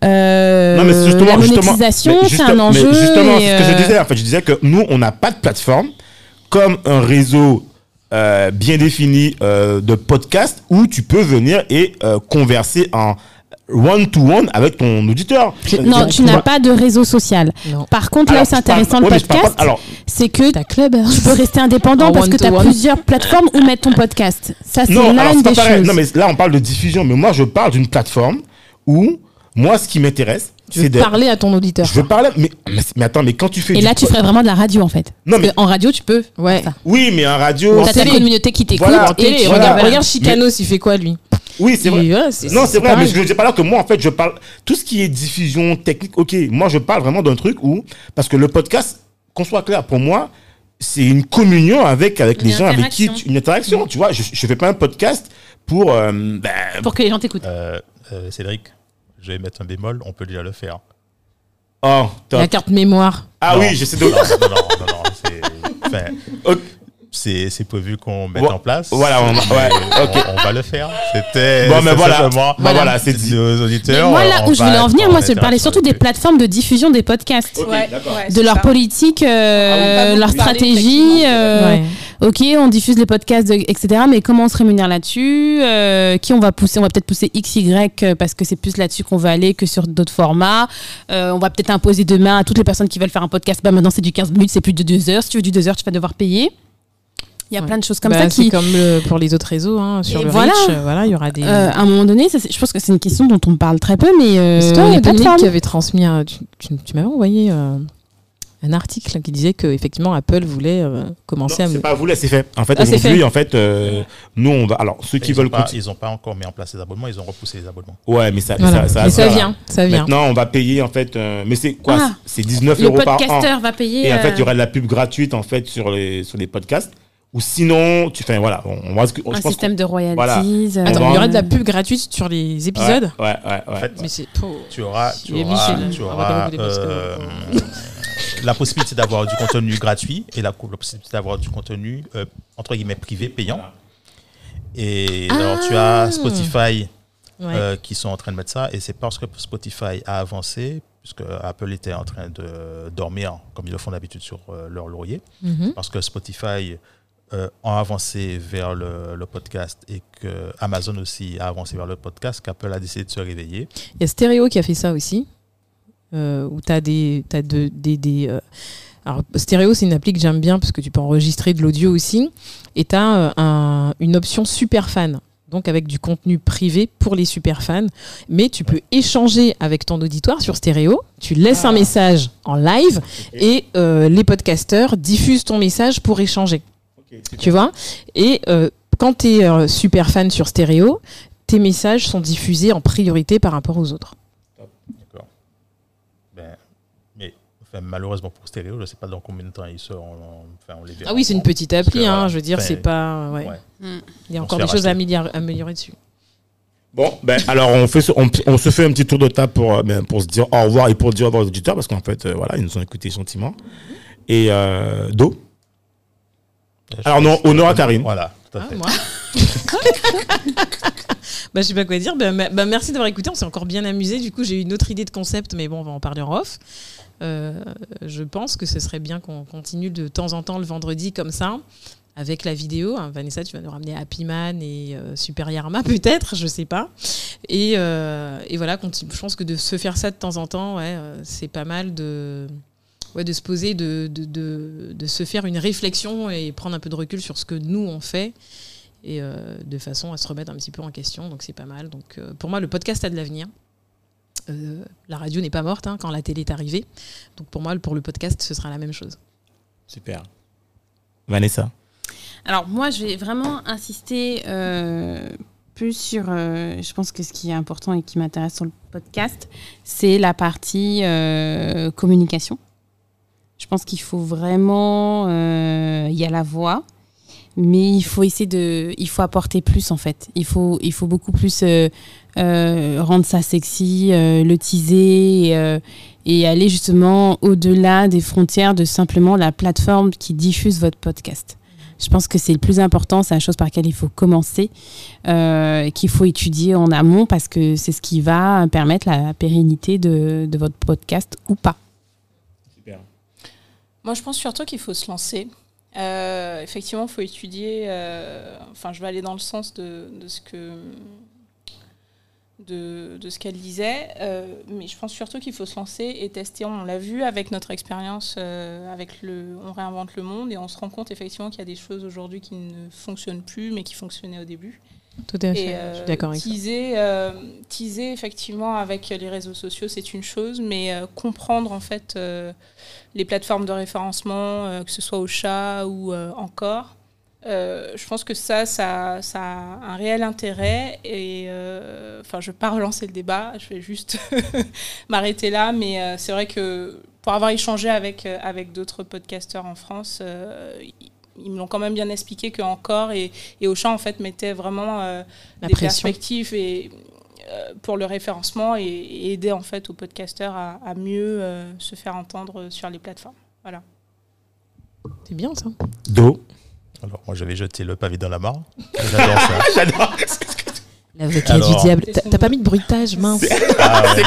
Euh, Non, mais c'est justement, la justement- monétisation, c'est juste- un enjeu. Mais justement, et, c'est ce que je euh, disais. En fait, je disais que nous, on n'a pas de plateforme comme un réseau euh, bien défini euh, de podcast où tu peux venir et euh, converser en one-to-one avec ton auditeur. Non, tu n'as pas de réseau social. Non. Par contre, là où c'est intéressant le mais podcast, c'est que Ta club. tu peux rester indépendant En parce que tu as plusieurs plateformes où mettre ton podcast. Ça, c'est pas des choses. Non, mais là, on parle de diffusion, mais moi, je parle d'une plateforme où, moi, ce qui m'intéresse, Tu veux c'est de. parler à ton auditeur. Je veux parler, mais, mais, mais attends, mais quand tu fais Et du là, tu ferais vraiment de la radio en fait. Non, mais Parce qu'en radio, tu peux. Ouais. Oui, mais en radio, T'as ta communauté qui t'écoute. Voilà, En télé, tu- voilà. regarde, regarde Chicanos, il fait quoi lui oui, c'est vrai. Ouais, Non, c'est vrai, mais je ne dis pas là que moi, en fait, je parle. Tout ce qui est diffusion technique, ok. Moi, je parle vraiment d'un truc où. Parce que le podcast, qu'on soit clair, pour moi, c'est une communion avec, avec Une les gens avec qui. tu- une interaction, tu vois. Je ne fais pas un podcast pour. euh, ben, Pour que les gens t'écoutent. Euh, euh, Cédric, je vais mettre un bémol, on peut déjà le faire. oh, top. La carte mémoire. Ah Non, oui, j'essaie de. Non, non, non, non, non, c'est- enfin. C'est prévu qu'on mette en place. voilà, on- Mais ouais, ok. on, on va le faire. C'était. Bon, mais voilà. simplement- Bah, voilà, c'est dit. Mais auditeurs. moi, là on où je voulais en venir, moi, parler interaction surtout des plateformes de diffusion des podcasts. Ouais, ouais, de leur ça. politique, euh, Ah, leur stratégie. euh. Ok, on diffuse les podcasts, de- etc. Mais comment on se rémunère là-dessus euh, Qui on va pousser On va peut-être pousser XY euh, parce que c'est plus là-dessus qu'on va aller que sur d'autres formats. Euh, on va peut-être imposer demain à toutes les personnes qui veulent faire un podcast. Bah maintenant c'est du 15 minutes, c'est plus de 2 heures. Si tu veux du 2 heures, tu vas devoir payer. Il y a Ouais. plein de choses comme Bah, ça qui, comme le- pour les autres réseaux, hein, sur Et le voilà. Reach, euh, voilà, il y aura des. euh, à un moment donné, ça, je pense que c'est une question dont on parle très peu, mais euh, c'est toi, les Dominique, plateformes. qui avait transmis. un- tu tu- tu m'avais envoyé euh, un article qui disait que effectivement Apple voulait euh, commencer Non, à. c'est pas vous, là, c'est fait. En fait, Ah, aujourd'hui, fait. en fait, euh, nous, on va. Alors, ceux qui Ils veulent n'ont pas, continuer. ils ont pas encore mis en place les abonnements, ils ont repoussé les abonnements. Ouais, mais ça, Voilà. ça, ça, Mais ça vient, ça vient. Maintenant, on va payer, en fait. euh, mais c'est quoi? Ah. C'est 19 Le euros par an. podcasteur va payer. Et en fait, il y aura de la pub gratuite en fait sur les sur les podcasts. Ou sinon, tu fais voilà, on, on va. je un pense système de royalties. Voilà. euh, Attends, il y aurait de la pub gratuite sur les épisodes. Ouais, ouais, ouais. En ouais. fait, Mais c'est. tu auras, tu auras, Michel, tu on auras euh, la possibilité d'avoir du contenu gratuit et la, la possibilité d'avoir du contenu euh, entre guillemets privé payant. Et alors tu Ah. as Spotify Ouais. euh, qui sont en train de mettre ça et c'est parce que Spotify a avancé puisque Apple était en train de dormir comme ils le font d'habitude sur euh, leur laurier Mhm. parce que Spotify euh, ont avancé vers le, le podcast et que Amazon aussi a avancé vers le podcast, qu'Apple a décidé de se réveiller. Il y a Stereo qui a fait ça aussi, euh, où tu as des. As de- des, des, euh, alors, Stereo, c'est une appli que j'aime bien parce que tu peux enregistrer de l'audio aussi. Et tu as une option super fan. Donc, avec du contenu privé pour les super fans. Mais tu peux échanger avec ton auditoire sur Stereo. Tu laisses un message en live et euh, les podcasteurs diffusent ton message pour échanger. Tu vois? Et euh, quand tu es super fan sur Stereo, tes messages sont diffusés en priorité par rapport aux autres. D'accord. Ben, mais enfin, malheureusement pour Stéréo, je ne sais pas dans combien de temps ils seront. Enfin, on les verra. Ah oui, c'est une petite appli, que, hein, voilà. je veux dire, c'est pas. Ouais. ouais. Il y a On encore des choses à améliorer, améliorer dessus. Bon, ben alors on, fait, on, on se fait un petit tour de table pour, euh, ben, pour se dire au revoir et pour dire au revoir aux auditeurs parce qu'en fait, euh, voilà, ils nous ont écoutés gentiment. Et euh, Do? Alors non, honneur à Karine. Voilà, tout à Ah, moi [laughs] bah, je sais pas quoi dire. Bah, bah, merci d'avoir écouté. On s'est encore bien amusé. Du coup, j'ai eu une autre idée de concept, mais bon, on va en parler en off. Euh, je pense que ce serait bien qu'on continue de temps en temps le vendredi comme ça, avec la vidéo. hein. Vanessa, tu vas nous ramener Happy Man et euh, Super Yarma, [laughs] peut-être, je sais pas. Et, euh, et voilà, je pense que de se faire ça de temps en temps, ouais, euh, c'est pas mal de. Ouais, de se poser, de, de, de, de se faire une réflexion et prendre un peu de recul sur ce que nous on fait et euh, de façon à se remettre un petit peu en question. Donc c'est pas mal. Donc euh, pour moi, le podcast a de l'avenir. Euh, la radio n'est pas morte hein, quand la télé est arrivée. Donc pour moi, pour le podcast, ce sera la même chose. Super. Vanessa? Alors moi, je vais vraiment insister euh, plus sur, euh, je pense que ce qui est important et qui m'intéresse sur le podcast, c'est la partie euh, communication. Je pense qu'il faut vraiment, euh, il y a la voix, mais il faut essayer de, il faut apporter plus en fait. Il faut, il faut beaucoup plus euh, euh, rendre ça sexy, le teaser. et aller justement au-delà des frontières de simplement la plateforme qui diffuse votre podcast. Je pense que c'est le plus important, c'est la chose par laquelle il faut commencer, qu'il faut étudier en amont parce que c'est ce qui va permettre la pérennité de votre podcast ou pas. Moi, je pense surtout qu'il faut se lancer. Euh, effectivement, il faut étudier. euh, enfin, je vais aller dans le sens de, ce que de, ce qu'elle disait, euh, mais je pense surtout qu'il faut se lancer et tester. On l'a vu avec notre expérience avec le, on réinvente le monde et on se rend compte effectivement qu'il y a des choses aujourd'hui qui ne fonctionnent plus, mais qui fonctionnaient au début. Tout à fait. Je euh, suis d'accord avec teaser, euh, teaser effectivement avec les réseaux sociaux, c'est une chose, mais euh, comprendre en fait euh, les plateformes de référencement, euh, que ce soit au chat ou euh, encore, euh, je pense que ça, ça, ça a un réel intérêt. Et euh, enfin, je ne vais pas relancer le débat, je vais juste [laughs] m'arrêter là, mais euh, c'est vrai que pour avoir échangé avec, euh, avec d'autres podcasteurs en France, euh, ils- me l'ont quand même bien expliqué que encore et, et Auchan en fait mettait vraiment euh, La des pression. perspectives et euh, pour le référencement et, et aider en fait aux podcasteurs à, à mieux euh, se faire entendre sur les plateformes. Voilà. C'est bien ça. Do. Alors, moi, je vais jeter le pavé dans la mare. [laughs] J'adore ça. [laughs] J'adore. L'avocat du diable. T'as pas mis de bruitage, mince. Ah ouais,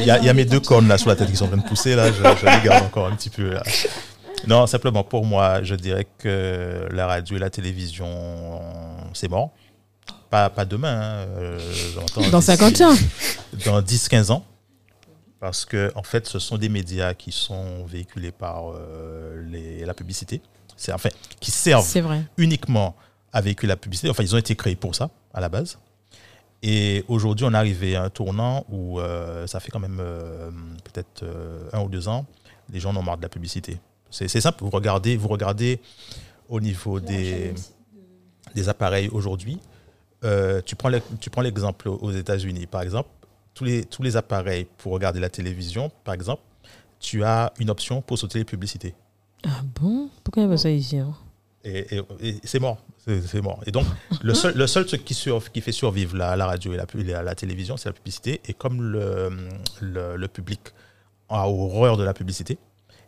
Il y, a- il y a mes deux cornes là sur la tête qui sont en train de pousser. Là, je, je les garde encore un petit peu. Là. Non, simplement pour moi, je dirais que la radio et la télévision, c'est mort. Pas, pas demain. hein, euh, j'entends Dans d'ici- 50 ans. Dans 10-15 ans. Parce que, en fait, ce sont des médias qui sont véhiculés par euh, les- la publicité. C'est, enfin, qui servent vrai. uniquement à véhiculer la publicité. Enfin, ils ont été créés pour ça, à la base. Et aujourd'hui, on est arrivé à un tournant où euh, ça fait quand même peut-être un ou deux ans, les gens en ont marre de la publicité. C'est simple, vous regardez, vous regardez au niveau des, des appareils aujourd'hui. Euh, tu prends le- tu prends l'exemple aux États-Unis, par exemple, tous les, tous les appareils pour regarder la télévision, par exemple, tu as une option pour sauter les publicités. Ah bon? Pourquoi il n'y a pas ça ici hein Et, et- et c'est mort. C'est mort. Et donc, le seul, le seul truc qui, sur- qui fait survivre la, la radio et la, la télévision, c'est la publicité. Et comme le, le, le public a horreur de la publicité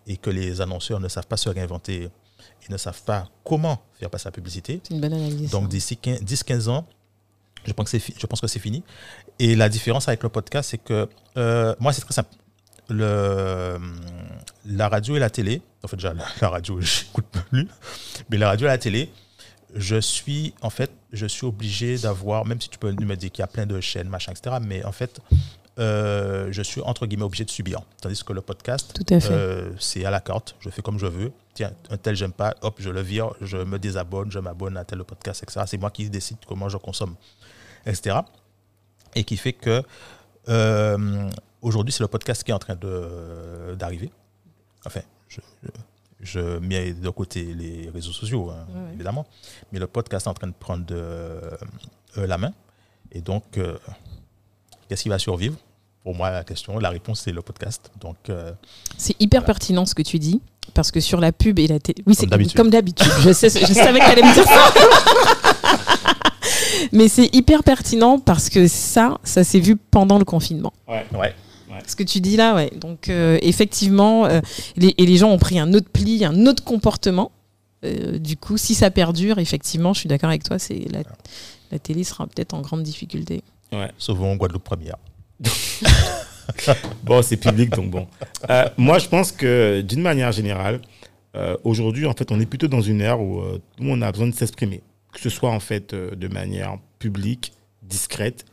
et que les annonceurs ne savent pas se réinventer et ne savent pas comment faire passer la publicité, C'est une bonne analyse. donc d'ici 15 10-15 ans, je pense que c'est fi- je pense que c'est fini. Et la différence avec le podcast, c'est que euh, moi, c'est très simple. Le, la radio et la télé, en fait, déjà, la, la radio, [laughs] je n'écoute plus, mais la radio et la télé, je suis, en fait, je suis obligé d'avoir, même si tu peux me dire qu'il y a plein de chaînes, machin, etc., mais en fait, euh, je suis entre guillemets obligé de subir. Tandis que le podcast, euh, c'est à la carte, je fais comme je veux. Tiens, un tel j'aime pas, hop, je le vire, je me désabonne, je m'abonne à tel podcast, etc. C'est moi qui décide comment je consomme, etc. Et qui fait que euh, aujourd'hui, c'est le podcast qui est en train de- d'arriver. Enfin, je, je, je mets de côté les réseaux sociaux, hein, évidemment, mais le podcast est en train de prendre euh, la main. Et donc, euh, qu'est-ce qui va survivre? Pour moi, la question, la réponse, c'est le podcast. Donc, euh, C'est hyper pertinent ce que tu dis. Parce que sur la pub et la télé. Oui, c'est comme d'habitude. Je, sais, je savais que tu allais me dire ça. [laughs] Mais c'est hyper pertinent parce que ça, ça s'est vu pendant le confinement. Ouais. ouais. Ce que tu dis là, ouais. Donc, euh, effectivement, euh, les, et les gens ont pris un autre pli, un autre comportement. Euh, du coup, si ça perdure, effectivement, je suis d'accord avec toi, c'est la, la télé sera peut-être en grande difficulté. Sauvons Guadeloupe première. [laughs] Bon, c'est public, donc bon. Euh, moi, je pense que d'une manière générale, euh, aujourd'hui, en fait, on est plutôt dans une ère où euh, tout le monde a besoin de s'exprimer, que ce soit en fait euh, de manière publique, discrète.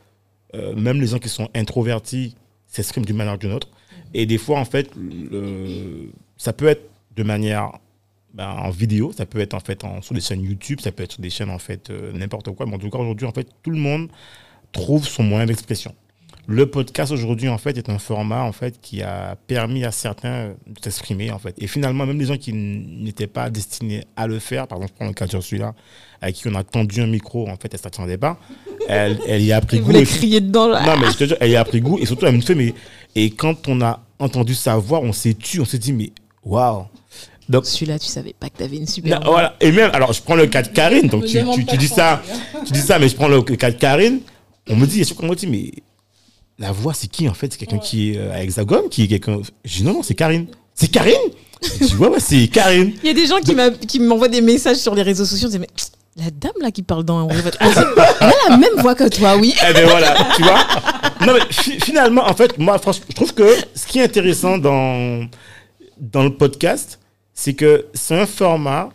Même les gens qui sont introvertis s'expriment d'une manière ou d'une autre. Et des fois, en fait, le- ça peut être de manière ben, en vidéo, ça peut être en fait en, sur des chaînes YouTube, ça peut être sur des chaînes en fait n'importe quoi. Mais en tout cas, aujourd'hui, en fait, tout le monde trouve son moyen d'expression. Le podcast aujourd'hui en fait est un format en fait qui a permis à certains de s'exprimer en fait. Et finalement même les gens qui n'étaient pas destinés à le faire, par exemple je prends le cas de celui-là, à qui on a tendu un micro en fait elle s'attendait pas, [laughs] elle, elle y a pris goût. voulaient et- crier dedans. là. non mais je te jure, elle y a pris goût et surtout elle me fait mais et quand on a entendu sa voix on s'est tu, on s'est dit mais waouh. Donc Celui-là, tu savais pas que tu avais une super. non, voilà. Et même, alors je prends le cas de Karine, donc tu, tu, dis ça, tu dis ça, mais je prends le cas de Karine, on me dit, qu'on me dit, mais la voix c'est qui en fait? C'est quelqu'un qui est euh, à Hexagone, qui est quelqu'un. Je dis non, non, c'est Karine. C'est Karine? Je dis ouais, ouais, c'est Karine. Il y a des gens qui m'envoient des messages sur les réseaux sociaux. Ils disent, mais la dame là qui parle dans elle a la même voix que toi, oui. Eh ben voilà, tu vois? Non mais fi- finalement, en fait, moi, franchement, je trouve que ce qui est intéressant dans dans le podcast, c'est que c'est un format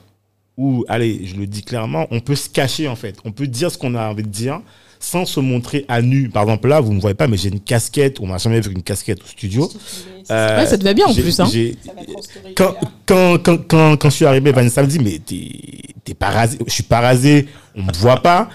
où, allez, je le dis clairement, on peut se cacher en fait. On peut dire ce qu'on a envie de dire sans se montrer à nu. Par exemple, là, vous ne me voyez pas, mais j'ai une casquette. On m'a jamais vu une casquette au studio. Euh, Ouais, ça te va bien en plus. Hein. quand, quand, quand, quand, quand je suis arrivé, Vanessa me dit, mais t'es t'es pas rasé. Je suis pas rasé, on me voit pas.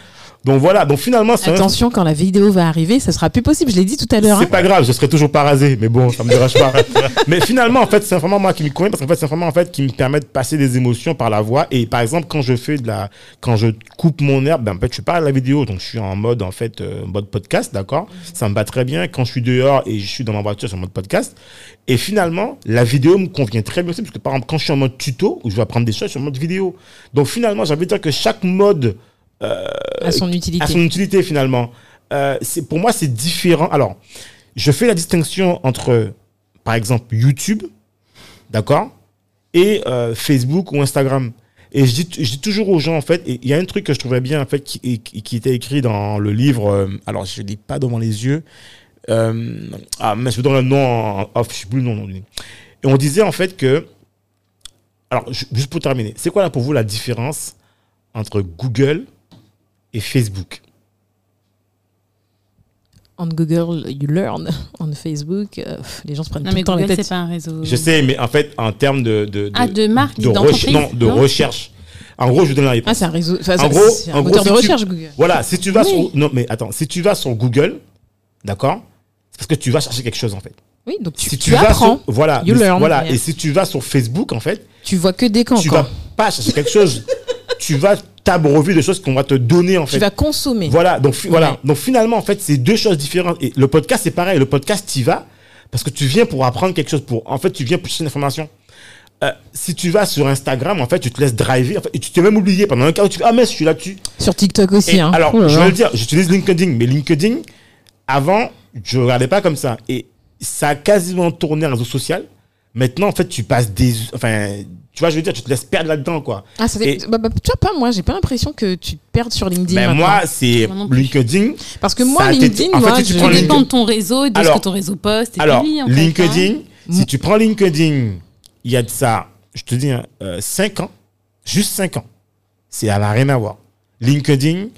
Donc voilà, donc finalement, c'est un- Attention, quand la vidéo va arriver, ça sera plus possible. Je l'ai dit tout à l'heure. c'est hein. pas grave, je serai toujours pas rasé, mais bon, ça me dérange pas. [laughs] mais finalement, en fait, c'est un format moi qui me convient parce qu'en fait, c'est un format en fait qui me permet de passer des émotions par la voix. Et par exemple, quand je fais de la, quand je coupe mon herbe, ben, en fait, je parle à la vidéo, donc je suis en mode en fait euh, mode podcast, d'accord? Ça me va très bien. Quand je suis dehors et je suis dans ma voiture, en mode podcast. Et finalement, la vidéo me convient très bien aussi parce que par exemple, quand je suis en mode tuto où je vais apprendre des choses, je suis en mode vidéo. Donc finalement, j'ai envie de dire que chaque mode à son utilité. à son utilité finalement. Euh, c'est pour moi c'est différent. Alors, je fais la distinction entre, par exemple, YouTube, d'accord, et euh, Facebook ou Instagram. Et je dis, je dis toujours aux gens en fait, il y a un truc que je trouvais bien en fait qui, était écrit dans le livre. euh, alors je lis pas devant les yeux. Euh, ah mais je vous donne le nom en off, je sais plus le nom. non, Et on disait en fait que, alors ju- juste pour terminer, c'est quoi là pour vous la différence entre Google et Facebook On Google, you learn. [laughs] On Facebook, euh, les gens se prennent Non, tout mais le temps la Google, tête. c'est pas un réseau. Je sais, mais en fait, en termes de. de, de Ah, de marque, de, non, de non recherche. En gros, je vous donne la réponse. Ah, c'est un réseau. enfin, En gros- c'est un en gros, moteur de si tu- recherche, Google. Voilà, si tu vas Oui. sur. Non, mais attends, si tu vas sur Google, d'accord C'est parce que tu vas chercher quelque chose, en fait. Oui, donc tu, si tu vas apprends. sur. Voilà, You learn, voilà. yeah. Et si tu vas sur Facebook, en fait, Tu vois que des camps. tu quoi. vas pas chercher quelque chose. [laughs] tu vas t'abreuver de choses qu'on va te donner, en Tu fait. vas consommer. Voilà, donc, voilà. Ouais. donc finalement, en fait, c'est deux choses différentes. Et le podcast, c'est pareil. Le podcast, tu vas parce que tu viens pour apprendre quelque chose. Pour, en fait, tu viens pour chercher une information. Euh, si tu vas sur Instagram, en fait, tu te laisses driver. En fait, et tu t'es même oublié pendant un cas où tu fais Ah, mais je suis là-dessus. Sur TikTok aussi. Et hein. alors, Oh je vais le dire, j'utilise LinkedIn, mais LinkedIn, avant, je regardais pas comme ça. Et ça a quasiment tourné un réseau social. Maintenant, en fait, tu passes des. Enfin, tu vois, je veux dire, tu te laisses perdre là-dedans, quoi. Ah, ça et- fait- bah, bah, tu vois pas, moi, j'ai pas l'impression que tu te perdes sur LinkedIn. Mais maintenant. moi, c'est. LinkedIn. Parce que moi, LinkedIn, en fait, si tu je- prends Tout LinkedIn- dépend de ton réseau et de Alors- ce que ton réseau poste. Et Alors, publie, en fait, LinkedIn, hein. si tu prends LinkedIn, il y a de ça, je te dis, 5 ans, juste 5 ans. ça n'a rien à voir. LinkedIn,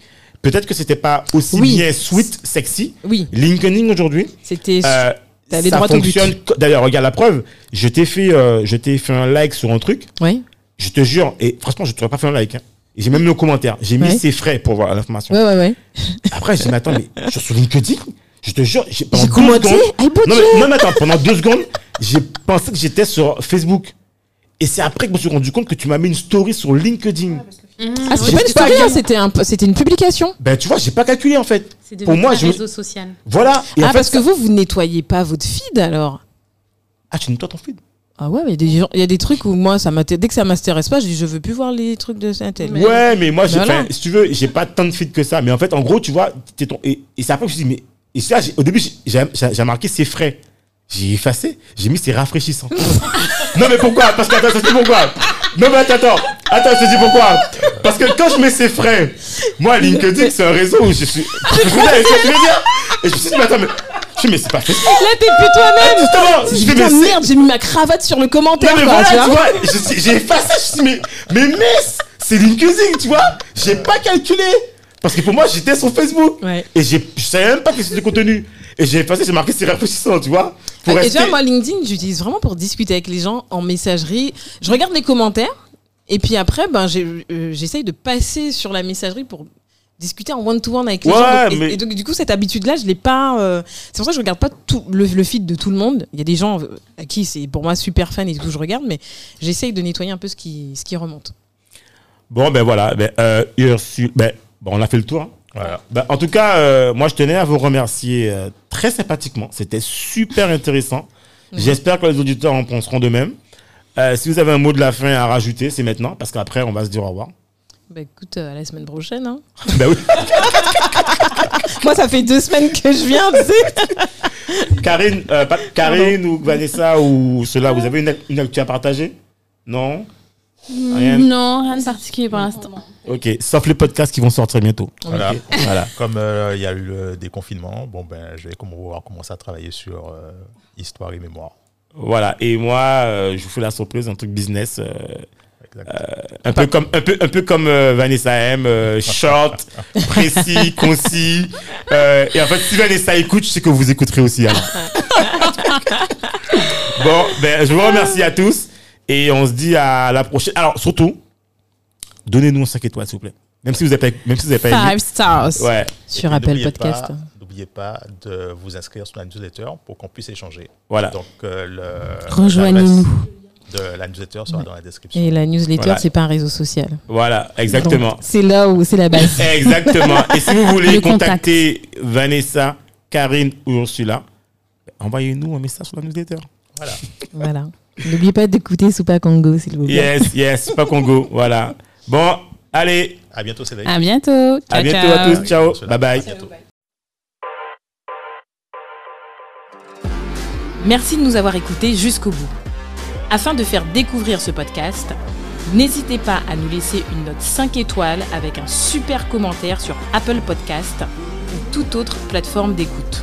peut-être que c'était pas aussi Oui. bien sweet, sexy. Oui, LinkedIn aujourd'hui, c'était. euh, Ça droit au but. fonctionne. D'ailleurs, regarde la preuve. Je t'ai fait, euh, je t'ai fait un like sur un truc. Oui. Je te jure, et franchement, je t'aurais pas fait un like. hein. J'ai même mis au commentaire. J'ai mis Ouais. ses frais pour voir l'information. Ouais, ouais, ouais. Après, j'ai dit, mais attends, mais je suis sur LinkedIn. Je te jure, j'ai pendant J'ai deux secondes- non, mais, non, mais attends, pendant deux secondes, j'ai pensé que j'étais sur Facebook. Et c'est après que je me suis rendu compte que tu m'as mis une story sur LinkedIn. Ah, c'était J'ai pas une story, hein, c'était un, c'était une publication. Ben, tu vois, j'ai pas calculé en fait. C'est Pour moi, je me- réseau social. Voilà. Et en ah, fait, parce que vous, vous nettoyez pas votre feed alors? Ah, tu nettoies ton feed Ah ouais, mais il y a des gens- il y a des trucs où moi, ça dès que ça m'intéresse pas, je dis je veux plus voir les trucs de Saint-Tel. Mais- Ouais, mais moi, j'ai, Voilà. enfin, si tu veux, j'ai pas tant de feed que ça. Mais en fait, en gros, tu vois, t'es ton, et, et c'est après que je me suis dit, mais, et ça, j'ai- au début, j'ai, j'ai, j'ai marqué c'est frais. J'ai effacé, j'ai mis c'est rafraîchissant. [laughs] non, mais pourquoi? Parce que, attends, je te dis pourquoi. Non, mais attends, attends, attends, je te dis pourquoi. Parce que quand je mets c'est frais, moi, LinkedIn, c'est un réseau où je suis. Je veux dire, ce que je veux dire Et je me suis dit, mais attends, mais, je mais c'est pas fait. Là, t'es plus toi-même Justement, je mais c'est- merde, j'ai mis ma cravate sur le Non commentaire, mais quoi, voilà, tu vois. j'ai effacé, je me suis dit, mais, mais mince, c'est LinkedIn, tu vois, j'ai pas calculé. Parce que pour moi, j'étais sur Facebook. Ouais. Et j'ai- je savais même pas que c'était du contenu. Et j'ai effacé, j'ai marqué c'est rafraîchissant, tu vois. Pour Et rester... tu vois, moi, LinkedIn, j'utilise vraiment pour discuter avec les gens en messagerie. Je regarde les commentaires et puis après, ben, euh, j'essaye de passer sur la messagerie pour discuter en one-to-one avec les Ouais, gens. Donc, et- mais- et, donc, du coup, cette habitude-là, je l'ai pas. euh, C'est pour ça que je regarde pas tout le, le feed de tout le monde. Il y a des gens euh, à qui c'est pour moi super fan et du coup, je regarde, mais j'essaye de nettoyer un peu ce qui, ce qui remonte. Bon, ben voilà, ben, euh, ben, bon, on a fait le tour. hein. Voilà. Ben, en tout cas, euh, moi, je tenais à vous remercier euh, très sympathiquement. C'était super intéressant. J'espère que les auditeurs en penseront de même. Euh, si vous avez un mot de la fin à rajouter, c'est maintenant, parce qu'après, on va se dire au revoir. Bah écoute, à la semaine prochaine. hein. [laughs] ben oui. [laughs] Moi, ça fait deux semaines que je viens, tu sais. [laughs] Karine, Karine ou Vanessa ou cela, vous avez une, une actu à partager? Non? Rien Non, rien de particulier pour l'instant. Ok, sauf les podcasts qui vont sortir bientôt. Voilà. Voilà. [laughs] Comme euh, il y a eu le déconfinement, bon ben, je vais commencer à travailler sur euh, histoire et mémoire. Voilà. Et moi, euh, je vous fais la surprise, un truc business. euh, un, peu comme, un, peu, un peu comme euh, Vanessa M, euh, short, [laughs] précis, concis. Euh, et en fait, si Vanessa écoute, je sais que vous écouterez aussi. alors. [laughs] bon, ben, je vous remercie à tous. Et on se dit à la prochaine. Alors, surtout, donnez-nous un 5 étoiles, s'il vous plaît. Même si vous n'avez pas, même si vous avez pas aimé. Five stars. Ouais. Sur Apple Podcast. pas- N'oubliez pas de vous inscrire sur la newsletter pour qu'on puisse échanger. Voilà. Donc, euh, le- Rejoignez-nous. de la newsletter sera dans la description. Et la newsletter, Voilà. c'est pas un réseau social. Voilà, exactement. Donc, C'est là où c'est la base. [laughs] Exactement. Et si vous voulez Le contact. contacter Vanessa, Karine ou Ursula, envoyez-nous un message sur la newsletter. Voilà. voilà. N'oubliez pas d'écouter Soupa Congo, s'il vous plaît. Yes, yes, pas Congo. Voilà. Bon, allez, À bientôt, Cédric. À bientôt. Ciao, à bientôt ciao. à tous. Ciao. Bye bye. À bientôt. Merci de nous avoir écoutés jusqu'au bout. Afin de faire découvrir ce podcast, n'hésitez pas à nous laisser une note 5 étoiles avec un super commentaire sur Apple Podcast ou toute autre plateforme d'écoute.